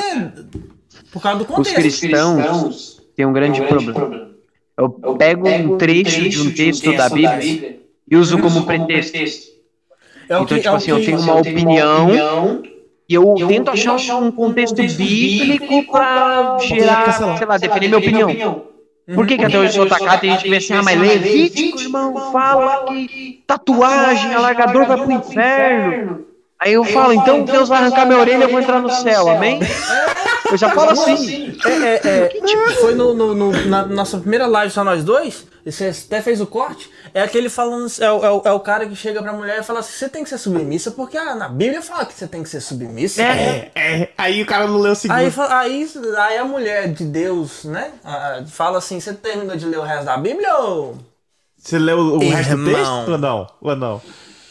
S1: Por causa do
S3: Os
S1: contexto.
S3: cristãos têm um grande problema. Eu pego um trecho de um texto da Bíblia e uso como pretexto.
S1: É
S3: Então,
S1: que-
S3: tipo
S1: é
S3: assim, eu tenho uma opinião e eu tento achar um contexto bíblico pra gerar, sei lá, definir minha opinião. Por que, que até hoje eu sou atacado? Tem gente que vê assim, ah, mas Levítico, irmão, fala que tatuagem, alargador vai pro inferno. Aí eu falo, então Deus vai arrancar minha orelha e eu vou entrar no céu, amém? Eu já falo assim.
S1: É, é, é, foi no, no- no- na nossa primeira live só nós dois. E Você até fez o corte. É aquele falando. É, o- é o- é o cara que chega pra mulher e fala assim: você tem que ser submissa, porque ah, na Bíblia fala que você tem que ser submissa.
S5: É, é. Aí o cara não leu o segundo.
S1: Aí, aí, aí a mulher de Deus, né? Fala assim: você terminou de ler o resto da Bíblia ou.
S5: Você leu o resto do
S1: Irmão.
S5: texto ou não? Ou não?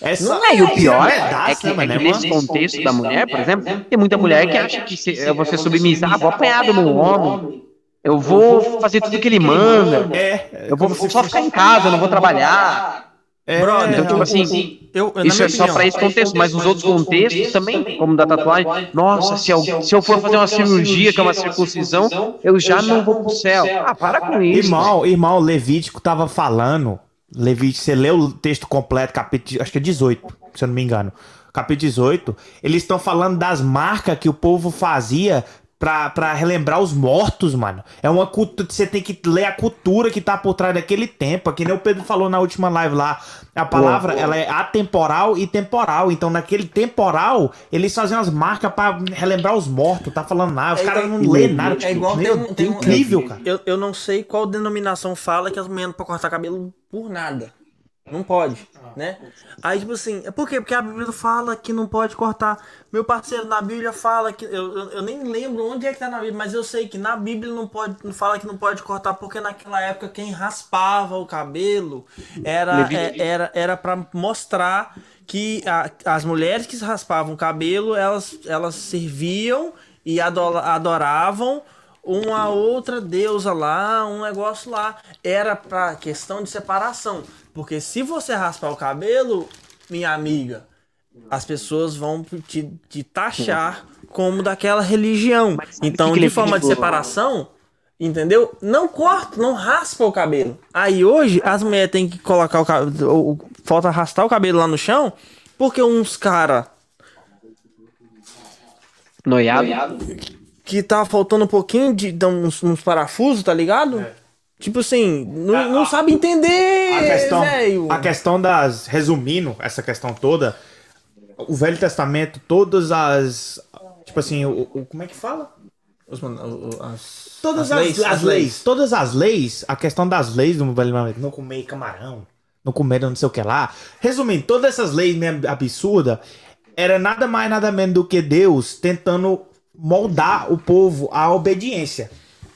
S5: Essa...
S3: Não é, e o pior é,
S5: pedaço,
S3: que,
S5: né,
S3: é que
S5: É
S3: nesse contexto da mulher, por exemplo, tem muita mulher que acha que se eu vou ser submissa, ah, vou apanhar do meu homem, eu vou fazer tudo que ele manda,
S5: É.
S3: eu vou
S5: se
S3: só ficar em casa, eu não vou trabalhar.
S5: É,
S1: Brother,
S3: Então, tipo
S1: eu-
S3: assim,
S1: Eu, eu-
S3: isso é só
S1: opinião,
S3: pra esse contexto, mas nos outros contextos também, como da tatuagem, nossa, se eu, se eu for fazer uma cirurgia, que é uma circuncisão, eu já não vou pro céu. Ah, para com isso.
S5: Irmão, irmão, Levítico tava falando. Levítico, você leu o texto completo, capítulo, acho que é 18, se eu não me engano. Capítulo 18, eles estão falando das marcas que o povo fazia pra, pra relembrar os mortos, mano. É uma cultura, você tem que ler a cultura que tá por trás daquele tempo. Que nem o Pedro falou na última live lá. A palavra, ela é atemporal e temporal. Então, naquele temporal, eles faziam as marcas pra relembrar os mortos. Tá falando nada, os
S1: É
S5: caras não lê nada.
S1: É
S5: tipo,
S1: igual tem,
S5: meu,
S1: um- tem um-
S5: incrível, cara.
S1: Eu, eu não sei qual denominação fala que as mulheres não podem cortar cabelo por nada. Não pode, né? Aí, tipo assim, é por quê? Porque a Bíblia fala que não pode cortar. Meu parceiro na Bíblia fala que. Eu, eu, eu nem lembro onde é que tá na Bíblia, mas eu sei que na Bíblia não pode. Não fala que não pode cortar, porque naquela época quem raspava o cabelo era, é, era, era para mostrar que a- as mulheres que raspavam o cabelo, elas, elas serviam e ado- adoravam uma outra deusa lá, um negócio lá. Era pra questão de separação. Porque se você raspar o cabelo, minha amiga, as pessoas vão te, te taxar como daquela religião. Então, de forma de separação, entendeu? Não corta, não raspa o cabelo. Aí hoje as mulheres têm que colocar o cabelo. Falta arrastar o cabelo lá no chão, porque uns cara
S3: Noiado.
S1: que tá faltando um pouquinho de, de uns, uns parafusos, tá ligado? Tipo assim, não, não sabe entender,
S5: a questão,
S1: velho.
S5: a questão das. Resumindo essa questão toda, o Velho Testamento, todas as. Tipo assim, o, o- como é que fala?
S1: Os o- as,
S5: Todas as, as leis, Todas as leis, a questão das leis do Velho Testamento, não comer camarão, não comer não sei o que lá. Resumindo, todas essas leis meio absurdas, era nada mais, nada menos do que Deus tentando moldar o povo à obediência.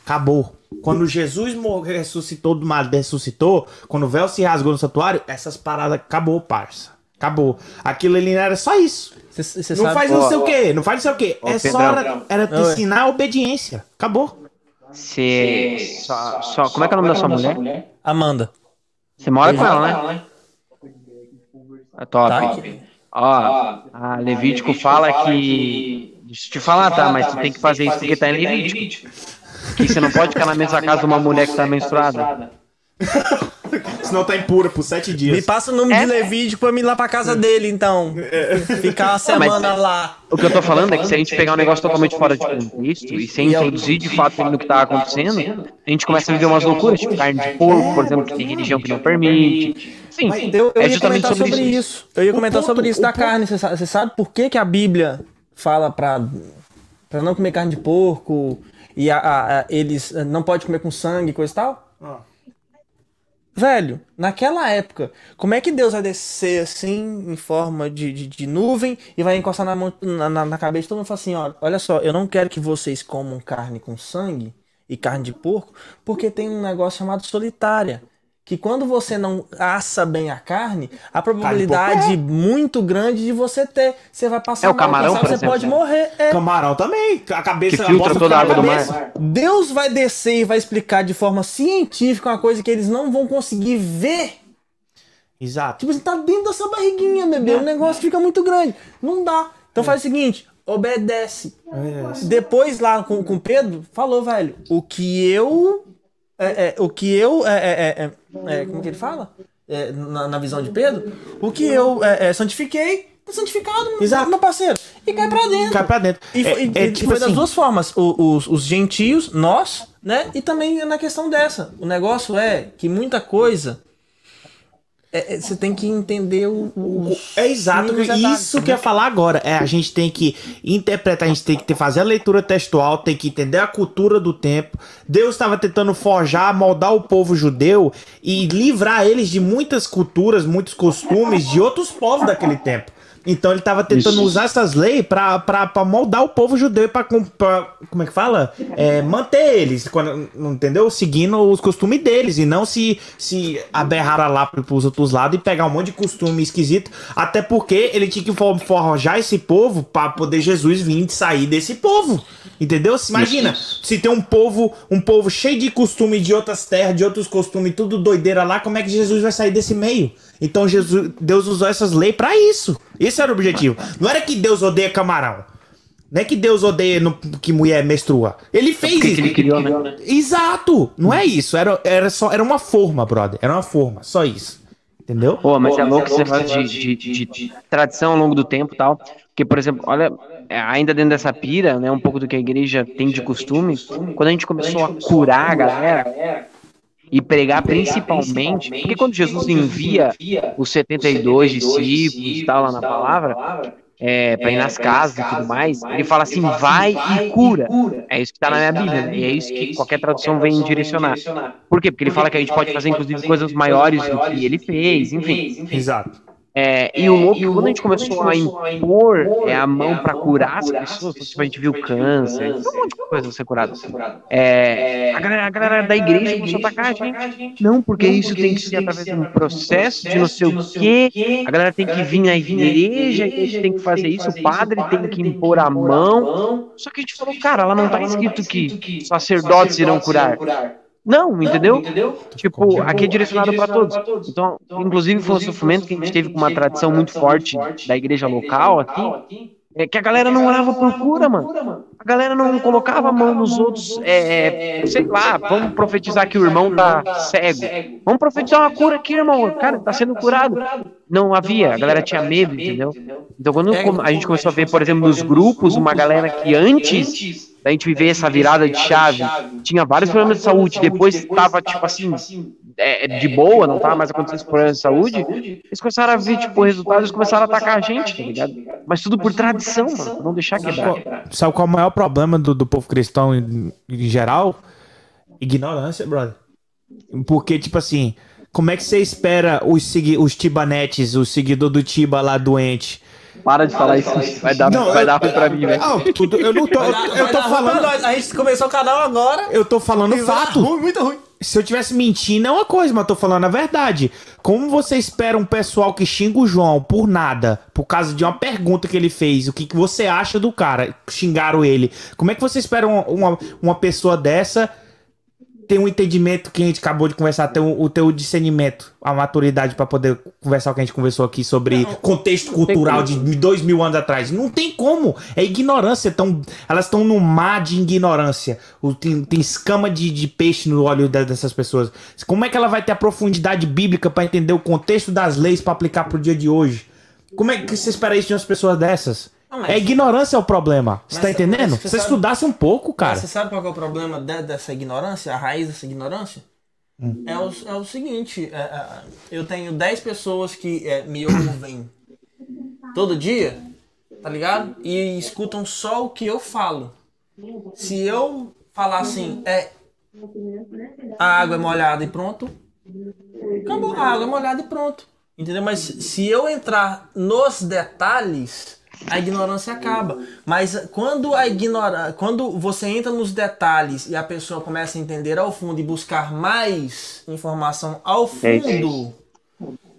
S5: Acabou. Quando Jesus morreu, ressuscitou do mar, ressuscitou, quando o véu se rasgou no santuário, essas paradas acabou, parça. Acabou. Aquilo ali era só isso.
S1: Cê, cê
S5: Não
S1: sabe,
S5: faz não sei o quê, não faz não sei o quê.
S3: ó,
S5: É só
S3: Pedrão.
S5: era, era ensinar a obediência. Acabou.
S3: Você. Só, só, como é que é o nome da sua mulher?
S1: Amanda.
S3: Você mora com ela, né? É top.
S1: Tá.
S3: Ó, a Levítico fala que. Deixa eu te falar, tá? Mas você tem que fazer isso porque tá em Levítico. Que você não pode ficar na mesma casa de uma mulher que tá menstruada.
S5: Senão tá impura por sete dias.
S1: Me passa o nome de Levítico pra eu ir lá pra casa dele, então. Ficar uma semana lá.
S3: O que eu tô falando é que se a gente pegar um negócio totalmente fora de contexto e sem introduzir de fato no que tá acontecendo, a gente começa a viver umas loucuras, tipo carne de porco, por exemplo, que tem religião que não permite. Sim,
S1: Eu, eu
S3: é
S1: ia comentar
S3: sobre, isso.
S1: isso. Eu ia comentar sobre isso da carne. Você sabe, você sabe por que, que a Bíblia fala pra, pra não comer carne de porco e a, a- a- eles eh, não pode comer com sangue coisa e tal?
S2: Ah.
S1: Velho, naquela época, como é que Deus vai descer assim, em forma de, de, de nuvem, e vai encostar na, mão- na, na- cabeça de todo mundo e falar assim: ó, olha só, eu não quero que vocês comam carne com sangue e carne de porco, porque tem um negócio chamado solitária. Que quando você não assa bem a carne, a probabilidade muito grande de você ter. Você vai passar
S3: É o
S1: mal,
S3: camarão, por
S1: você
S3: exemplo,
S1: pode
S3: né?
S1: morrer. É.
S5: Camarão também. A cabeça
S3: Que filtra
S5: bosta
S3: toda a água do
S5: cabeça.
S1: Deus vai descer e vai explicar de forma científica uma coisa que eles não vão conseguir ver.
S5: Exato.
S1: Tipo, você tá dentro da sua barriguinha, bebê. O negócio fica muito grande. Não dá. Então faz o seguinte: obedece. Depois lá com, com o Pedro, falou, velho, o que eu. É, é, o que eu. É, é, é, é, como que ele fala? Na, na visão de Pedro, o que eu santifiquei, tá santificado, meu,
S5: Exato.
S1: meu parceiro. E cai pra dentro.
S5: Cai pra dentro.
S1: E foi, e-
S5: tipo
S1: foi das
S5: assim,
S1: duas formas. O- os, os gentios, nós, né? E também na questão dessa. O negócio é que muita coisa. É- é- você tem que entender o. o-
S5: É exato,
S1: detalhes,
S5: isso que eu ia falar agora. É, a gente tem que interpretar, a gente tem que ter- fazer a leitura textual, tem que entender a cultura do tempo. Deus estava tentando forjar, moldar o povo judeu e livrar eles de muitas culturas, muitos costumes de outros povos daquele tempo. Então ele estava tentando
S3: Isso.
S5: usar essas leis pra moldar o povo judeu e pra- como é que fala? É, manter eles, quando, entendeu? Seguindo os costumes deles e não se, se aberrar lá pro- pros outros lados e pegar um monte de costume esquisito. Até porque ele tinha que for- forjar esse povo pra poder Jesus vir sair desse povo. Entendeu? Se Imagina, se tem um povo, um povo cheio de costume de outras terras, de outros costumes, tudo doideira lá, como é que Jesus vai sair desse meio? Então Jesus, Deus usou essas leis pra isso. Esse era o objetivo. Não era que Deus odeia camarão. Não é que Deus odeia no- que mulher menstrua. Ele fez
S3: Porque
S5: isso.
S3: que ele criou, né?
S5: Exato! Não é isso. Era, era só era uma forma, brother. Era uma forma. Só isso. Entendeu?
S3: Pô, mas é louco esse negócio de, de, de tradição ao longo do tempo e tal. Porque, por exemplo, olha, é, ainda dentro dessa pira, né, um pouco do que a igreja tem de costume, quando a gente começou a curar a galera e pregar principalmente, porque quando Jesus envia os 72 discípulos e tal lá na palavra, é, para ir nas casas e tudo mais, ele fala assim, vai e cura. É isso que tá na minha Bíblia, né? E é isso que qualquer tradução vem direcionar. Por quê? Porque ele fala que a gente pode fazer, inclusive, coisas maiores do que ele fez, enfim.
S5: Exato.
S3: É, e o louco, quando a gente começou a impor é, a mão pra curar as pessoas, tipo, a gente viu câncer, um monte de coisa ser curada. É, a, galera, a galera da igreja começou a atacar a gente. Não, porque isso tem que ser através de um processo de não sei o quê. A galera tem que vir na igreja, e a gente tem que fazer isso, o padre tem que impor a mão. Só que a gente falou, cara, lá não tá escrito que sacerdotes irão curar. Não, entendeu? Tipo, aqui é direcionado para todos. Então, inclusive foi um sofrimento que a gente teve com uma tradição muito forte da igreja local aqui, é que a galera não orava por cura, mano. A galera não colocava a mão nos outros, é, sei lá, vamos profetizar que o irmão tá cego. Vamos profetizar uma cura aqui, irmão. Cara, tá sendo curado. Não havia, a galera tinha medo, entendeu? Então, quando a gente começou a ver, por exemplo, nos grupos, uma galera que antes da gente viver essa virada de chave, tinha vários problemas de saúde, depois tava, tipo assim, é, de boa, não tava mais acontecendo esse problema de saúde, eles começaram a ver, tipo, resultados, eles começaram a atacar a gente, tá ligado? Mas tudo por tradição, mano, pra não deixar quebrar.
S5: Sabe qual é o maior problema do, do povo cristão em, em geral? Ignorância, brother. Porque, tipo assim, como é que você espera os, os tibanetes, o seguidor do Tiba lá doente?
S3: Para de falar isso, vai dar,
S5: Não,
S3: vai
S5: eu-
S3: dar ruim pra mim, velho.
S5: Tudo, eu não tô. Eu,
S1: Vai
S5: eu
S1: dar
S5: tô falando.
S1: nós. A gente começou o canal agora.
S5: Eu tô falando fato.
S1: Ruim, muito ruim.
S5: Se eu tivesse mentindo é uma coisa, mas eu tô falando a verdade. Como você espera um pessoal que xinga o João por nada, por causa de uma pergunta que ele fez, o que, que você acha do cara? Xingaram ele. Como é que você espera uma, uma, uma pessoa dessa ter um entendimento que a gente acabou de conversar, ter um- o teu discernimento, a maturidade pra poder conversar o que a gente conversou aqui sobre contexto cultural de dois mil anos atrás. Não tem como. É ignorância. Tão, elas estão no mar de ignorância. O- tem, tem escama de, de peixe no olho de- dessas pessoas. Como é que ela vai ter a profundidade bíblica pra entender o contexto das leis pra aplicar pro dia de hoje? Como é que você espera isso de umas pessoas dessas?
S1: Não, mas-
S5: É ignorância é o problema. Você tá entendendo?
S1: você
S5: você
S1: sabe-
S5: estudasse um pouco, cara.
S1: Mas Você sabe qual é o problema de- dessa ignorância? A raiz dessa ignorância?
S5: Hum.
S1: É, o, é o seguinte: é, é, eu tenho 10 pessoas que é, me ouvem todo dia, tá ligado? E escutam só o que eu falo. Se eu falar assim, é. A água é molhada e pronto. Acabou, a água é molhada e pronto. Entendeu? Mas se eu entrar nos detalhes, a ignorância acaba. Mas quando a ignora... quando você entra nos detalhes e a pessoa começa a entender ao fundo e buscar mais informação ao
S3: É
S1: fundo,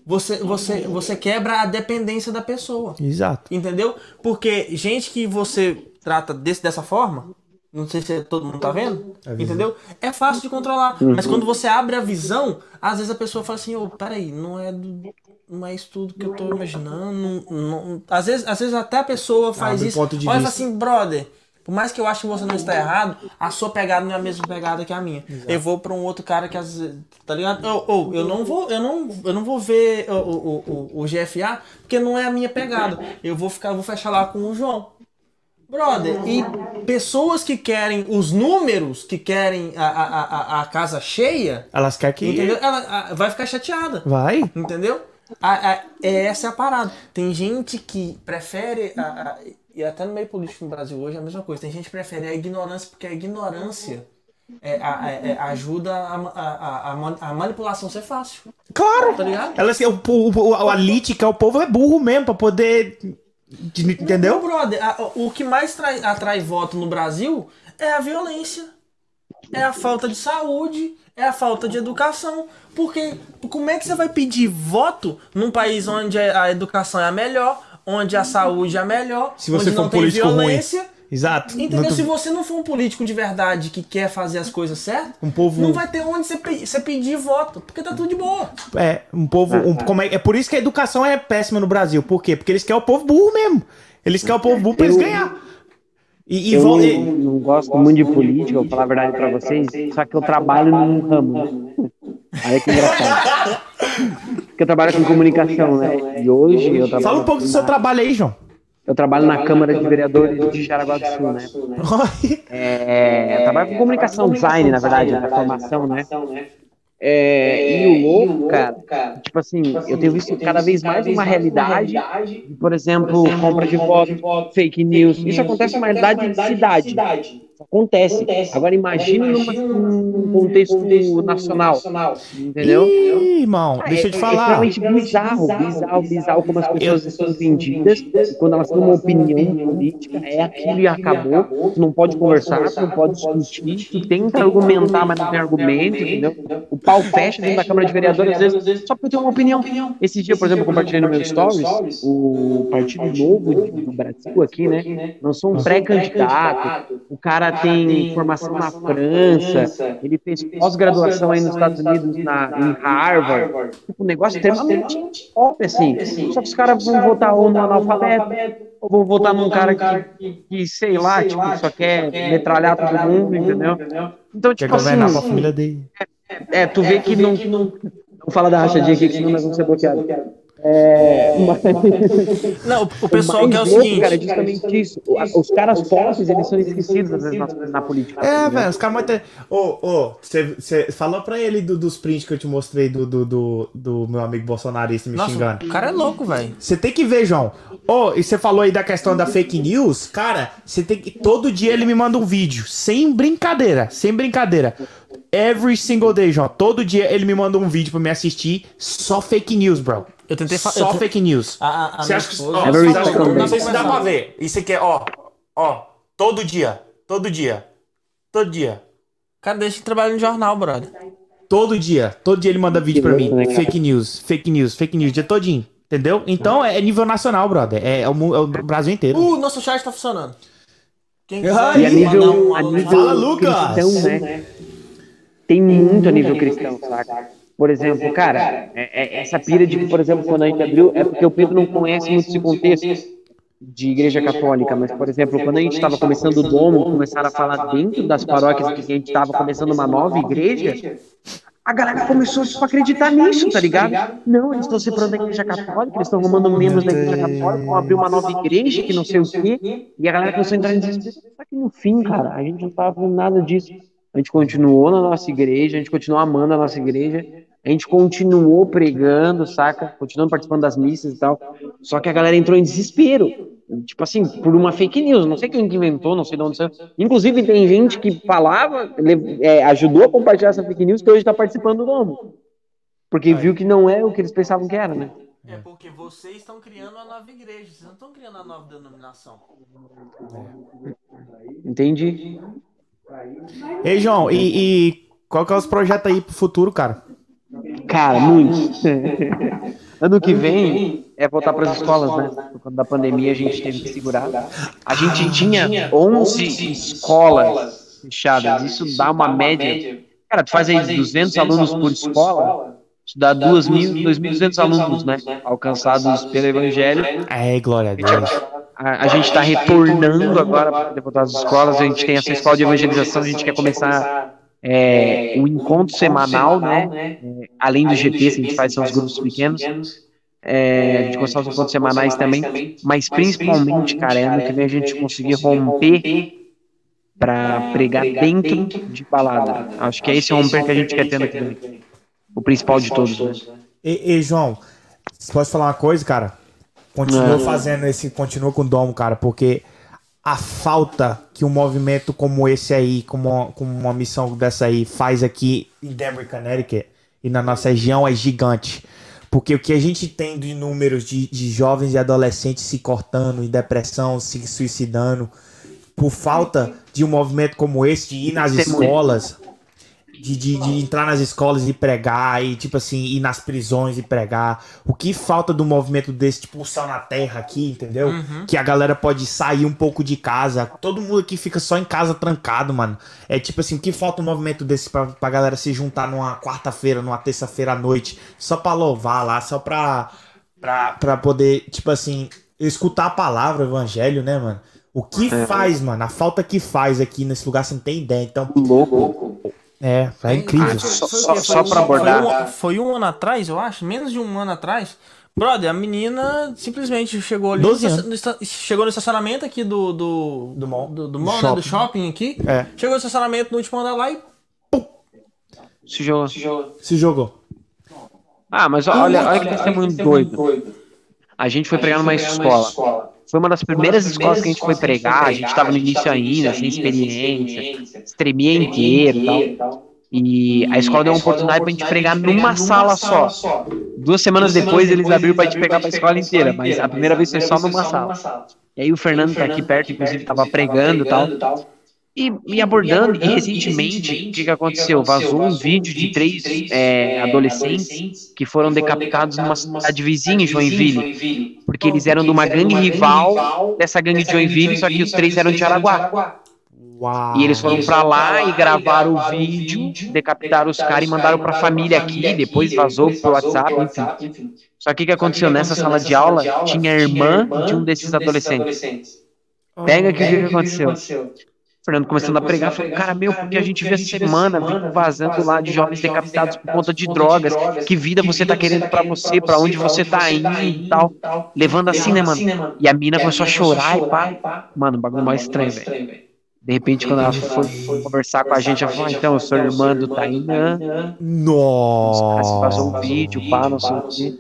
S1: você, você, você quebra a dependência da pessoa.
S5: Exato.
S1: Entendeu? Porque gente que você trata desse, dessa forma, não sei se todo mundo tá vendo, entendeu? É fácil de controlar. Mas quando você abre a visão, às vezes a pessoa fala assim, ô, peraí, não é do. Não é isso tudo que eu tô imaginando. Não, não- Às, vezes, às vezes até a pessoa faz
S5: Abre
S1: isso.
S5: ponto de
S1: Olha
S5: vista.
S1: assim, brother. Por mais que eu ache que você não está errado, a sua pegada não é a mesma pegada que a minha. Eu vou pra um outro cara que às vezes. Tá ligado? Ou ou, eu não vou, eu não, eu não vou ver o, o, o, o GFA, porque não é a minha pegada. Eu vou ficar, eu vou fechar lá com o João. Brother, e pessoas que querem os números, que querem a, a, a, a casa cheia,
S5: Elas querem que.
S1: entendeu? Ela a- vai ficar chateada.
S5: Vai.
S1: Entendeu? A- a- é essa é a parada. Tem gente que prefere. a- e até no meio político no Brasil hoje é a mesma coisa. Tem gente que prefere a ignorância, porque a ignorância é, é- é- ajuda a, a, a, a man- a manipulação ser fácil.
S5: Claro.
S1: Tá ligado?
S5: Elas, o, o, o, a é o povo, é burro mesmo pra poder. de-
S1: Não,
S5: Entendeu?
S1: brother, o que mais trai- atrai voto no Brasil é a violência, é a falta de saúde, é a falta de educação. Porque como é que você vai pedir voto num país onde a educação é a melhor, onde a saúde é a melhor,
S5: Se você
S1: onde
S5: for
S1: não
S5: um
S1: tem
S5: político ruim.
S1: violência?
S5: Exato.
S1: Entendeu?
S5: Tu-
S1: Se você não for um político de verdade que quer fazer as coisas certas,
S5: Um povo-
S1: não vai ter onde você, pe- você pedir voto, porque tá tudo de boa.
S5: É, um povo. um- como é, é por isso que a educação é péssima no Brasil. Por quê? Porque eles querem o povo burro mesmo. Eles querem o povo burro pra eles
S3: Eu-
S5: ganhar. E, e
S3: Eu
S5: vão.
S3: não, não gosto muito de política, vou falar a verdade pra vocês, só que eu trabalho num ramo. né? Aí é que engraçado. Porque eu trabalho com comunicação, né? E hoje eu trabalho.
S5: Fala um pouco do seu trabalho aí, João.
S3: Eu trabalho na Câmara de Vereadores de Jaraguá do Sul, né? É, eu trabalho com comunicação, design, na verdade, na formação, né? É, e o louco, cara, tipo assim, eu tenho visto cada vez mais uma realidade, de, por exemplo, compra de voto, fake news. Isso acontece na realidade de cidade. Acontece. Agora imagine numa- num contexto nacional, entendeu?
S5: Ih, irmão, deixa eu te
S3: É-
S5: falar.
S3: É realmente bizarro, bizarro, bizarro como as pessoas estão vendidas e quando elas têm uma opinião política, é aquilo e acabou. Tu não pode conversar, tu não pode discutir, tu tenta argumentar, mas não tem argumento, entendeu? O pau fecha dentro da Câmara de Vereadores, às vezes, só porque tem uma opinião. Esse dia, por exemplo, eu compartilhei no meu stories, o Partido Novo do Brasil aqui, né, lançou um pré-candidato, o cara tem formação na França, ele fez pós-graduação aí nos Estados Unidos, na, em Harvard. Tipo, um negócio extremamente top, assim. Só que os caras vão votar ou no analfabeto, ou vão votar num cara que, que sei lá, tipo, só quer metralhar todo mundo, entendeu? Então, tipo assim,
S5: governar família dele.
S3: é, tu vê que não. Não fala da rachadinha aqui, que senão nós vamos ser bloqueados. É, mas,
S1: Não, o, pessoal
S3: o
S1: quer
S3: mais
S1: o seguinte.
S3: cara, é justamente isso. Os caras pobres, eles são esquecidos às vezes na, na política.
S5: É, velho, os caras vão ter. Ô, ô, você falou pra ele do- dos prints que eu te mostrei do, do, do, do meu amigo bolsonarista me
S1: Nossa,
S5: xingando.
S1: o cara é louco, velho.
S5: Você tem que ver, João. Ô, e você falou aí da questão da fake news. Cara, você tem que. Todo dia ele me manda um vídeo. Sem brincadeira. Sem brincadeira. Every single day, João. Todo dia ele me manda um vídeo pra me assistir. Só fake news, bro.
S1: Eu tentei fa-
S5: Só
S1: eu
S5: fake news.
S1: A, a, a
S5: Você acha que.
S1: esposa-
S5: ó,
S3: Every
S5: você acha que-
S3: single
S5: não sei se dá pra ver. Isso aqui é, ó. Ó. Todo dia. Todo dia. Todo dia.
S1: Cara, deixa de trabalhar no jornal, brother.
S5: Todo dia. Todo dia ele manda vídeo pra mim.
S3: cara?
S5: Fake news, fake news, fake news, dia todinho. Entendeu? Então é nível nacional, brother. É, é o, é o Brasil inteiro.
S1: Uh, nosso chat tá funcionando. Quem
S5: Ai,
S3: E a
S1: quiser
S3: nível,
S1: um
S3: a nível
S5: Fala, Lucas!
S3: cristão, né? tem muito a nível cristão, saca? Por exemplo, cara, é- é- essa pira de que, por exemplo, quando a gente abriu, é porque o Pedro não conhece muito esse contexto de igreja católica, mas, por exemplo, quando a gente estava começando o domo, começaram a falar dentro das paróquias que a gente estava começando uma nova igreja, a galera começou a acreditar nisso, tá ligado? Não, eles estão separando da igreja católica, eles estão arrumando membros da igreja católica, vão abrir uma nova igreja que não sei o quê, e a galera começou a entrar em desespero. Só que no fim, cara, a gente não tava fazendo nada disso. A gente continuou na nossa igreja, a gente continuou amando a nossa igreja, a gente continuou pregando, saca? Continuando participando das missas e tal. Só que a galera entrou em desespero. Tipo assim, por uma fake news. Não sei quem que inventou, não sei de onde saiu. Inclusive, tem gente que falava, é, ajudou a compartilhar essa fake news, que hoje tá participando do novo. Porque viu que não é o que eles pensavam que era, né?
S1: É porque vocês estão criando uma nova igreja, vocês não estão criando uma nova denominação.
S3: Entendi.
S5: Ei, João, e, e qual que é os projetos aí pro futuro, cara?
S3: Cara, muito. ano que vem é voltar para as escolas, né? Conta da pandemia a gente teve que segurar. A gente tinha 11 escolas fechadas. Isso dá uma média. Cara, tu faz aí 200 alunos por escola, isso dá 2.000, 2.200 alunos, né? Alcançados pelo evangelho.
S5: É, glória a Deus.
S3: A, a gente está retornando agora para voltar às escolas. A gente tem essa escola de evangelização. A gente quer começar é, um encontro semanal, né? É, além do GP, que a gente faz são os grupos pequenos. É, a gente começar os encontros semanais também. Mas principalmente, cara, ano que vem a gente conseguir romper para pregar dentro de balada. Acho que é esse romper que a gente quer ter vem. O principal de todos, né?
S5: E, e, João, você pode falar uma coisa, cara? Continua
S3: Não.
S5: fazendo esse, continua com o domo, cara, porque a falta que um movimento como esse aí, como uma, como uma missão dessa aí, faz aqui em Denver, Connecticut e na nossa região é gigante. Porque o que a gente tem de números de, de jovens e adolescentes se cortando, em depressão, se suicidando, por falta de um movimento como esse, de ir nas escolas, de, de, de entrar nas escolas e pregar, e tipo assim, ir nas prisões e pregar. O que falta do movimento desse, tipo o céu na terra aqui, entendeu? Que a galera pode sair um pouco de casa. Todo mundo aqui fica só em casa trancado, mano. É tipo assim, o que falta um movimento desse pra, pra galera se juntar numa quarta-feira, numa terça-feira à noite, só pra louvar lá, só pra, pra, pra poder, tipo assim, escutar a palavra, o evangelho, né, mano? O que faz, mano? A falta que faz aqui nesse lugar, você não tem ideia. Então,
S3: Louco.
S5: É, é incrível.
S3: Só-
S1: Foi o
S3: só- só
S1: Foi
S3: pra
S1: um- foi
S3: abordar.
S1: um- Foi um ano atrás, eu acho, menos de um ano atrás. Brother, a menina simplesmente chegou ali, no
S5: 12
S1: esta- no chegou no estacionamento aqui do do
S5: Do mall.
S1: do, do mall, né,
S5: Shopping.
S1: do shopping aqui.
S5: É.
S1: Chegou no estacionamento no último andar lá e
S3: Se jogou.
S5: Se jogou.
S3: Ah, mas olha, olha que testemunho doido. A gente foi pregar numa escola. Foi uma das primeiras escolas que a gente foi pregar. A gente estava no início ainda, sem experiência, tremia inteiro e tal. E a escola deu uma oportunidade pra gente pregar numa sala só. Duas semanas depois eles abriram pra gente pregar pra escola inteira, mas a primeira vez foi só numa sala. E aí o Fernando tá aqui perto, inclusive tava pregando e tal. E, e abordando, e recentemente, o que, que aconteceu? Vazou um vídeo de três é, adolescentes que foram decapitados numa cidade vizinha em Joinville, porque eles eram de uma gangue rival dessa gangue de Joinville, só que os três eram de Araguá.
S5: Uau.
S3: E eles foram pra lá e gravaram o vídeo, decapitaram os caras e mandaram pra família aqui, depois vazou pro WhatsApp, enfim. Só que o que aconteceu? Nessa sala de aula tinha a irmã de um desses adolescentes. Pega aqui o que aconteceu. Fernando começando a pregar, falou, cara, meu, porque a gente viu essa semana vídeo vazando lá de jovens decapitados por conta de drogas, que vida você tá querendo pra você, pra onde você tá indo e tal. Levando assim, né, mano? E a mina começou a chorar e pá. Mano, bagulho mais estranho, velho. De repente, quando ela foi conversar com a gente, ela falou, ah, então, eu sou irmã do Tainã,
S5: Nossa.
S3: se vazou um vídeo, pá, não sei o quê.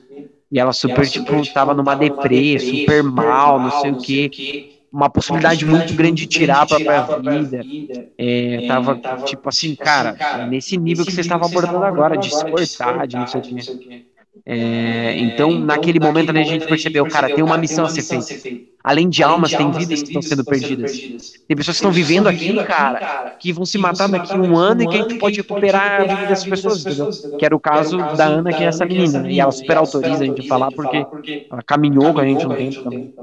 S3: E ela super, tipo, tava numa deprê, super mal, não sei o quê. Uma possibilidade muito grande de tirar a própria vida. É, tava, tipo assim, cara, nesse nível que vocês estavam abordando agora, de se cortar, de não sei o quê. É, então, naquele momento ali a gente percebeu, cara, tem uma missão a ser feita. Além de almas, tem vidas que estão sendo perdidas. Tem pessoas que estão vivendo aqui, cara, que vão se matar daqui a um ano e que a gente pode recuperar a vida dessas pessoas, entendeu? Que era o caso da Ana, que é essa menina? E ela super autoriza a gente a falar porque ela caminhou com a gente um tempo também.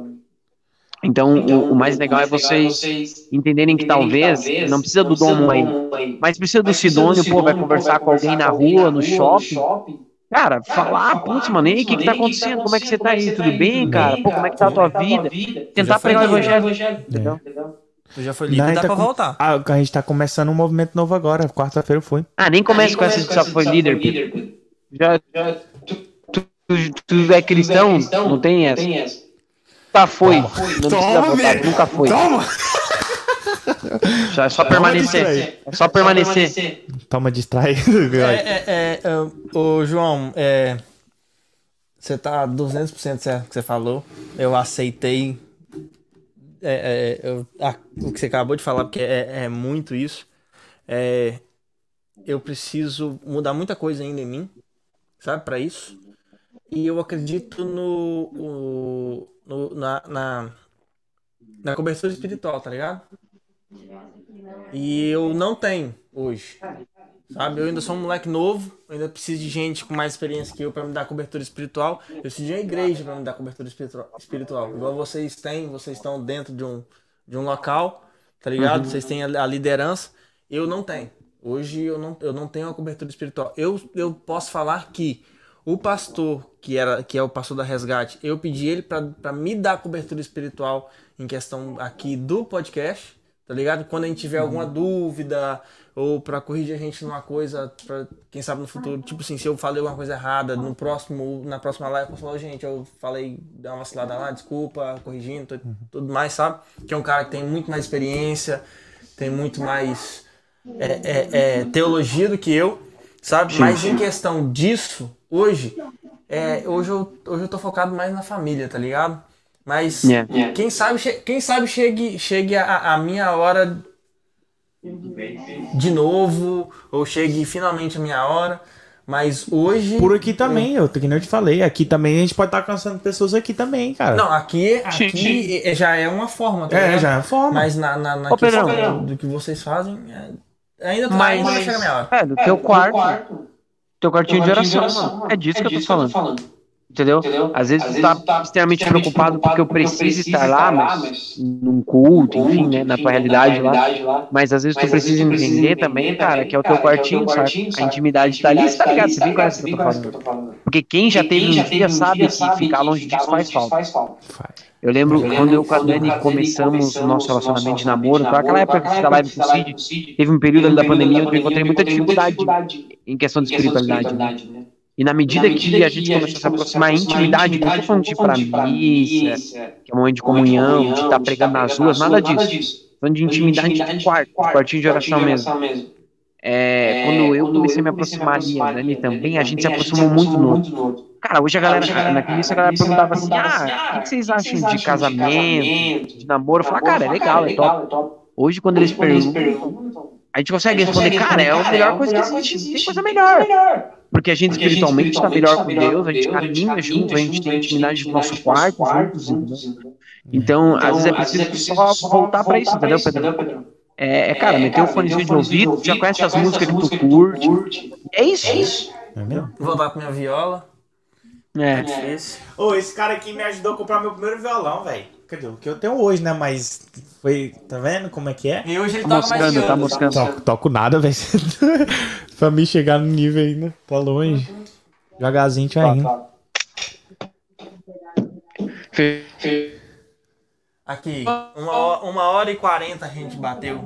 S3: Então, o, o mais legal é vocês entenderem que talvez não precisa do Dom aí, mas precisa do Sidônio, pô, vai conversar com alguém na rua, no shopping. Cara, falar, ah, putz, mano, e aí, o que que tá acontecendo? Como é que você tá aí? Tudo bem, cara? Pô, como é que tá a tua vida? Tentar pregar o evangelho, entendeu?
S1: Tu já foi
S5: Não,
S1: líder,
S5: a gente
S1: dá
S5: tá
S1: pra
S5: com-
S1: voltar.
S5: Ah, a gente tá começando um movimento novo agora. Quarta-feira foi.
S3: Ah, nem começa com essa de só foi líder, Pedro. Já, tu, tu, tu é cristão, não tem essa. Nunca foi. Não
S5: Toma, velho.
S3: nunca foi.
S5: Toma!
S3: Só- É só permanecer. É só permanecer.
S5: Toma distraído.
S1: É, é, é, é, ô, João, é, você tá 200% certo que você falou. Eu aceitei é, é, eu- a- o que você acabou de falar, porque é, é muito isso. É, eu preciso mudar muita coisa ainda em mim, sabe, para isso. E eu acredito no, no- na, na, na cobertura espiritual, tá ligado? E eu não tenho hoje. Sabe? Eu ainda sou um moleque novo, ainda preciso de gente com mais experiência que eu para me dar cobertura espiritual. Eu preciso de uma igreja para me dar cobertura espiritual. Igual vocês têm, vocês estão dentro de um, de um local, tá ligado? Vocês têm a, a liderança. Eu não tenho. Hoje eu não, eu não tenho uma cobertura espiritual. Eu, eu posso falar que o pastor, que, era, que é o pastor da resgate, eu pedi ele para me dar cobertura espiritual em questão aqui do podcast, tá ligado? Quando a gente tiver alguma dúvida ou para corrigir a gente numa coisa, pra, quem sabe no futuro, tipo assim, se eu falei alguma coisa errada, no próximo, na próxima live eu posso falar, gente, eu falei, dá uma vacilada lá, desculpa, corrigindo, tudo, tudo mais, sabe? Que é um cara que tem muito mais experiência, tem muito mais é, é, é, teologia do que eu, sabe? Mas em questão disso, hoje, é, hoje, eu, hoje eu tô focado mais na família, tá ligado? Mas
S3: Yeah.
S1: quem sabe, quem sabe chegue, chegue a, a minha hora de novo, ou chegue finalmente a minha hora. Mas hoje.
S5: Por aqui também, eu, que nem eu te falei. Aqui também a gente pode estar alcançando pessoas aqui também, cara.
S1: Não, aqui,
S3: Sim,
S1: aqui é- já é uma forma, tá
S5: É,
S1: ligado?
S5: já é a forma.
S1: Mas na, na, na
S3: Ô,
S1: questão do que vocês fazem, é- ainda, tá,
S3: Mas-
S1: ainda vai chegar a minha hora.
S3: É, do teu quarto, teu quartinho de oração, mano. É disso que eu tô falando. Entendeu? Às vezes tu tá extremamente preocupado porque eu preciso estar lá, mas num culto, enfim, né, na tua realidade lá. Mas às vezes tu precisa entender também, cara, que é o teu quartinho, sabe? A intimidade tá ali, você tá ligado? Você viu qual é essa que eu tô falando? Porque quem já teve um dia sabe que ficar longe disso faz falta.
S5: Faz.
S3: Eu lembro quando eu com a Dani começamos o nosso relacionamento de namoro, foi aquela época que eu fiz a live com o Cid, teve um período da pandemia onde eu encontrei muita dificuldade em questão de espiritualidade. né? E na medida que a gente começou a se aproximar, a intimidade, não tô falando de ir pra missa, que é um momento de comunhão, de estar pregando nas ruas, nada disso. Falando de intimidade de quarto, quartinho de oração mesmo. É, quando eu comecei a me aproximar ali, a Dani também, a gente se aproximou muito no outro. Cara, hoje a galera, naquele início a galera perguntava assim, ah, o que vocês acham de casamento, de namoro? Eu falava, cara, é legal, é top. Hoje quando eles perguntam, a gente consegue responder, cara, é a melhor coisa que existe, não tem coisa melhor. Porque a gente espiritualmente está melhor com Deus, a gente caminha junto, a gente tem intimidade no nosso quarto juntos? Então, às vezes é preciso só voltar pra isso, entendeu, Pedro? É, é, cara, meter o fonezinho de ouvido, já conhece as músicas que tu curte. É isso.
S5: É mesmo?
S1: Vou voltar pra minha viola.
S3: É.
S1: Difícil.
S5: Ô, esse cara aqui me ajudou a comprar meu primeiro violão, velho. Quer dizer, o que eu tenho hoje, né? Mas foi. Tá vendo como é que é?
S1: E hoje ele
S3: Tá
S1: toca mais
S3: tá moscando.
S5: Toco, toco nada, velho. pra mim chegar no nível ainda. Tá longe. Devagarzinho a gente vai indo.
S1: Aqui, uma hora, uma hora e quarenta a gente bateu.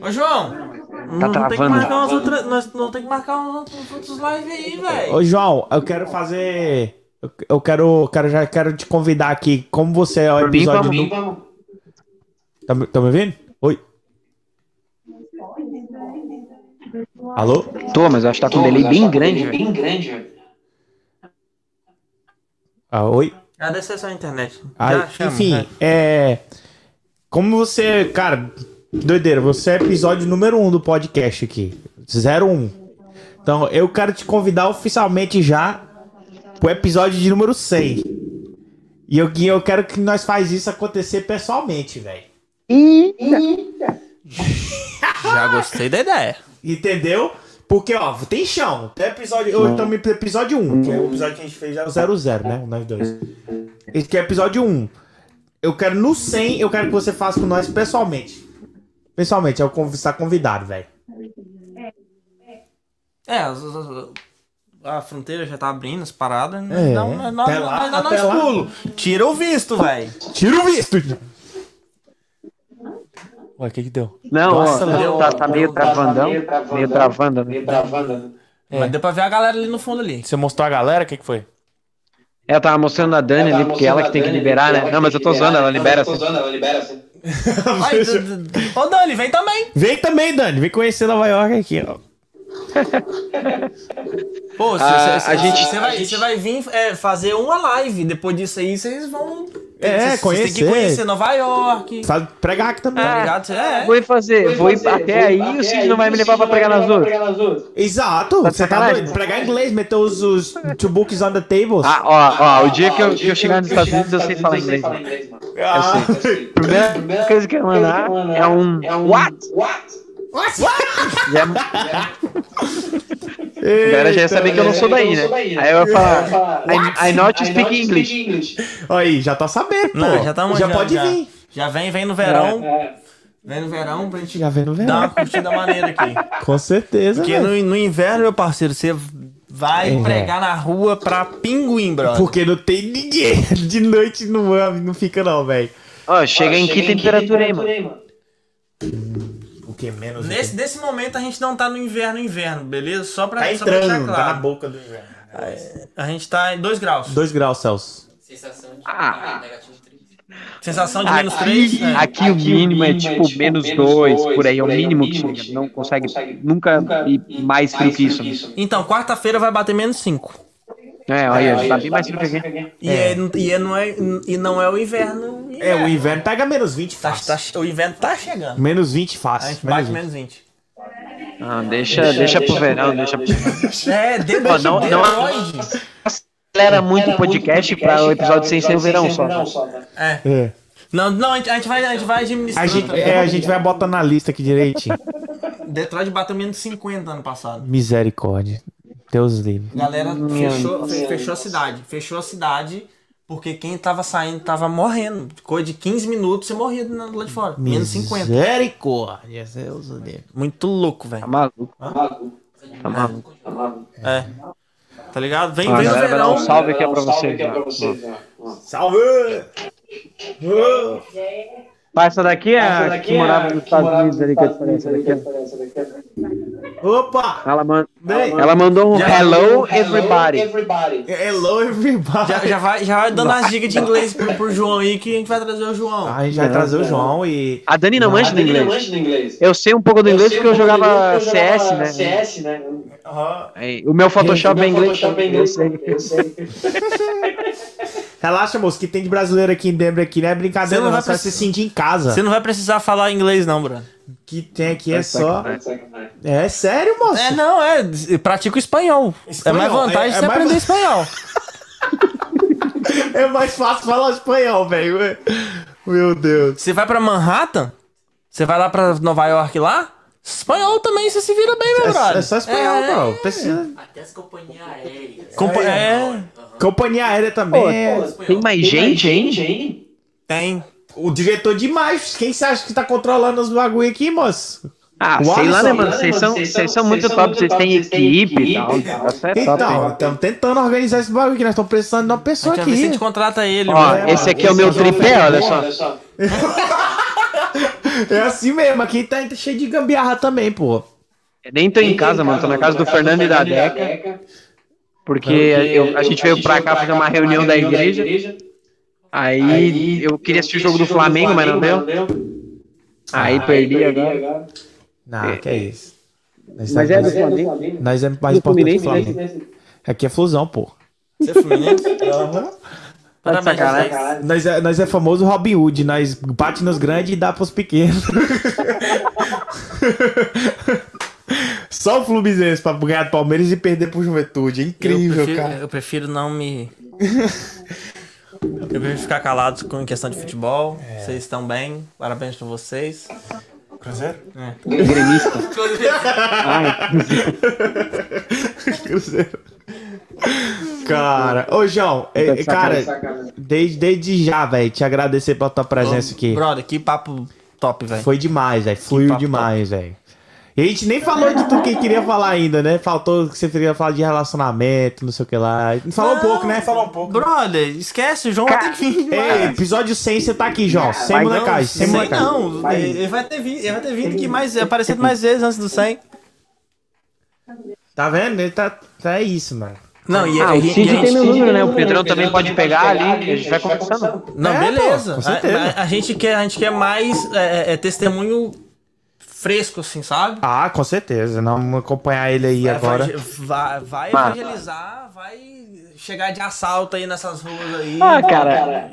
S1: Ô, João, não, não tem que
S3: travando.
S1: outras, nós não tem que marcar uns uns outros lives aí, velho.
S5: Ô, João, eu quero fazer. eu- quero, quero, já quero te convidar aqui. Como você é o
S3: mim,
S5: episódio.
S3: vamos.
S5: nu- Tá, me- tá me ouvindo? Oi. Alô?
S3: Tô, mas eu acho que tá com um delay bem grande, velho.
S5: Ah, oi?
S1: Agradecer sua internet.
S5: Ah,
S1: chama,
S5: enfim,
S1: né?
S5: é. Como você. Cara, doideira, você é episódio número 1 um do podcast aqui. 01. Então, eu quero te convidar oficialmente já pro episódio de número 100. E eu, eu quero que nós faz isso acontecer pessoalmente, velho.
S1: Já gostei da ideia.
S5: Entendeu? Porque, ó, tem chão. Tem episódio. Hoje estamos no episódio 1, que é o episódio que a gente fez já é o 00, né? Nós dois. Esse que é episódio 1. Eu quero no 100, eu quero que você faça com nós pessoalmente. Pessoalmente, é o conv- está convidado, velho.
S1: É, as- as- as- a fronteira já tá abrindo as paradas.
S5: É,
S1: Nós dá, nós, nós,
S5: até lá,
S1: dá
S5: até
S1: nós
S5: lá.
S1: pulo. Tira o visto, velho.
S5: Tira o visto! Ué, o que que deu?
S3: Não,
S5: Nossa,
S3: ó,
S1: deu-
S3: tá, tá meio travandão. Meio travando. né?
S1: Mas deu pra ver a galera ali no fundo ali.
S5: Você mostrou a galera? O que que foi?
S3: É, eu tava mostrando a Dani ali, porque ela que tem que liberar, né? Não, mas eu tô zoando, ela libera assim.
S1: Ai, d- Ô, Dani, vem também.
S5: Vem também, Dani. Vem conhecer Nova York aqui, ó.
S1: Pô,
S3: Ah,
S1: você
S3: a gente-
S1: vai, vir é, fazer uma live. Depois disso aí, vocês vão.
S5: É,
S1: cês têm que
S5: conhecer.
S1: conhecer Nova York.
S5: Faz, pregar aqui também.
S1: Tá ligado? Cê- É.
S3: Vou ir fazer, vou ir até aí e o Cid não vai me levar pra pregar nas duas.
S5: Exato.
S3: Tá
S5: Você tá
S3: sacanagem?
S5: doido? Pregar inglês, meter os, os two books on the tables.
S3: Ah, ó, ó, o dia que eu, eu chegar nos Estados Unidos eu sei falar inglês.
S5: Ah.
S3: Eu sei. Primeira coisa que eu mandar é um what? Já, a galera já ia saber que eu não sou daí, né? Aí eu vou falar, I, I not speak English.
S5: Aí, já tá sabendo, pô.
S1: Não, já tá
S5: Já
S1: manjando,
S5: pode
S1: já.
S5: vir.
S1: Já vem, vem no verão. Vem no verão pra gente
S5: Já vem no
S1: dar
S5: verão.
S1: uma curtida maneira aqui.
S5: Com certeza,
S1: Porque no, no inverno, meu parceiro, você vai
S5: É.
S1: pregar na rua pra pinguim, brother.
S5: Porque não tem ninguém. De noite não, não fica não, velho.
S3: Ó, chega em que temperatura aí, mano?
S5: O que menos?
S1: Nesse, nesse momento a gente não tá no inverno, inverno, beleza? Só pra,
S5: Tá
S1: só pra deixar
S5: entrando, tá na
S1: claro.
S5: boca do inverno.
S1: A gente tá em 2 graus.
S5: 2 graus Celsius.
S4: Sensação de
S3: Ah.
S4: negativo 3.
S1: Sensação de menos 3.
S3: Aqui, aqui o mínimo é tipo menos dois, por aí, é o mínimo que chega. Não consegue nunca ir mais frio que isso. né?
S1: Então, quarta-feira vai bater menos 5.
S3: É, olha, tá bem mais frio que aqui.
S1: E, é. e, é- não é, e não é o inverno.
S5: É, o inverno pega menos 20
S1: Tá,
S5: fácil.
S1: tá- o inverno tá chegando.
S5: Menos 20
S1: A
S5: fácil.
S1: gente
S5: Menos
S1: bate
S5: 20.
S1: menos 20.
S3: Ah, deixa, deixa pro verão, deixa pro
S1: É, de,
S3: Ó, não- não-
S1: Detroit.
S3: Acelera muito o podcast pra o episódio sem ser o verão só.
S1: É.
S5: É.
S1: Não, não, a gente, a gente vai, a gente vai
S5: A
S1: administrando.
S5: gente, é, a gente vai botar na lista aqui direitinho.
S1: Detroit bateu menos 50 ano passado.
S5: Misericórdia. Deus livre.
S1: Galera fechou, fe- fechou a cidade. Fechou a cidade porque quem tava saindo tava morrendo. Coisa de 15 minutos você morria lá de fora. Menos 50.
S5: Misericórdia. Deus livre.
S1: Muito louco,
S3: Tá
S1: velho.
S3: maluco. Tá maluco.
S1: É. Tá ligado? Vem,
S3: Ó, a
S1: vem o
S3: galera dar
S1: verão.
S3: um salve aqui ó, pra vocês. ó.
S5: Salve!
S3: Mas essa daqui é a que morava nos Estados Unidos ali, que eu te falei, essa daqui, ó.
S5: Opa!
S3: Ela, man-
S5: Bem,
S3: ela mandou um hello everybody.
S5: hello everybody.
S1: Já, já vai, já vai dando as dicas de inglês pro, pro João aí que a gente vai trazer o João.
S5: A gente vai trazer o João e.
S3: A Dani não manja do inglês. Eu sei um pouco do inglês porque eu jogava CS, né?
S4: CS, né?
S3: O meu Photoshop é inglês. Eu sei.
S5: Relaxa, moço, que tem de brasileiro aqui em Denver aqui, não é brincadeira,
S1: Você não
S5: não,
S1: vai
S5: você vai se sentir em casa.
S1: Você não vai precisar falar inglês, não, Bruno.
S5: que tem aqui é só.
S3: sacanagem.
S5: É sério, moço?
S1: É, não, é. Pratica o espanhol.
S5: Espanhol,
S1: É mais vantagem
S5: é- é
S1: você
S5: mais
S1: aprender espanhol.
S5: É mais fácil falar espanhol, velho. Meu Deus.
S1: Você vai pra Manhattan? Você vai lá pra Nova York lá? Espanhol também, você se vira bem, meu
S5: É,
S1: brother.
S5: é só espanhol,
S1: É.
S5: bro. Precisa.
S4: Até as companhias aéreas.
S1: Compa- é,
S5: Companhia aérea também.
S3: Pô,
S5: é-
S3: Tem mais gente, hein?
S1: tem.
S5: O diretor demais. Quem você acha que tá controlando os bagulho aqui, moço?
S3: Ah,
S5: O
S3: sei lá, né, mano? Vocês são, vocês são muito top, vocês têm equipe e tal. Essa é top,
S5: Então, estamos tentando organizar esse bagulho aqui. Nós estamos precisando de uma pessoa
S1: se a
S5: aqui.
S1: gente contrata ele,
S3: Ó,
S1: mano.
S3: esse aqui é o meu tripé, olha só.
S5: É assim mesmo. Aqui tá cheio de gambiarra também, pô.
S3: Eu nem tô em casa, mano. Tô na casa do Fernando e da Deca. Porque eu- a gente veio pra cá fazer uma reunião da igreja. Aí eu queria assistir o jogo do Flamengo, mas não deu. Aí perdi agora.
S5: Não, que é isso. Nós
S3: Mas
S5: tá-
S3: é do Flamengo.
S5: Nós é mais importante que o
S3: Fluminense,
S5: Flamengo. Aqui é fusão, pô.
S1: Você é fluminense?
S3: Tá de sacanagem.
S5: Nós é, nós é famoso Robin Hood. Nós bate nos grandes e dá pros pequenos. Só o Fluminense pra ganhar do Palmeiras e perder pro Juventude. É incrível,
S1: eu prefiro,
S5: cara.
S1: Eu prefiro não me. Eu prefiro ficar calado com questão de futebol.
S5: É.
S1: Vocês estão bem. Parabéns pra vocês.
S5: Cruzeiro?
S3: Gremista. Ai,
S5: Cruzeiro. cara. Ô, João, é,
S3: Tá de
S5: cara,
S3: sacanagem.
S5: desde, desde já, velho, te agradecer pela tua presença aqui.
S1: Brother, que papo top, velho.
S5: Foi demais, velho. Fluiu demais, velho. E a gente nem falou de tudo que queria falar ainda, né? Faltou que você queria falar de relacionamento, não sei o que lá. Falou um pouco, né? Falou um pouco.
S1: Brother, esquece, o João vai ter que vir.
S5: Ei, episódio 100 você tá aqui, João. Sem
S3: Vai
S5: molecagem, sem
S1: Sem
S5: molecagem.
S1: não, ele vai ter vindo, ele vai ter vindo aqui mais, aparecido mais vezes antes do 100.
S5: Tá vendo? Ele tá, tá isso, mano.
S1: Não, e,
S3: Ah, o
S1: a
S3: Cid
S1: gente-
S3: tem meu número, né? O Pedrão também pode pegar ali, a gente vai conversando.
S1: Não,
S5: É,
S1: beleza.
S5: pô, com certeza.
S1: A, a- a gente quer, a gente quer mais é, é, testemunho fresco, assim, sabe?
S5: Ah, com certeza. Não, vamos acompanhar ele aí agora.
S1: Vai, vai evangelizar, vai chegar de assalto aí nessas ruas aí.
S3: Ah, cara.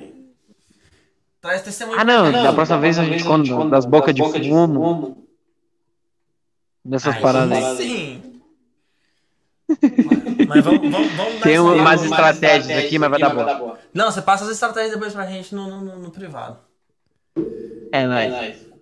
S1: Traz testemunho.
S3: Ah, não, da próxima vez a gente conta das bocas de fumo. Dessas
S1: Aí
S3: paradas aí.
S1: Sim. Mas vamos, vamos, vamos dar
S3: Tem umas estratégias aqui, mas vai dar bom.
S1: Não, você passa as estratégias depois pra gente no, no, no privado.
S3: É nóis.
S1: É nóis.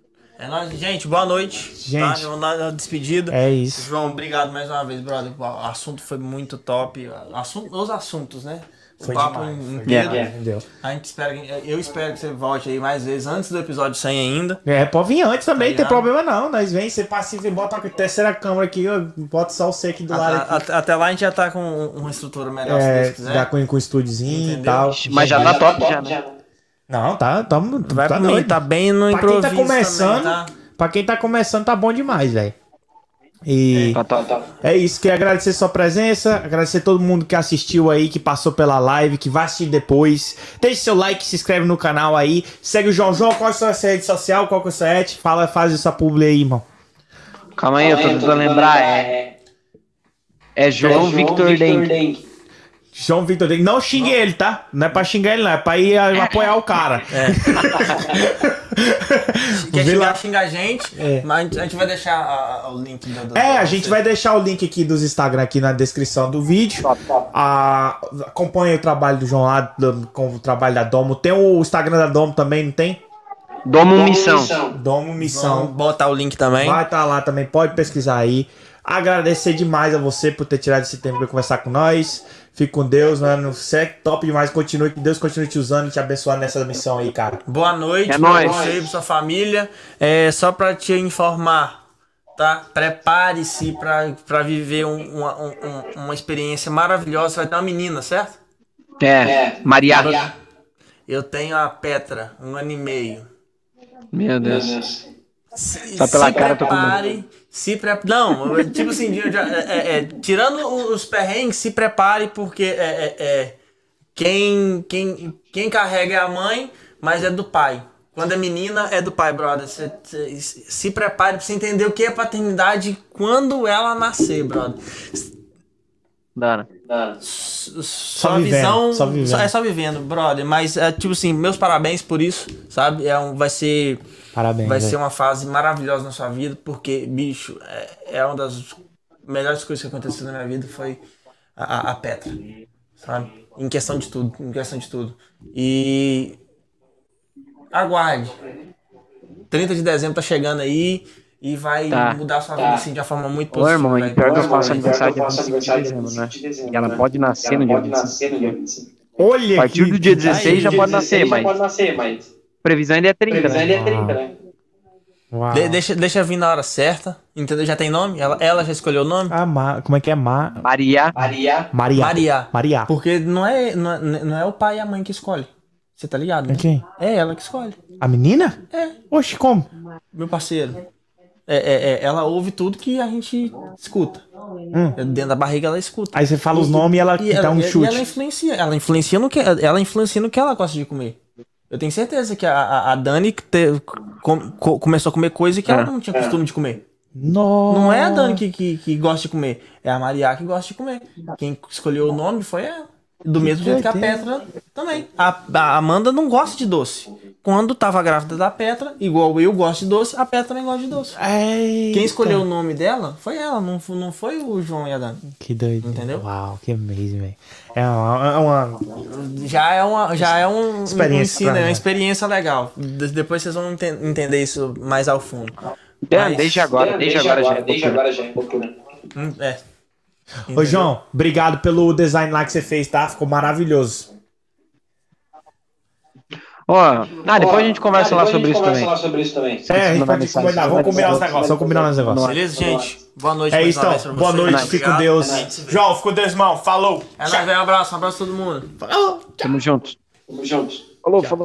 S1: Gente, boa noite.
S5: Gente.
S1: Tá? Vamos dar a despedida.
S5: É isso.
S1: João, obrigado mais uma vez, brother. O assunto foi muito top. Assunto, os assuntos, né? O
S5: Foi
S1: papo
S5: demais, foi
S1: inteiro.
S5: demais, entendeu?
S1: A gente espera, que- eu espero que você volte aí mais vezes antes do episódio 100 ainda.
S5: É, pode vir antes também, não tem
S1: ligado?
S5: problema não. Nós vem, você passiva e bota uma terceira câmera aqui, bota só o C aqui do lado
S1: A-
S5: aqui.
S1: a- até lá a gente já tá com uma estrutura melhor, se
S5: É,
S1: Deus
S5: dá
S1: quiser.
S5: com, com estúdiozinho e tal.
S3: Mas já tá top já, né?
S5: Não, tá,
S1: Vai
S5: tá
S1: por mim,
S5: doido.
S1: tá bem no
S5: Pra quem
S1: improviso
S5: tá começando,
S1: também, tá?
S5: pra quem tá começando, tá bom demais, velho. E
S3: Tá top.
S5: é isso, queria agradecer sua presença, agradecer todo mundo que assistiu aí, que passou pela live, que vai assistir depois. Deixe seu like, se inscreve no canal aí, segue o João João, qual é a sua rede social, qual que é a sua rede, fala, faz essa publi aí, irmão.
S3: Calma aí, eu tô tentando lembrar. É, é João Victor Denk.
S5: João Vitor, não xingue ele, tá? Não é pra xingar ele, não, é pra ir a- apoiar o cara.
S1: Quer
S5: Vê
S1: xingar, xinga a gente,
S5: É.
S1: mas a gente- vai deixar a- a- o link do, do-
S5: É, a gente vai deixar o link aqui dos Instagram aqui na descrição do vídeo. Ah, acompanha o trabalho do João lá, com o trabalho da Domo. Tem o Instagram da Domo também, não tem?
S3: Domo Missão.
S5: Domo
S1: Vamos
S5: Missão.
S1: botar o link também.
S5: Vai estar lá também, pode pesquisar aí. Agradecer demais a você por ter tirado esse tempo para conversar com nós. Fique com Deus, mano. Você é top demais. Continue, que Deus continue te usando e te abençoando nessa missão aí, cara.
S1: Boa noite
S3: É
S1: pra
S3: nóis.
S1: você e pra sua família. É, só pra te informar, tá? Prepare-se pra, pra viver um- uma, um- um- uma experiência maravilhosa. Você vai ter uma menina, certo?
S3: É, Maria.
S1: Eu tenho a Petra, um ano e meio.
S3: Meu Deus.
S1: Se,
S3: Só pela
S1: se
S3: cara eu tô com
S1: prepare, se pre... Não, tipo assim, de- de- é- é- é, tirando os perrengues, se prepare, porque é, é- é, quem, quem, quem carrega é a mãe, mas é do pai. Quando é menina, é do pai, brother. Cê- cê- se prepare pra você entender o que é paternidade quando ela nascer, brother.
S3: Dana.
S1: Só,
S5: vivendo,
S1: visão.
S5: só vivendo.
S1: é só vivendo, brother. Mas, é, tipo assim, meus parabéns por isso, sabe? É um, vai ser.
S5: Parabéns.
S1: Vai
S5: velho.
S1: ser uma fase maravilhosa na sua vida, porque, bicho, é, é uma das melhores coisas que aconteceu na minha vida foi a, a- Petra, sabe? Em questão de tudo, em questão de tudo. E aguarde. 30 de dezembro tá chegando aí e vai
S3: Tá.
S1: mudar a sua vida assim de uma forma muito
S3: Ô,
S1: positiva.
S3: irmão, e
S1: velho.
S3: pior que eu faço aniversário dia 25 de dezembro, né? E ela pode nascer no dia 25.
S5: Olha
S3: A partir
S5: que-
S3: do dia
S5: Aí,
S3: 16 já pode nascer, mas previsão ainda é 30, né?
S5: Uau.
S1: De- deixa, deixa vir na hora certa, entendeu? Já tem nome? Ela, ela já escolheu o nome?
S5: Ah, Ma- como é que é? Ma...
S3: Maria.
S5: Maria.
S1: Maria.
S5: Maria.
S1: Porque não é, não, é, não é o pai e a mãe que escolhe. Você tá ligado, né?
S5: É quem?
S1: É ela que escolhe.
S5: A menina?
S1: É.
S5: Oxe, como?
S1: Meu parceiro. É, é, é, ela ouve tudo que a gente escuta. É, Dentro da barriga ela escuta.
S5: Aí você fala os nomes e ela
S1: E
S5: dá um
S1: e-
S5: chute.
S1: E ela influencia. Ela influencia no que ela influencia no que ela gosta de comer. Eu tenho certeza que a, a, a Dani te- com- co- começou a comer coisa que ela não tinha costume de comer.
S5: Nossa.
S1: Não é a Dani que, que, que gosta de comer, é a Maria que gosta de comer. Quem escolheu o nome foi ela. Do mesmo jeito que a Petra também. A, a Amanda não gosta de doce. Quando tava grávida da Petra, igual eu gosto de doce, a Petra também gosta de doce.
S5: Eita.
S1: Quem escolheu o nome dela foi ela, não, não foi o João e a Dani.
S5: Que doido.
S1: Entendeu?
S5: Uau, que amazing, velho. É uma, é uma-
S1: Já é, uma, já é um,
S5: Experiência
S1: um ensino, é uma experiência legal. De- depois vocês vão enten- entender isso mais ao fundo.
S3: Dan,
S1: Mas-
S3: desde agora, desde agora já é loucura.
S1: Hum, É.
S5: Ô, João, obrigado pelo design lá que você fez, tá? Ficou maravilhoso.
S3: Ó, ah, depois a gente conversa lá sobre isso também.
S5: É, a gente pode combinar. Vamos
S3: vai
S5: combinar os negócios. Vamos combinar os negócios.
S1: Beleza, gente? Boa noite.
S5: É isso, então. Boa noite. Fique com
S1: Obrigado.
S5: Deus.
S1: A gente vê.
S5: João, fica com Deus, irmão. Falou.
S1: É nóis. Um abraço. Um abraço a todo mundo.
S3: Tamo junto. Falou, falou.